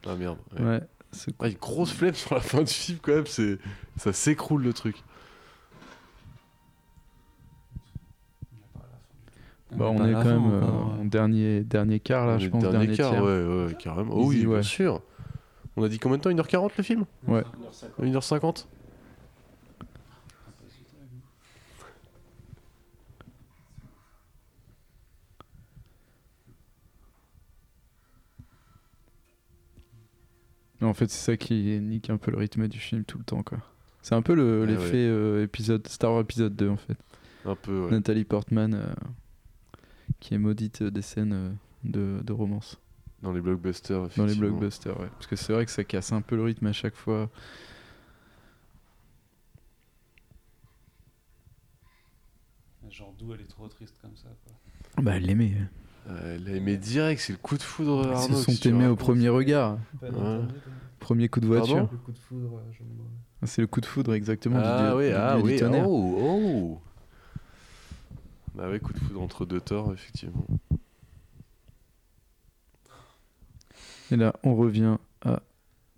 Ah, merde. ouais. Ouais. c'est Ah, une grosse flemme sur la fin du film, quand même, c'est... Ça s'écroule, le truc. Bah, on pas à est quand même euh, encore, en dernier, dernier quart là, On je pense, dernier dernier quart, tiers. ouais, ouais, carrément. Oh Easy, oui, bien sûr. On a dit combien de temps 1h40 le film? Ouais. 1h50 Mais En fait, c'est ça qui nique un peu le rythme du film tout le temps, quoi. C'est un peu le- Ouais, l'effet ouais. euh, épisode Star Wars épisode 2 en fait. Un peu, ouais. Nathalie Portman euh, qui est maudite euh, des scènes euh, de, de romance. Dans les blockbusters, Dans les blockbusters, ouais. Parce que c'est vrai que ça casse un peu le rythme à chaque fois. Genre d'où elle est trop triste comme ça. Quoi. Bah, elle l'aimait. Euh, elle aimé direct, c'est le coup de foudre Ils Arnaud. se sont aimés au premier regard. Ouais. Premier coup de voiture. Ah, C'est le coup de foudre exactement du Ah dieu- oui, du ah du oui, oh, oh. Bah ouais, coup de foudre entre deux torts, effectivement. Et là, on revient à,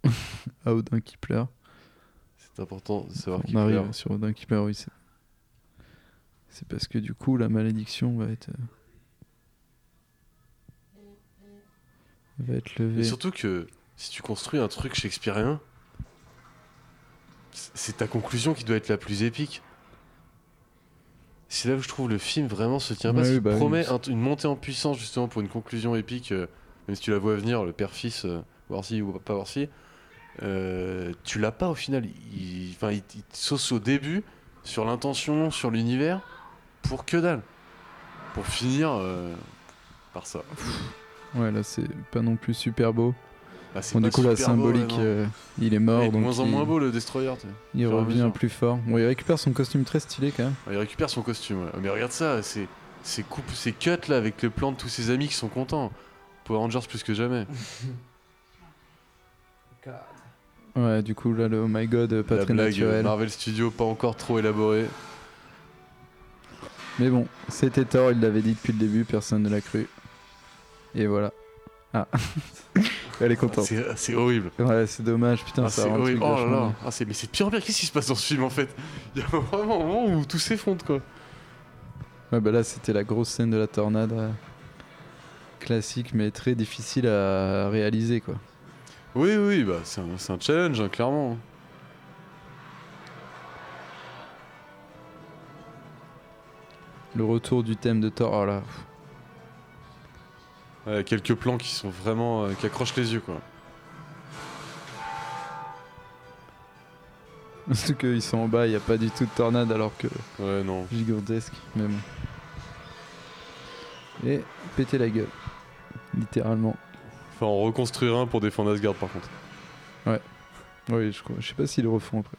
*laughs* à Odin qui pleure. C'est important de savoir qui On arrive pleure. sur Odin qui pleure, oui. C'est parce que du coup, la malédiction va être. euh, va être Et levée. surtout que si tu construis un truc shakespearien, c'est ta conclusion qui doit être la plus épique. C'est là où je trouve le film vraiment se tient pas. Ouais, Il bah oui. promet un- une montée en puissance justement pour une conclusion épique, euh, même si tu la vois venir, le père-fils, euh, voir si ou pas voir si. euh, tu l'as pas au final. Il, enfin, il, il te sauce au début sur l'intention, sur l'univers, pour que dalle. Pour finir euh, par ça. Ouais, là, c'est pas non plus super beau. Ah, c'est Bon, du coup, la beau, symbolique, euh, il est mort. Ouais, de donc moins en il, moins beau le Destroyer. il revient plus fort. Bon, il récupère son costume très stylé quand même. Il récupère son costume. ouais. Mais regarde ça, c'est ces coupes, ces cuts là avec le plan de tous ses amis qui sont contents. Power Rangers plus que jamais. *laughs* Ouais, du coup, là, le oh my god, pas La très blague naturel. euh, Marvel Studios pas encore trop élaborée. Mais bon, c'était tort, il l'avait dit depuis le début, personne ne l'a cru. Et voilà. Ah, *laughs* elle est contente. C'est horrible. Ouais, c'est dommage, putain, Ah, c'est horrible. Oh là là. Ah, c'est- mais c'est de pire en pire. Qu'est-ce qui se passe dans ce film en fait? Il y a vraiment un moment où tout s'effondre quoi. Ouais, bah là, c'était la grosse scène de la tornade. euh, classique, mais très difficile à réaliser, quoi. Oui, oui, bah c'est un, c'est un challenge, hein, clairement. Le retour du thème de Thor, oh là. Ouais, quelques plans qui sont vraiment. euh, qui accrochent les yeux quoi. *laughs* Surtout qu'ils sont en bas, il n'y a pas du tout de tornade alors que Ouais, non. gigantesque, mais bon. Et péter la gueule. Littéralement. Enfin, en reconstruire un pour défendre Asgard par contre. Oui, je crois. Je sais pas s'ils le refont après.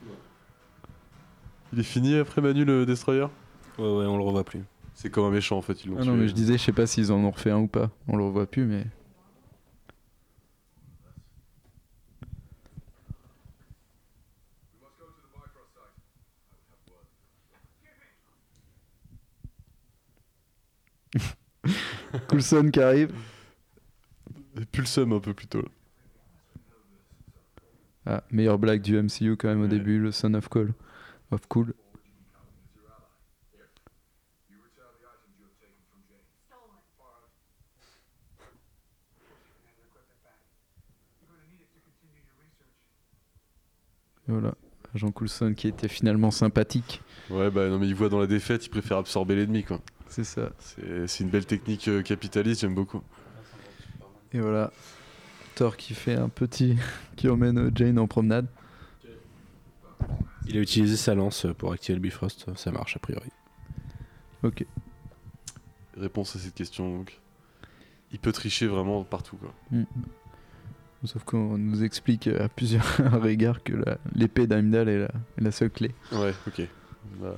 Il est fini après Manu le Destroyer? Ouais, ouais, on le revoit plus. C'est comme un méchant en fait, ils l'ont Ah non, mais je disais, je sais pas s'ils en ont refait un ou pas. On le revoit plus, mais. *laughs* Coulson qui arrive. Et Pulsum un peu plus tôt. Ah, meilleure blague du MCU quand même au Ouais. début, le Son of Call. Of Cool. Voilà, Jean Coulson qui était finalement sympathique. Ouais, bah non, mais il voit dans la défaite, il préfère absorber l'ennemi quoi. C'est ça. C'est une belle technique euh, capitaliste, j'aime beaucoup. Et voilà. Thor qui fait un petit. *laughs* qui emmène euh, Jane en promenade. Il a utilisé sa lance pour activer le Bifrost, ça marche a priori. Ok. Réponse à cette question donc. Il peut tricher vraiment partout quoi. Mm. Sauf qu'on nous explique à plusieurs *laughs* regards que l'épée d'Heimdall est la, est la seule clé. Ouais, ok. Bah.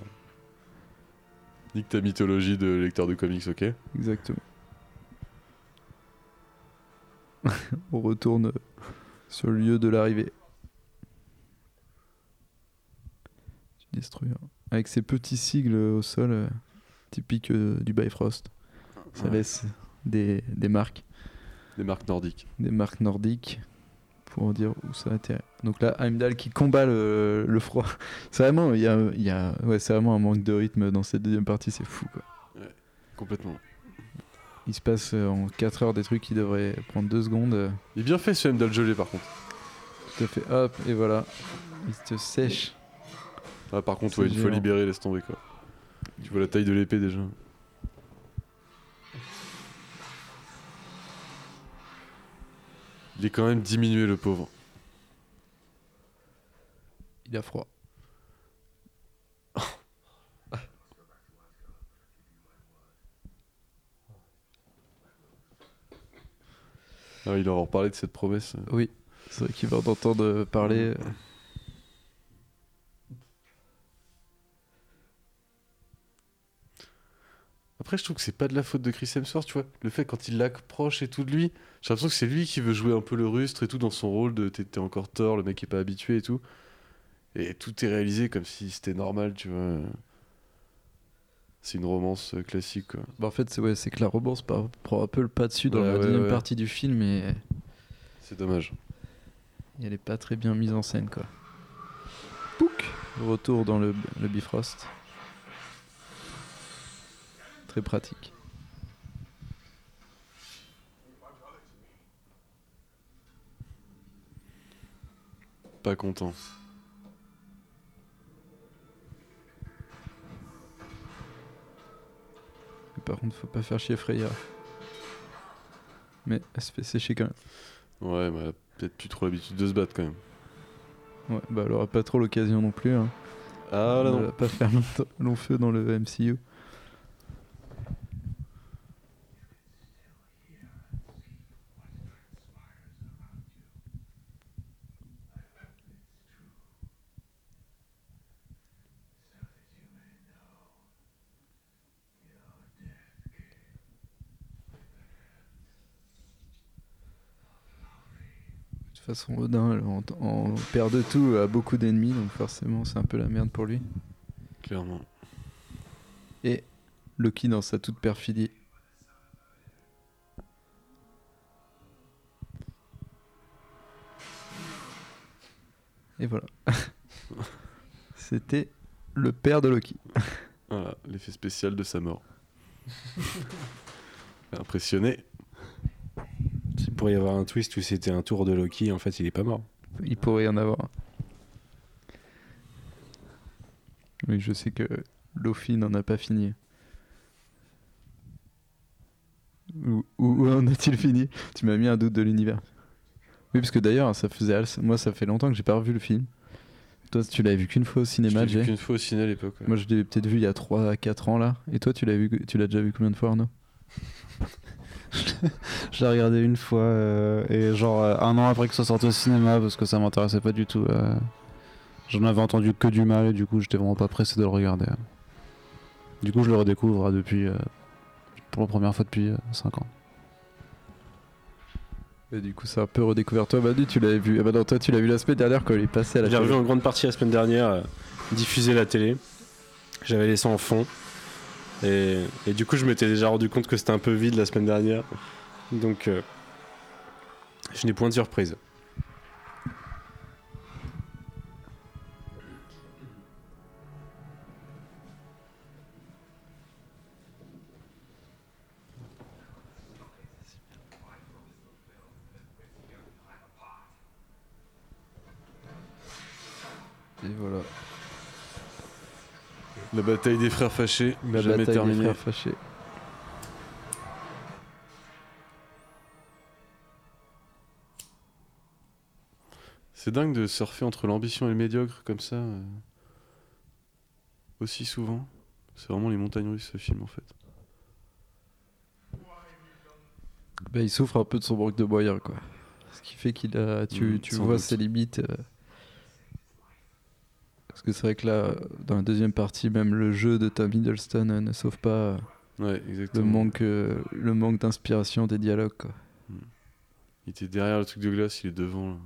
Nique ta mythologie de lecteur de comics, ok Exactement. *laughs* On retourne sur le lieu de l'arrivée. Destroyer. Avec ces petits sigles au sol, euh, typiques euh, du Bifrost. Ça Ouais. laisse des, des marques, Des marques nordiques. des marques nordiques pour dire où ça atterrit. Donc là, Heimdall qui combat le, le froid. *laughs* C'est vraiment, il y a, il y a- ouais, vraiment un manque de rythme dans cette deuxième partie, c'est fou quoi. Complètement. Il se passe euh, en 4 heures des trucs qui devraient prendre 2 secondes. Il est bien fait ce Heimdall gelé par contre. Tout à fait, hop, et voilà. Il te sèche. Ah, par contre, ouais, une fois géant. libéré, laisse tomber quoi. Tu vois la taille de l'épée déjà. Il est quand même diminué le pauvre. Il a froid. *laughs* Ah, il en reparlé de cette promesse. Oui, c'est vrai qu'il va en entendre parler. Après, je trouve que c'est pas de la faute de Chris Hemsworth, tu vois. Le fait quand il l'approche et tout de lui, j'ai l'impression que c'est lui qui veut jouer un peu le rustre et tout dans son rôle de t'es encore tort, le mec est pas habitué et tout. Et tout est réalisé comme si c'était normal, tu vois. C'est une romance euh, classique, quoi. Bah, en fait, c'est ouais, c'est que la romance prend un peu le pas dessus dans Ouais, la ouais, deuxième partie du film et C'est dommage. et elle est pas très bien mise en scène, quoi. Pouc Retour dans le, le Bifrost. Très pratique. Pas content. Par contre, faut pas faire chier Freya. Mais elle se fait sécher quand même. Ouais, a peut-être plus trop l'habitude de se battre quand même. Ouais, bah elle aura pas trop l'occasion non plus. Hein. Ah là Elle non. va pas faire long, long feu dans le MCU. Façon, Odin, en, en perd de tout, a beaucoup d'ennemis, donc forcément, c'est un peu la merde pour lui. Clairement. Et Loki dans sa toute perfidie. Et voilà. *laughs* C'était le père de Loki. Voilà, l'effet spécial de sa mort. *laughs* Impressionné. Il pourrait y avoir un twist où c'était un tour de Loki, en fait il est pas mort. Il pourrait y en avoir. Oui, je sais que Lofi n'en a pas fini. Où, où- où en a-t-il fini? Tu m'as mis un doute de l'univers. Oui, parce que d'ailleurs, ça faisait moi, ça fait longtemps que j'ai pas revu le film. Toi, tu l'avais vu qu'une fois au cinéma, l'ai vu qu'une fois au ciné à l'époque. ouais. Moi, je l'ai peut-être vu il y a 3 à 4 ans là. Et toi, tu l'as vu, tu l'as déjà vu combien de fois, Arnaud? *laughs* Je l'ai regardé une fois euh, et genre euh, un an après que ça sorte au cinéma parce que ça m'intéressait pas du tout. euh, J'en avais entendu que du mal et du coup j'étais vraiment pas pressé de le regarder. Du coup je le redécouvre euh, depuis euh, pour la première fois depuis 5 ans. Et du coup, c'est un peu redécouvert. Toi, Manu, tu l'avais vu. Ah bah non, toi, tu l'as vu la semaine dernière quand il est passé à la J'ai revu en grande partie la semaine dernière, euh, diffusé la télé. J'avais laissé en fond. Et, du coup, je m'étais déjà rendu compte que c'était un peu vide la semaine dernière. Donc, euh, je n'ai point de surprise. Et voilà. La bataille des frères fâchés, La jamais bataille terminée. des frères fâchés. C'est dingue de surfer entre l'ambition et le médiocre comme ça. euh, Aussi souvent. C'est vraiment les montagnes russes ce film en fait. Bah, il souffre un peu de son manque de moyens, quoi. Ce qui fait qu'il a. Tu, Mm, tu vois doute. ses limites. euh. Parce que c'est vrai que là, dans la deuxième partie, même le jeu de Tom Hiddleston euh, ne sauve pas euh, Ouais, le manque, euh, le manque d'inspiration des dialogues, quoi. Il était derrière le truc de glace, il est devant. là.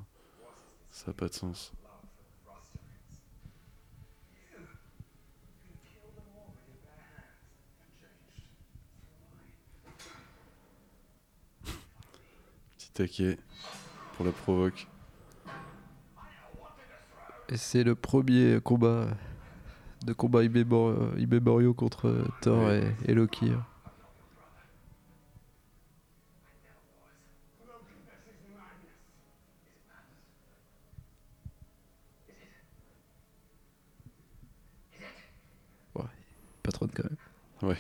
Ça n'a pas de sens. *laughs* Petit taquet pour la provoque. Et c'est le premier combat de combat Ibeborio contre Thor et, et Loki. Ouais, patronne quand même. Ouais.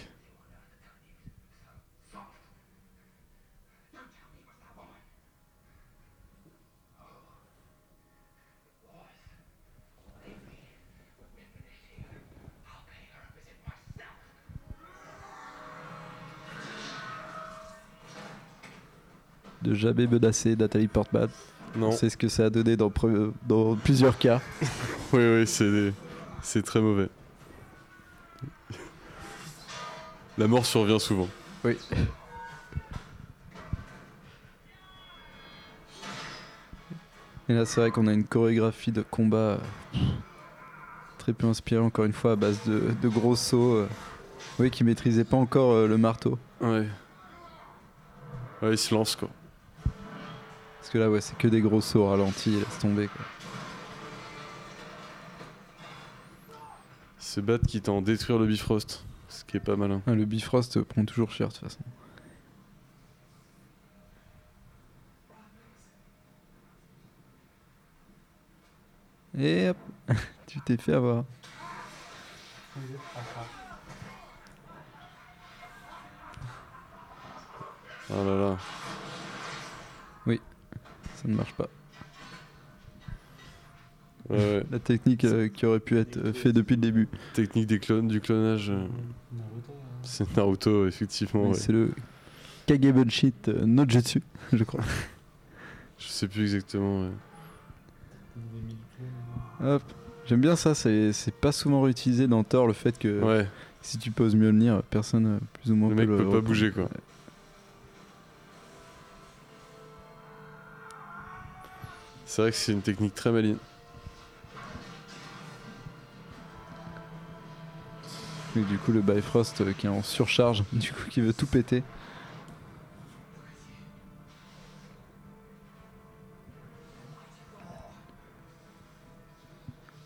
De jamais menacer Nathalie Portman. Non. C'est ce que ça a donné dans, pre- dans plusieurs cas. *laughs* Oui, oui, c'est c'est très mauvais. La mort survient souvent. Oui. Et là, c'est vrai qu'on a une chorégraphie de combat euh, très peu inspirée, encore une fois, à base de, de gros sauts. euh, oui, qui maîtrisaient pas encore euh, le marteau. Ouais. Ouais, il se lance quoi. Parce que là, ouais, c'est que des gros sauts ralentis, laisse tomber. Quoi. Ils se battent quitte à en détruire le Bifrost. Ce qui est pas malin. Ah, le Bifrost euh, prend toujours cher de toute façon. Et hop, *laughs* tu t'es fait avoir. Oh là là. Ça ne marche pas. Ouais. La technique euh, qui aurait pu être euh, fait depuis le début. Technique des clones, du clonage. euh, C'est Naruto, effectivement. ouais. C'est le Kagebunshi euh, no Jutsu, *laughs* je crois. Je sais plus exactement. ouais. Hop. J'aime bien ça, c'est c'est pas souvent réutilisé dans Thor le fait que Ouais, si tu poses Mjolnir, personne euh, plus ou moins le mec peut pas reprendre. bouger quoi. C'est vrai que c'est une technique très maligne. Et du coup, le Bifrost euh, qui est en surcharge, *laughs* du coup, qui veut tout péter.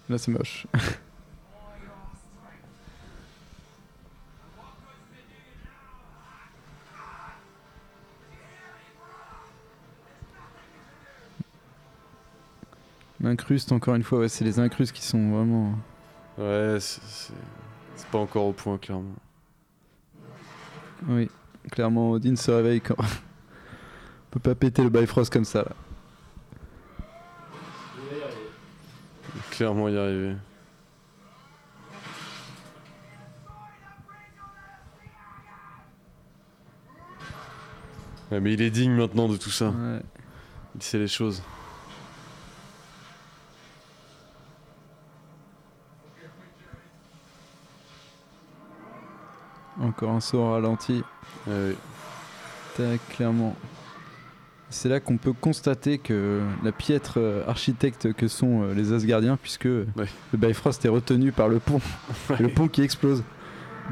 Là, c'est moche. *laughs* L'incruste, encore une fois, ouais, c'est les incrustes qui sont vraiment. Ouais, c'est- pas encore au point, clairement. Oui, clairement, Odin se réveille quand. *laughs* On peut pas péter le Bifrost comme ça là. Clairement y arriver. Ouais, mais il est digne maintenant de tout ça. Ouais. Il sait les choses. Encore un saut au ralenti. Ouais. Tac, clairement. C'est là qu'on peut constater que la piètre euh, architecte que sont euh, les Asgardiens, puisque le Bifrost est retenu par le pont, *laughs* le pont qui explose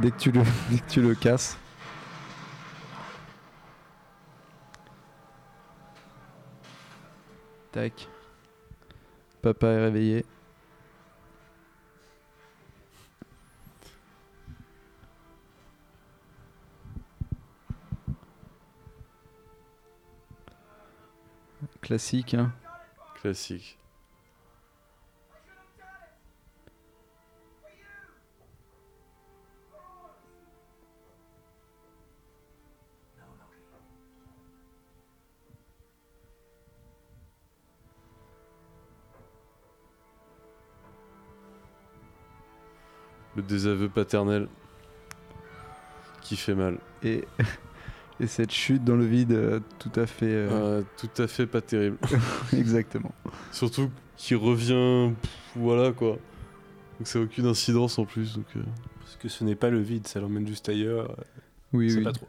dès que tu le, *laughs* dès que tu le casses. Tac. Papa est réveillé. Classique, hein. Classique. Le désaveu paternel qui fait mal. Et, *laughs* et cette chute dans le vide, euh, tout à fait. euh, Euh, tout à fait pas terrible. *laughs* Exactement. Surtout qu'il revient, pff, voilà quoi. Donc ça a aucune incidence en plus. Donc, euh, Parce que ce n'est pas le vide, ça l'emmène juste ailleurs. Oui, c'est oui. pas trop.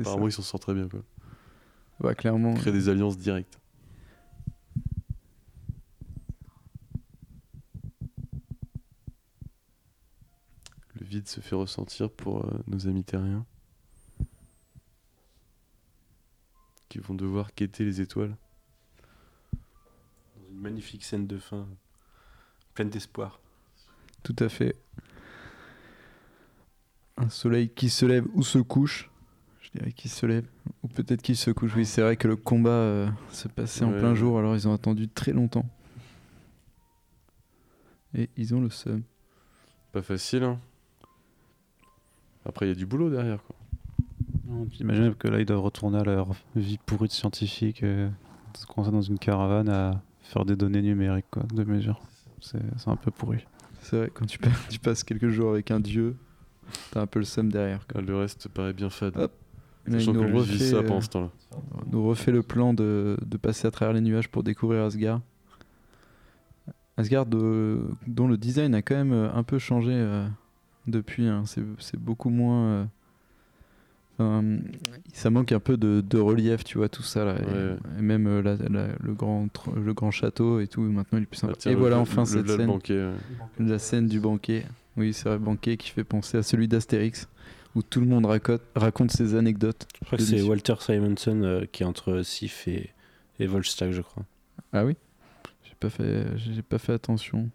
Apparemment ça. il s'en sort très bien quoi. Bah, clairement. Crée des alliances directes. Le vide se fait ressentir pour euh, nos amis terriens. Qui vont devoir quêter les étoiles. Dans une magnifique scène de fin, pleine d'espoir. Tout à fait. Un soleil qui se lève ou se couche. Je dirais qu'il se lève. Ou peut-être qu'il se couche. Oui, c'est vrai que le combat euh, se passait en plein jour, alors ils ont attendu très longtemps. Et ils ont le seum. Pas facile hein. Après il y a du boulot derrière quoi. J'imagine que là, ils doivent retourner à leur vie pourrie de scientifique, et se commencer dans une caravane à faire des données numériques, quoi, de mesure. C'est un peu pourri. C'est vrai, quand tu, pa- *laughs* tu passes quelques jours avec un dieu, t'as un peu le seum derrière. quoi. Ah, Le reste paraît bien fade. Hop. Sachant que lui ça euh, pendant ce temps-là. nous refait le plan de, de passer à travers les nuages pour découvrir Asgard. Asgard, euh, dont le design a quand même euh, un peu changé euh, depuis. hein. C'est c'est beaucoup moins. Euh, enfin, ça manque un peu de, de relief, tu vois, tout ça là. Et, Ouais. et même euh, la- la- le, grand, tr- le grand château et tout, maintenant il est plus sympa. Ah, tiens, et le- voilà le- enfin le- cette le scène. banquet, ouais. La scène du banquet. Oui, c'est vrai, banquet qui fait penser à celui d'Astérix, où tout le monde raconte, raconte ses anecdotes. Je crois que c'est. Walter Simonson euh, qui est entre Sif et, et Volstagg, je crois. Ah oui? J'ai pas fait, j'ai pas fait attention.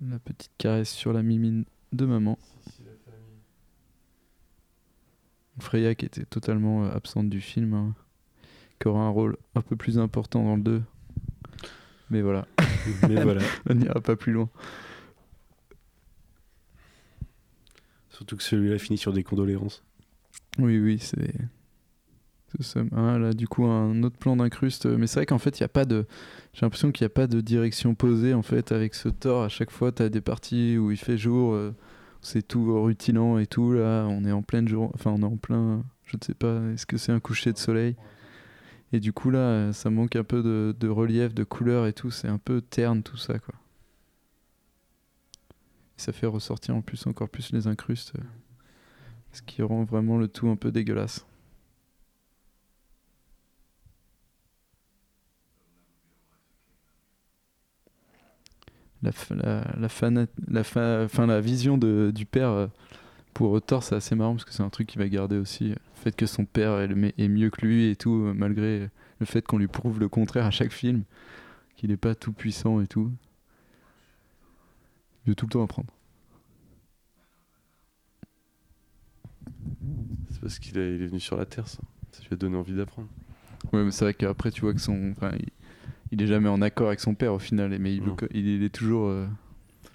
La petite caresse sur la mimine de maman. Freya qui était totalement euh, absente du film, hein, qui aura un rôle un peu plus important dans le 2. Mais voilà, *laughs* Mais voilà. *laughs* on n'ira pas plus loin. Surtout que celui-là finit sur des condoléances. Oui, oui, c'est. Ah, là, du coup, un autre plan d'incruste. Mais c'est vrai qu'en fait, il y a pas de. J'ai l'impression qu'il n'y a pas de direction posée en fait avec ce Thor. À chaque fois, tu as des parties où il fait jour, euh, c'est tout rutilant et tout. Là, on est en pleine jour. Enfin, on est en plein. Je ne sais pas, est-ce que c'est un coucher de soleil? Et du coup, là, ça manque un peu de, relief, de couleur et tout. C'est un peu terne tout ça, quoi. Ça fait ressortir en plus encore plus les incrustes. ce qui rend vraiment le tout un peu dégueulasse. La, la, la, fana- la, fa- enfin, la vision de, du père euh, pour Thor, c'est assez marrant parce que c'est un truc qui va garder aussi. euh, Le fait que son père est, mieux que lui et tout, euh, malgré le fait qu'on lui prouve le contraire à chaque film, qu'il n'est pas tout puissant et tout. Il veut tout le temps apprendre. C'est parce qu'il est, est venu sur la Terre, ça. Ça lui a donné envie d'apprendre. Ouais, mais c'est vrai qu'après, tu vois que son. Enfin, il, il est jamais en accord avec son père au final, mais il, il, il est toujours. euh,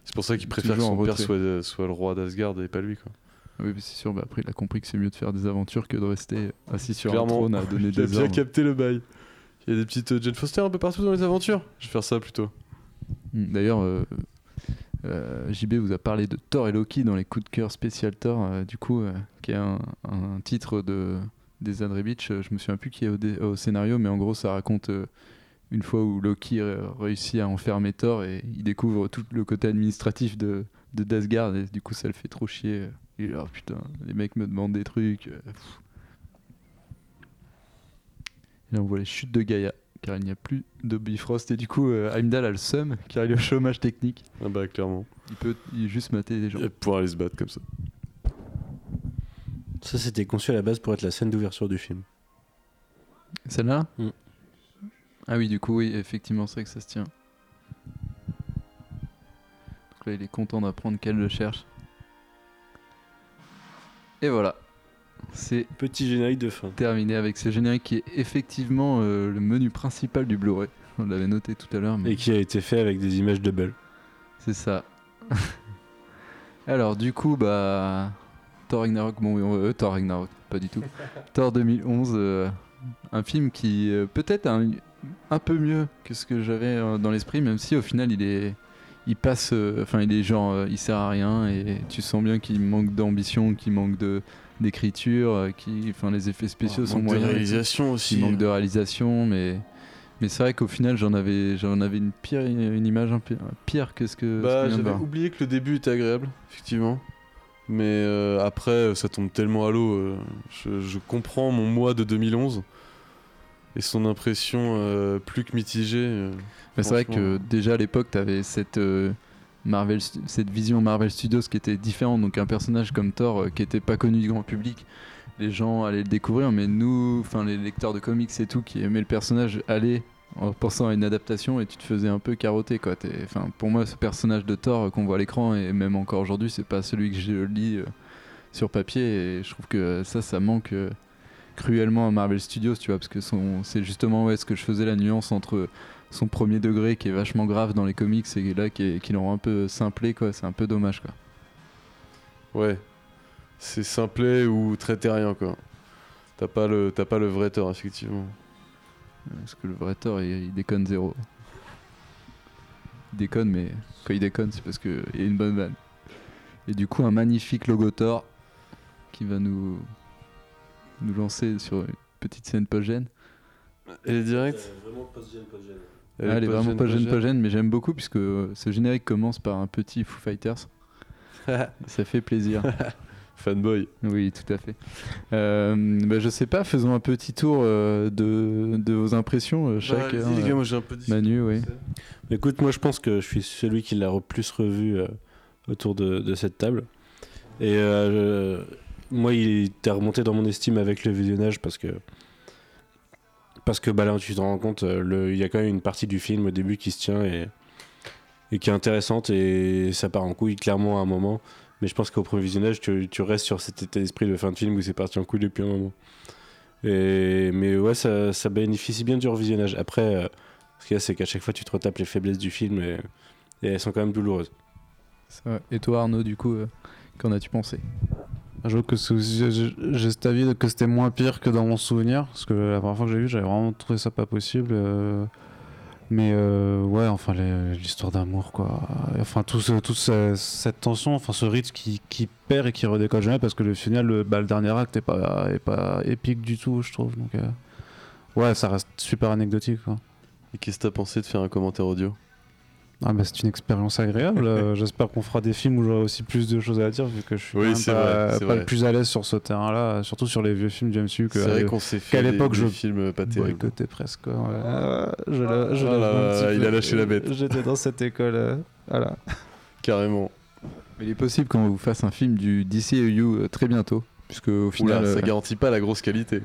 C'est pour ça qu'il préfère que Toujours en son père retrait. soit, soit le roi d'Asgard et pas lui, quoi. Oui, mais c'est sûr, bah après, il a compris que c'est mieux de faire des aventures que de rester assis sur Clairement. un trône à donner *laughs* des bien ordres. capté le bail. Il y a des petites euh, Jane Foster un peu partout dans les aventures. Je vais faire ça plutôt. Mm, D'ailleurs, euh, euh, JB vous a parlé de Thor et Loki dans les coups de cœur spécial Thor, euh, du coup, euh, qui est un, un titre de des Beach. Je me souviens plus qui est au, dé- au scénario, mais en gros, ça raconte euh, une fois où Loki réussit à enfermer Thor et il découvre tout le côté administratif de, de d'Asgard et du coup, ça le fait trop chier. Il est là, Oh, putain, les mecs me demandent des trucs. euh, pff. Et là, on voit les chutes de Gaïa car il n'y a plus de Bifrost et du coup euh, Heimdall a le seum car il est au chômage technique. Ah bah, clairement. Il peut il juste mater les gens. Il va pouvoir aller se battre comme ça. Ça, c'était conçu à la base pour être la scène d'ouverture du film. Celle-là? Mm. Ah oui, du coup, oui, effectivement, c'est vrai que ça se tient. Donc là, il est content d'apprendre qu'elle le cherche. Et voilà. C'est Petit générique de fin. terminé avec ce générique qui est effectivement euh, le menu principal du Blu-ray. On l'avait noté tout à l'heure, mais Et qui a été fait avec des images double. c'est ça. *laughs* Alors, du coup, bah. Thor Ragnarok, bon, euh, Thor Ragnarok, pas du tout. *laughs* Thor 2011, euh, un film qui euh, peut-être un, un peu mieux que ce que j'avais euh, dans l'esprit, même si au final il est, il passe, euh, enfin il est genre, euh, il sert à rien et tu sens bien qu'il manque d'ambition, qu'il manque de d'écriture, qui, enfin les effets spéciaux sont Manque de moyens. réalisation aussi. Il manque de réalisation, mais mais c'est vrai qu'au final j'en avais, j'en avais une pire, une image un peu pire que ce que. Bah, j'avais oublié que le début était agréable, effectivement. Mais euh, après, ça tombe tellement à l'eau. euh, je, je comprends mon moi de 2011 et son impression euh, plus que mitigée. euh, Mais c'est vrai que déjà à l'époque, tu avais cette, euh, Marvel, cette vision Marvel Studios qui était différente. Donc un personnage comme Thor euh, qui était pas connu du grand public, les gens allaient le découvrir, mais nous, enfin les lecteurs de comics et tout qui aimaient le personnage, allaient en pensant à une adaptation et tu te faisais un peu carotter quoi. Enfin pour moi, ce personnage de Thor qu'on voit à l'écran et même encore aujourd'hui, c'est pas celui que je lis sur papier et je trouve que ça, ça manque. Cruellement à Marvel Studios, tu vois, parce que son- c'est justement ouais, ce que je faisais la nuance entre son premier degré qui est vachement grave dans les comics et là qui, qui l'ont un peu simplé quoi c'est un peu dommage quoi Ouais. C'est simplet ou très terrien, quoi. T'as pas, le, t'as pas le vrai tort, effectivement. parce que le vrai Thor il, il déconne zéro il déconne mais quand il déconne c'est parce qu'il y a une bonne vanne et du coup un magnifique logo Thor qui va nous, nous lancer sur une petite scène post-gène. Elle est directe Vraiment post-gène, post-gène. Elle, est vraiment pas gêne, pas gêne, mais j'aime beaucoup puisque ce générique commence par un petit Foo Fighters. *laughs* Ça fait plaisir. *laughs* Fanboy. Oui, tout à fait. Euh, bah, je sais pas, faisons un petit tour euh, de, de vos impressions, euh, chaque. Bah, hein, les gars, moi j'ai un peu. Manu, oui. Écoute, moi je pense que je suis celui qui l'a re- plus revu euh, autour de, de cette table. Et euh, moi, il était remonté dans mon estime avec le visionnage parce que. Parce que bah là, tu te rends compte, euh, il y a quand même une partie du film au début qui se tient et, qui est intéressante et ça part en couille clairement à un moment. Mais je pense qu'au premier visionnage, tu, tu restes sur cet état d'esprit de fin de film où c'est parti en couille depuis un moment. Et, mais ouais, ça, ça bénéficie bien du revisionnage. Après, euh, ce qu'il y a, c'est qu'à chaque fois, tu te retapes les faiblesses du film et, elles sont quand même douloureuses. Et toi, Arnaud, du coup, euh, qu'en as-tu pensé? J'avoue que j'ai avis que c'était moins pire que dans mon souvenir, parce que la première fois que j'ai vu, j'avais vraiment trouvé ça pas possible. euh, mais euh, ouais, enfin l'histoire d'amour, quoi. Enfin tout ce- toute ce- cette tension, enfin ce rythme qui, perd et qui redécolle jamais, parce que le final, le, bah, dernier acte est pas, est pas épique du tout, je trouve. Donc euh, ouais, ça reste super anecdotique. Quoi. Et qu'est-ce que t'as pensé de faire un commentaire audio? Ah bah c'est une expérience agréable. *laughs* Euh, J'espère qu'on fera des films où j'aurai aussi plus de choses à dire vu que je suis Oui, pas, vrai, c'est pas vrai. le plus à l'aise sur ce terrain-là, surtout sur les vieux films James Hu que C'est vrai qu'on s'est fait qu'à des, l'époque, des je films pas terribles. boycotté presque. Ouais. Ah, je je Ah là il peu. a lâché la bête. J'étais dans cette école. euh, voilà. Carrément. Il est possible qu'on vous fasse un film du DCEU euh, très bientôt, puisque au final. Oula, ça euh, garantit pas la grosse qualité.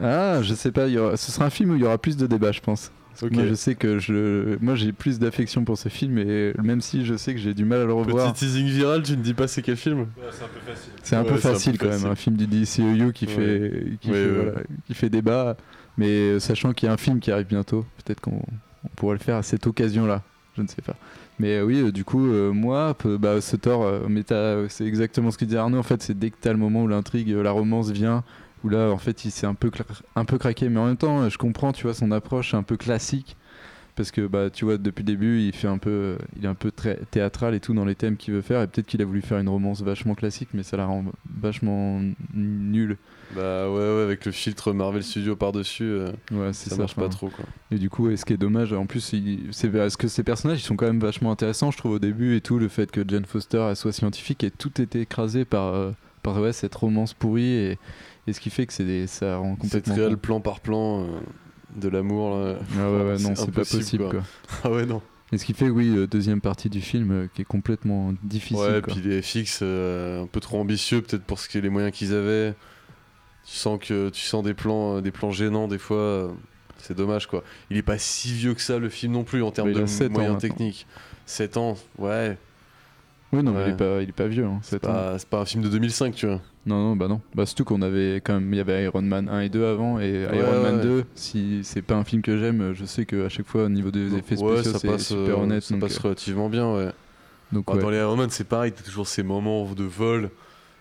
Ah, je sais pas, il y aura- ce sera un film où il y aura plus de débats, je pense. Ok. Moi, je sais que je, moi, j'ai plus d'affection pour ce film, et même si je sais que j'ai du mal à le revoir, Petit teasing viral, tu ne dis pas c'est quel film? C'est un peu facile. c'est un Ouais, peu c'est un peu facile quand facile. même, un film du DCEU qui Ouais. fait, qui, Ouais, fait, ouais. voilà, qui fait débat, mais euh, sachant qu'il y a un film qui arrive bientôt, peut-être qu'on on pourrait le faire à cette occasion-là, je ne sais pas. Mais euh, oui, euh, du coup, euh, moi, bah, ce tort, euh, mais t'as- c'est exactement ce que disait Arnaud. En fait, c'est dès que t'as le moment où l'intrigue, euh, la romance vient, où là, en fait, il s'est un peu, un peu craqué. Mais en même temps, je comprends, tu vois, son approche un peu classique. Parce que, bah, tu vois, depuis le début, il fait un peu, il est un peu très théâtral et tout dans les thèmes qu'il veut faire. Et peut-être qu'il a voulu faire une romance vachement classique, mais ça la rend vachement nulle. Bah ouais, ouais, avec le filtre Marvel Studio par-dessus, euh, Ouais, c'est ça, ça. marche pas trop quoi. Et du coup, et ce qui est dommage, en plus, c'est parce que ces personnages, ils sont quand même vachement intéressants, je trouve, au début, et tout, le fait que Jane Foster elle soit scientifique, et tout était écrasé par, euh, par ouais, cette romance pourrie, et, et ce qui fait que c'est des- ça rend C'est complètement... réel con. plan par plan euh, de l'amour là. Ah ouais, ouais, *laughs* non, c'est pas possible, quoi. Ah ouais, non. Et ce qui fait, oui, euh, deuxième partie du film, euh, qui est complètement difficile, ouais, quoi. puis les FX un peu trop ambitieux peut-être pour ce qui est les moyens qu'ils avaient. Tu sens que tu sens des plans des plans gênants des fois. c'est dommage quoi. Il est pas si vieux que ça le film non plus en termes Bah, de moyens techniques. 7 ans, ouais. Oui, non, mais Ouais. il est pas, il est pas vieux, hein, C'est pas, c'est pas un film de 2005, tu vois. Non, non, bah non. Bah, surtout qu'on avait quand même. Il y avait Iron Man 1 et 2 avant, et Ouais, Iron Man ouais. 2, si c'est pas un film que j'aime, je sais qu'à chaque fois, au niveau des effets ouais, spéciaux, ça c'est passe, super euh, honnête. ça donc, passe euh, relativement bien, ouais. donc, Bah. Dans les Iron Man, c'est pareil, t'as toujours ces moments de vol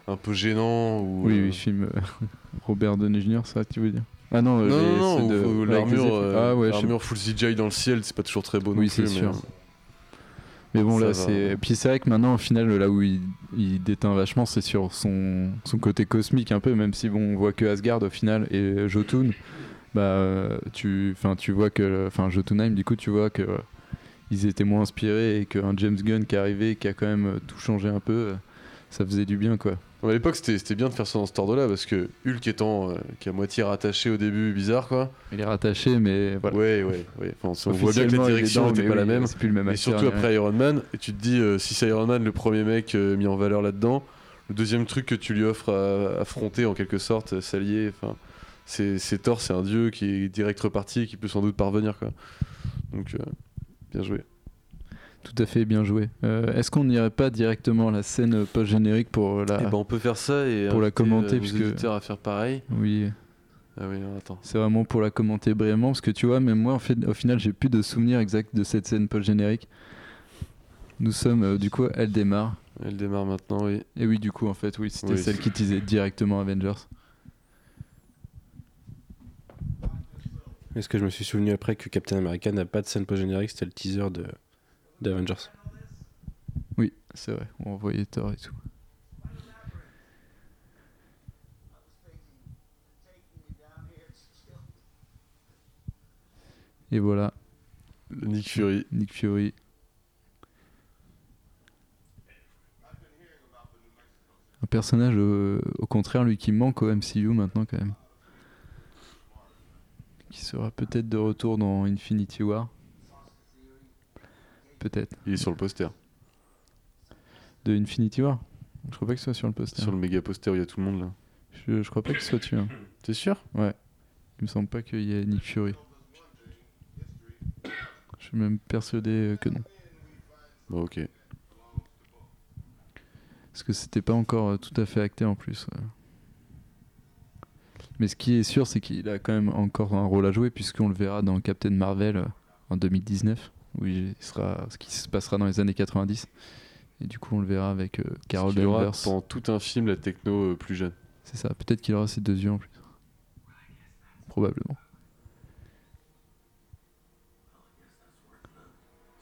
un peu gênants. Où, Oui, euh, oui, film euh, *laughs* Robert Downey Jr., ça, tu veux dire? Ah non, Non, non, non, de- l'armure, Ah full CGI dans le ciel, c'est pas toujours très beau Oui, c'est sûr. Mais bon, Ça là, c'est. Puis c'est vrai que maintenant, au final, là où il, il déteint vachement, c'est sur son, son côté cosmique un peu, même si bon, on voit que Asgard au final et Jotun. Bah, tu, enfin, tu vois que, enfin, Jotunheim, du coup, tu vois que euh, ils étaient moins inspirés et qu'un James Gunn qui est arrivé, qui a quand même euh, tout changé un peu, euh, ça faisait du bien, quoi. À l'époque, c'était bien de faire ça dans cet ordre-là parce que Hulk étant euh, qui est à moitié rattaché au début, bizarre quoi. Il est rattaché, mais voilà. Ouais, ouais, ouais. Enfin, on voit bien que la direction n'était pas la oui, même. C'est plus le même Et acteur, surtout après Iron Man, et tu te dis, euh, si c'est Iron Man le premier mec euh, mis en valeur là-dedans, le deuxième truc que tu lui offres à affronter en quelque sorte, s'allier, enfin, c'est Thor, c'est un dieu qui est direct reparti et qui peut sans doute parvenir quoi. Donc, bien joué. Tout à fait bien joué. Euh, Est-ce qu'on n'irait pas directement à la scène post-générique pour la. Et ben on peut faire ça et Pour la commenter, euh, puisque- à faire pareil. Oui. Ah oui. C'est vraiment pour la commenter brièvement parce que tu vois, même moi, en fait, au final, j'ai plus de souvenirs exacts de cette scène post-générique. Nous sommes, euh, du coup, elle démarre. Elle démarre maintenant, oui. Et oui, du coup, en fait, oui, c'était Oui, celle qui disait directement Avengers. Est-ce que je me suis souvenu après que Captain America n'a pas de scène post-générique C'était le teaser de des Avengers. Oui, c'est vrai, on voyait Thor et tout. Et voilà. Nick Fury. Nick Fury. Un personnage, euh, au contraire, lui qui manque au MCU maintenant, quand même. Qui sera peut-être de retour dans Infinity War. Peut-être. Il est sur le poster. De Infinity War Je crois pas qu'il soit sur le poster. Sur le méga poster où il y a tout le monde là. Je, je crois pas qu'il soit dessus. hein. T'es sûr? Il me semble pas qu'il y ait Nick Fury. Je suis même persuadé que non. Bon, ok. Parce que c'était pas encore euh, tout à fait acté en plus. ouais. Mais ce qui est sûr, c'est qu'il a quand même encore un rôle à jouer, puisqu'on le verra dans Captain Marvel euh, en 2019, où il sera ce qui se passera dans les années 90. Et du coup, on le verra avec euh, Carol Il y aura Danvers. pendant tout un film la techno euh, plus jeune. C'est ça, peut-être qu'il aura ses deux yeux en plus. Probablement.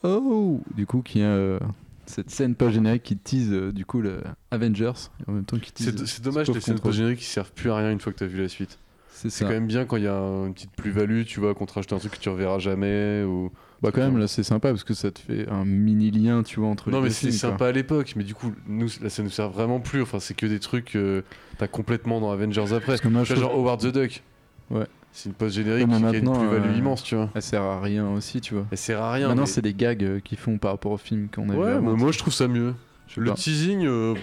Oh Du coup, qui a euh, cette scène pas générique qui tease euh, du coup le Avengers et en même temps qui tease. C'est dommage les scènes Control. génériques qui servent plus à rien une fois que t'as vu la suite. C'est quand même bien quand il y a une petite plus-value, tu vois, qu'on te rajoute un truc que tu reverras jamais ou. Bah quand même là c'est sympa parce que ça te fait un mini lien tu vois entre Non les mais deux c'est quoi. sympa à l'époque, mais du coup, nous, là, ça nous sert vraiment plus. Enfin, c'est que des trucs que t'as complètement dans Avengers après. Parce que moi je genre Howard the Duck. Ouais. C'est une post générique qui a une plus-value euh, immense, tu vois. elle sert à rien aussi tu vois. Elle sert à rien. Maintenant mais- c'est des gags euh, qu'ils font par rapport au film qu'on a vu Ouais, avant. mais moi je trouve ça mieux. Je Le pas. teasing, euh.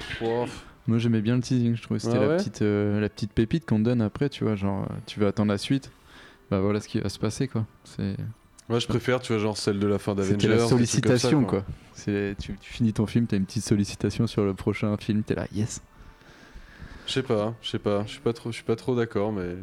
Moi j'aimais bien le teasing, je trouvais c'était Ah la, petite, euh, la petite pépite qu'on te donne après, tu vois, genre euh, tu vas attendre la suite, bah voilà ce qui va se passer quoi. C'est moi je préfère, tu vois, genre celle de la fin d'Avengers. C'était la ça, sollicitation quoi. C'est tu, tu finis ton film, t'as une petite sollicitation sur le prochain film, t'es là, yes. Je sais pas, je sais pas, je suis pas trop, je suis pas trop d'accord, mais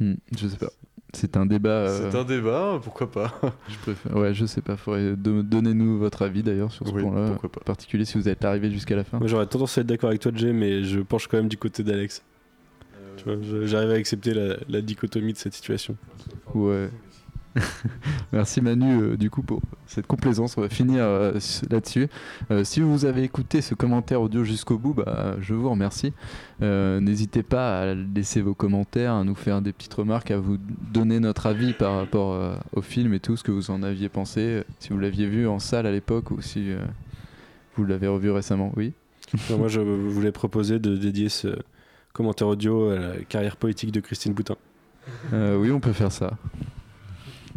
Hmm, je sais pas. C'est un débat. euh, c'est un débat, pourquoi pas. *laughs* Je préfère. Ouais, je sais pas. Faudrait de- donnez-nous votre avis d'ailleurs sur ce Oui, point-là, pourquoi pas. en particulier si vous êtes arrivé jusqu'à la fin. Moi j'aurais tendance à être d'accord avec toi, Jay, mais je penche quand même du côté d'Alex. Tu vois, je- J'arrive à accepter la, la dichotomie de cette situation. Ouais. *laughs* Merci Manu euh, du coup pour cette complaisance. On va finir euh, là-dessus. Euh, si vous avez écouté ce commentaire audio jusqu'au bout, bah, je vous remercie. N'hésitez pas à laisser vos commentaires, à nous faire des petites remarques, à vous donner notre avis par rapport au film et tout ce que vous en aviez pensé. Si vous l'aviez vu en salle à l'époque ou si vous l'avez revu récemment. Oui. Moi je voulais proposer de dédier ce commentaire audio à la carrière politique de Christine Boutin. Oui, on peut faire ça.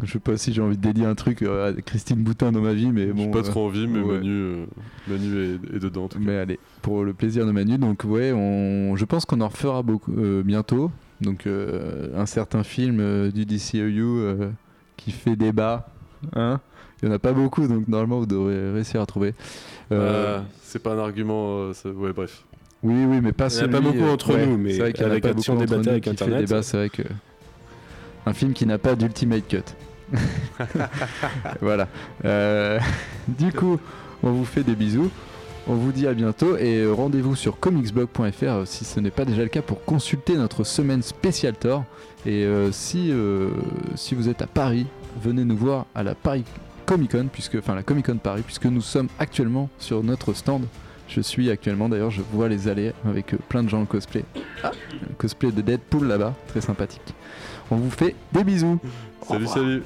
Je sais pas si j'ai envie de dédier un truc euh, à Christine Boutin dans ma vie, mais J'ai bon. pas euh, trop envie, mais ouais. Manu, euh, Manu est, est dedans. en tout cas. Mais allez, pour le plaisir de Manu, donc ouais, on, je pense qu'on en refera beaucoup euh, bientôt. Donc euh, un certain film euh, du DCEU euh, qui fait débat, hein. Il y en a pas beaucoup, donc normalement vous devrez réussir à trouver. Euh, Euh, c'est pas un argument. euh, ça- Ouais, bref. Oui, oui, mais pas Il y en a pas beaucoup entre nous, mais c'est vrai y en a avec pas beaucoup entre nous avec qui fait Internet, débat, c'est vrai que un film qui n'a pas d'ultimate cut. *laughs* voilà. Euh, du coup, on vous fait des bisous. On vous dit à bientôt et rendez-vous sur comicsblog.fr si ce n'est pas déjà le cas pour consulter notre semaine spéciale Thor. Et euh, si, euh, si vous êtes à Paris, venez nous voir à la Paris Comic Con, puisque, enfin la Comic Con Paris, puisque nous sommes actuellement sur notre stand. Je suis actuellement, d'ailleurs, je vois les allées avec plein de gens en cosplay. Ah, cosplay de Deadpool là-bas, très sympathique. On vous fait des bisous. Salut, salut.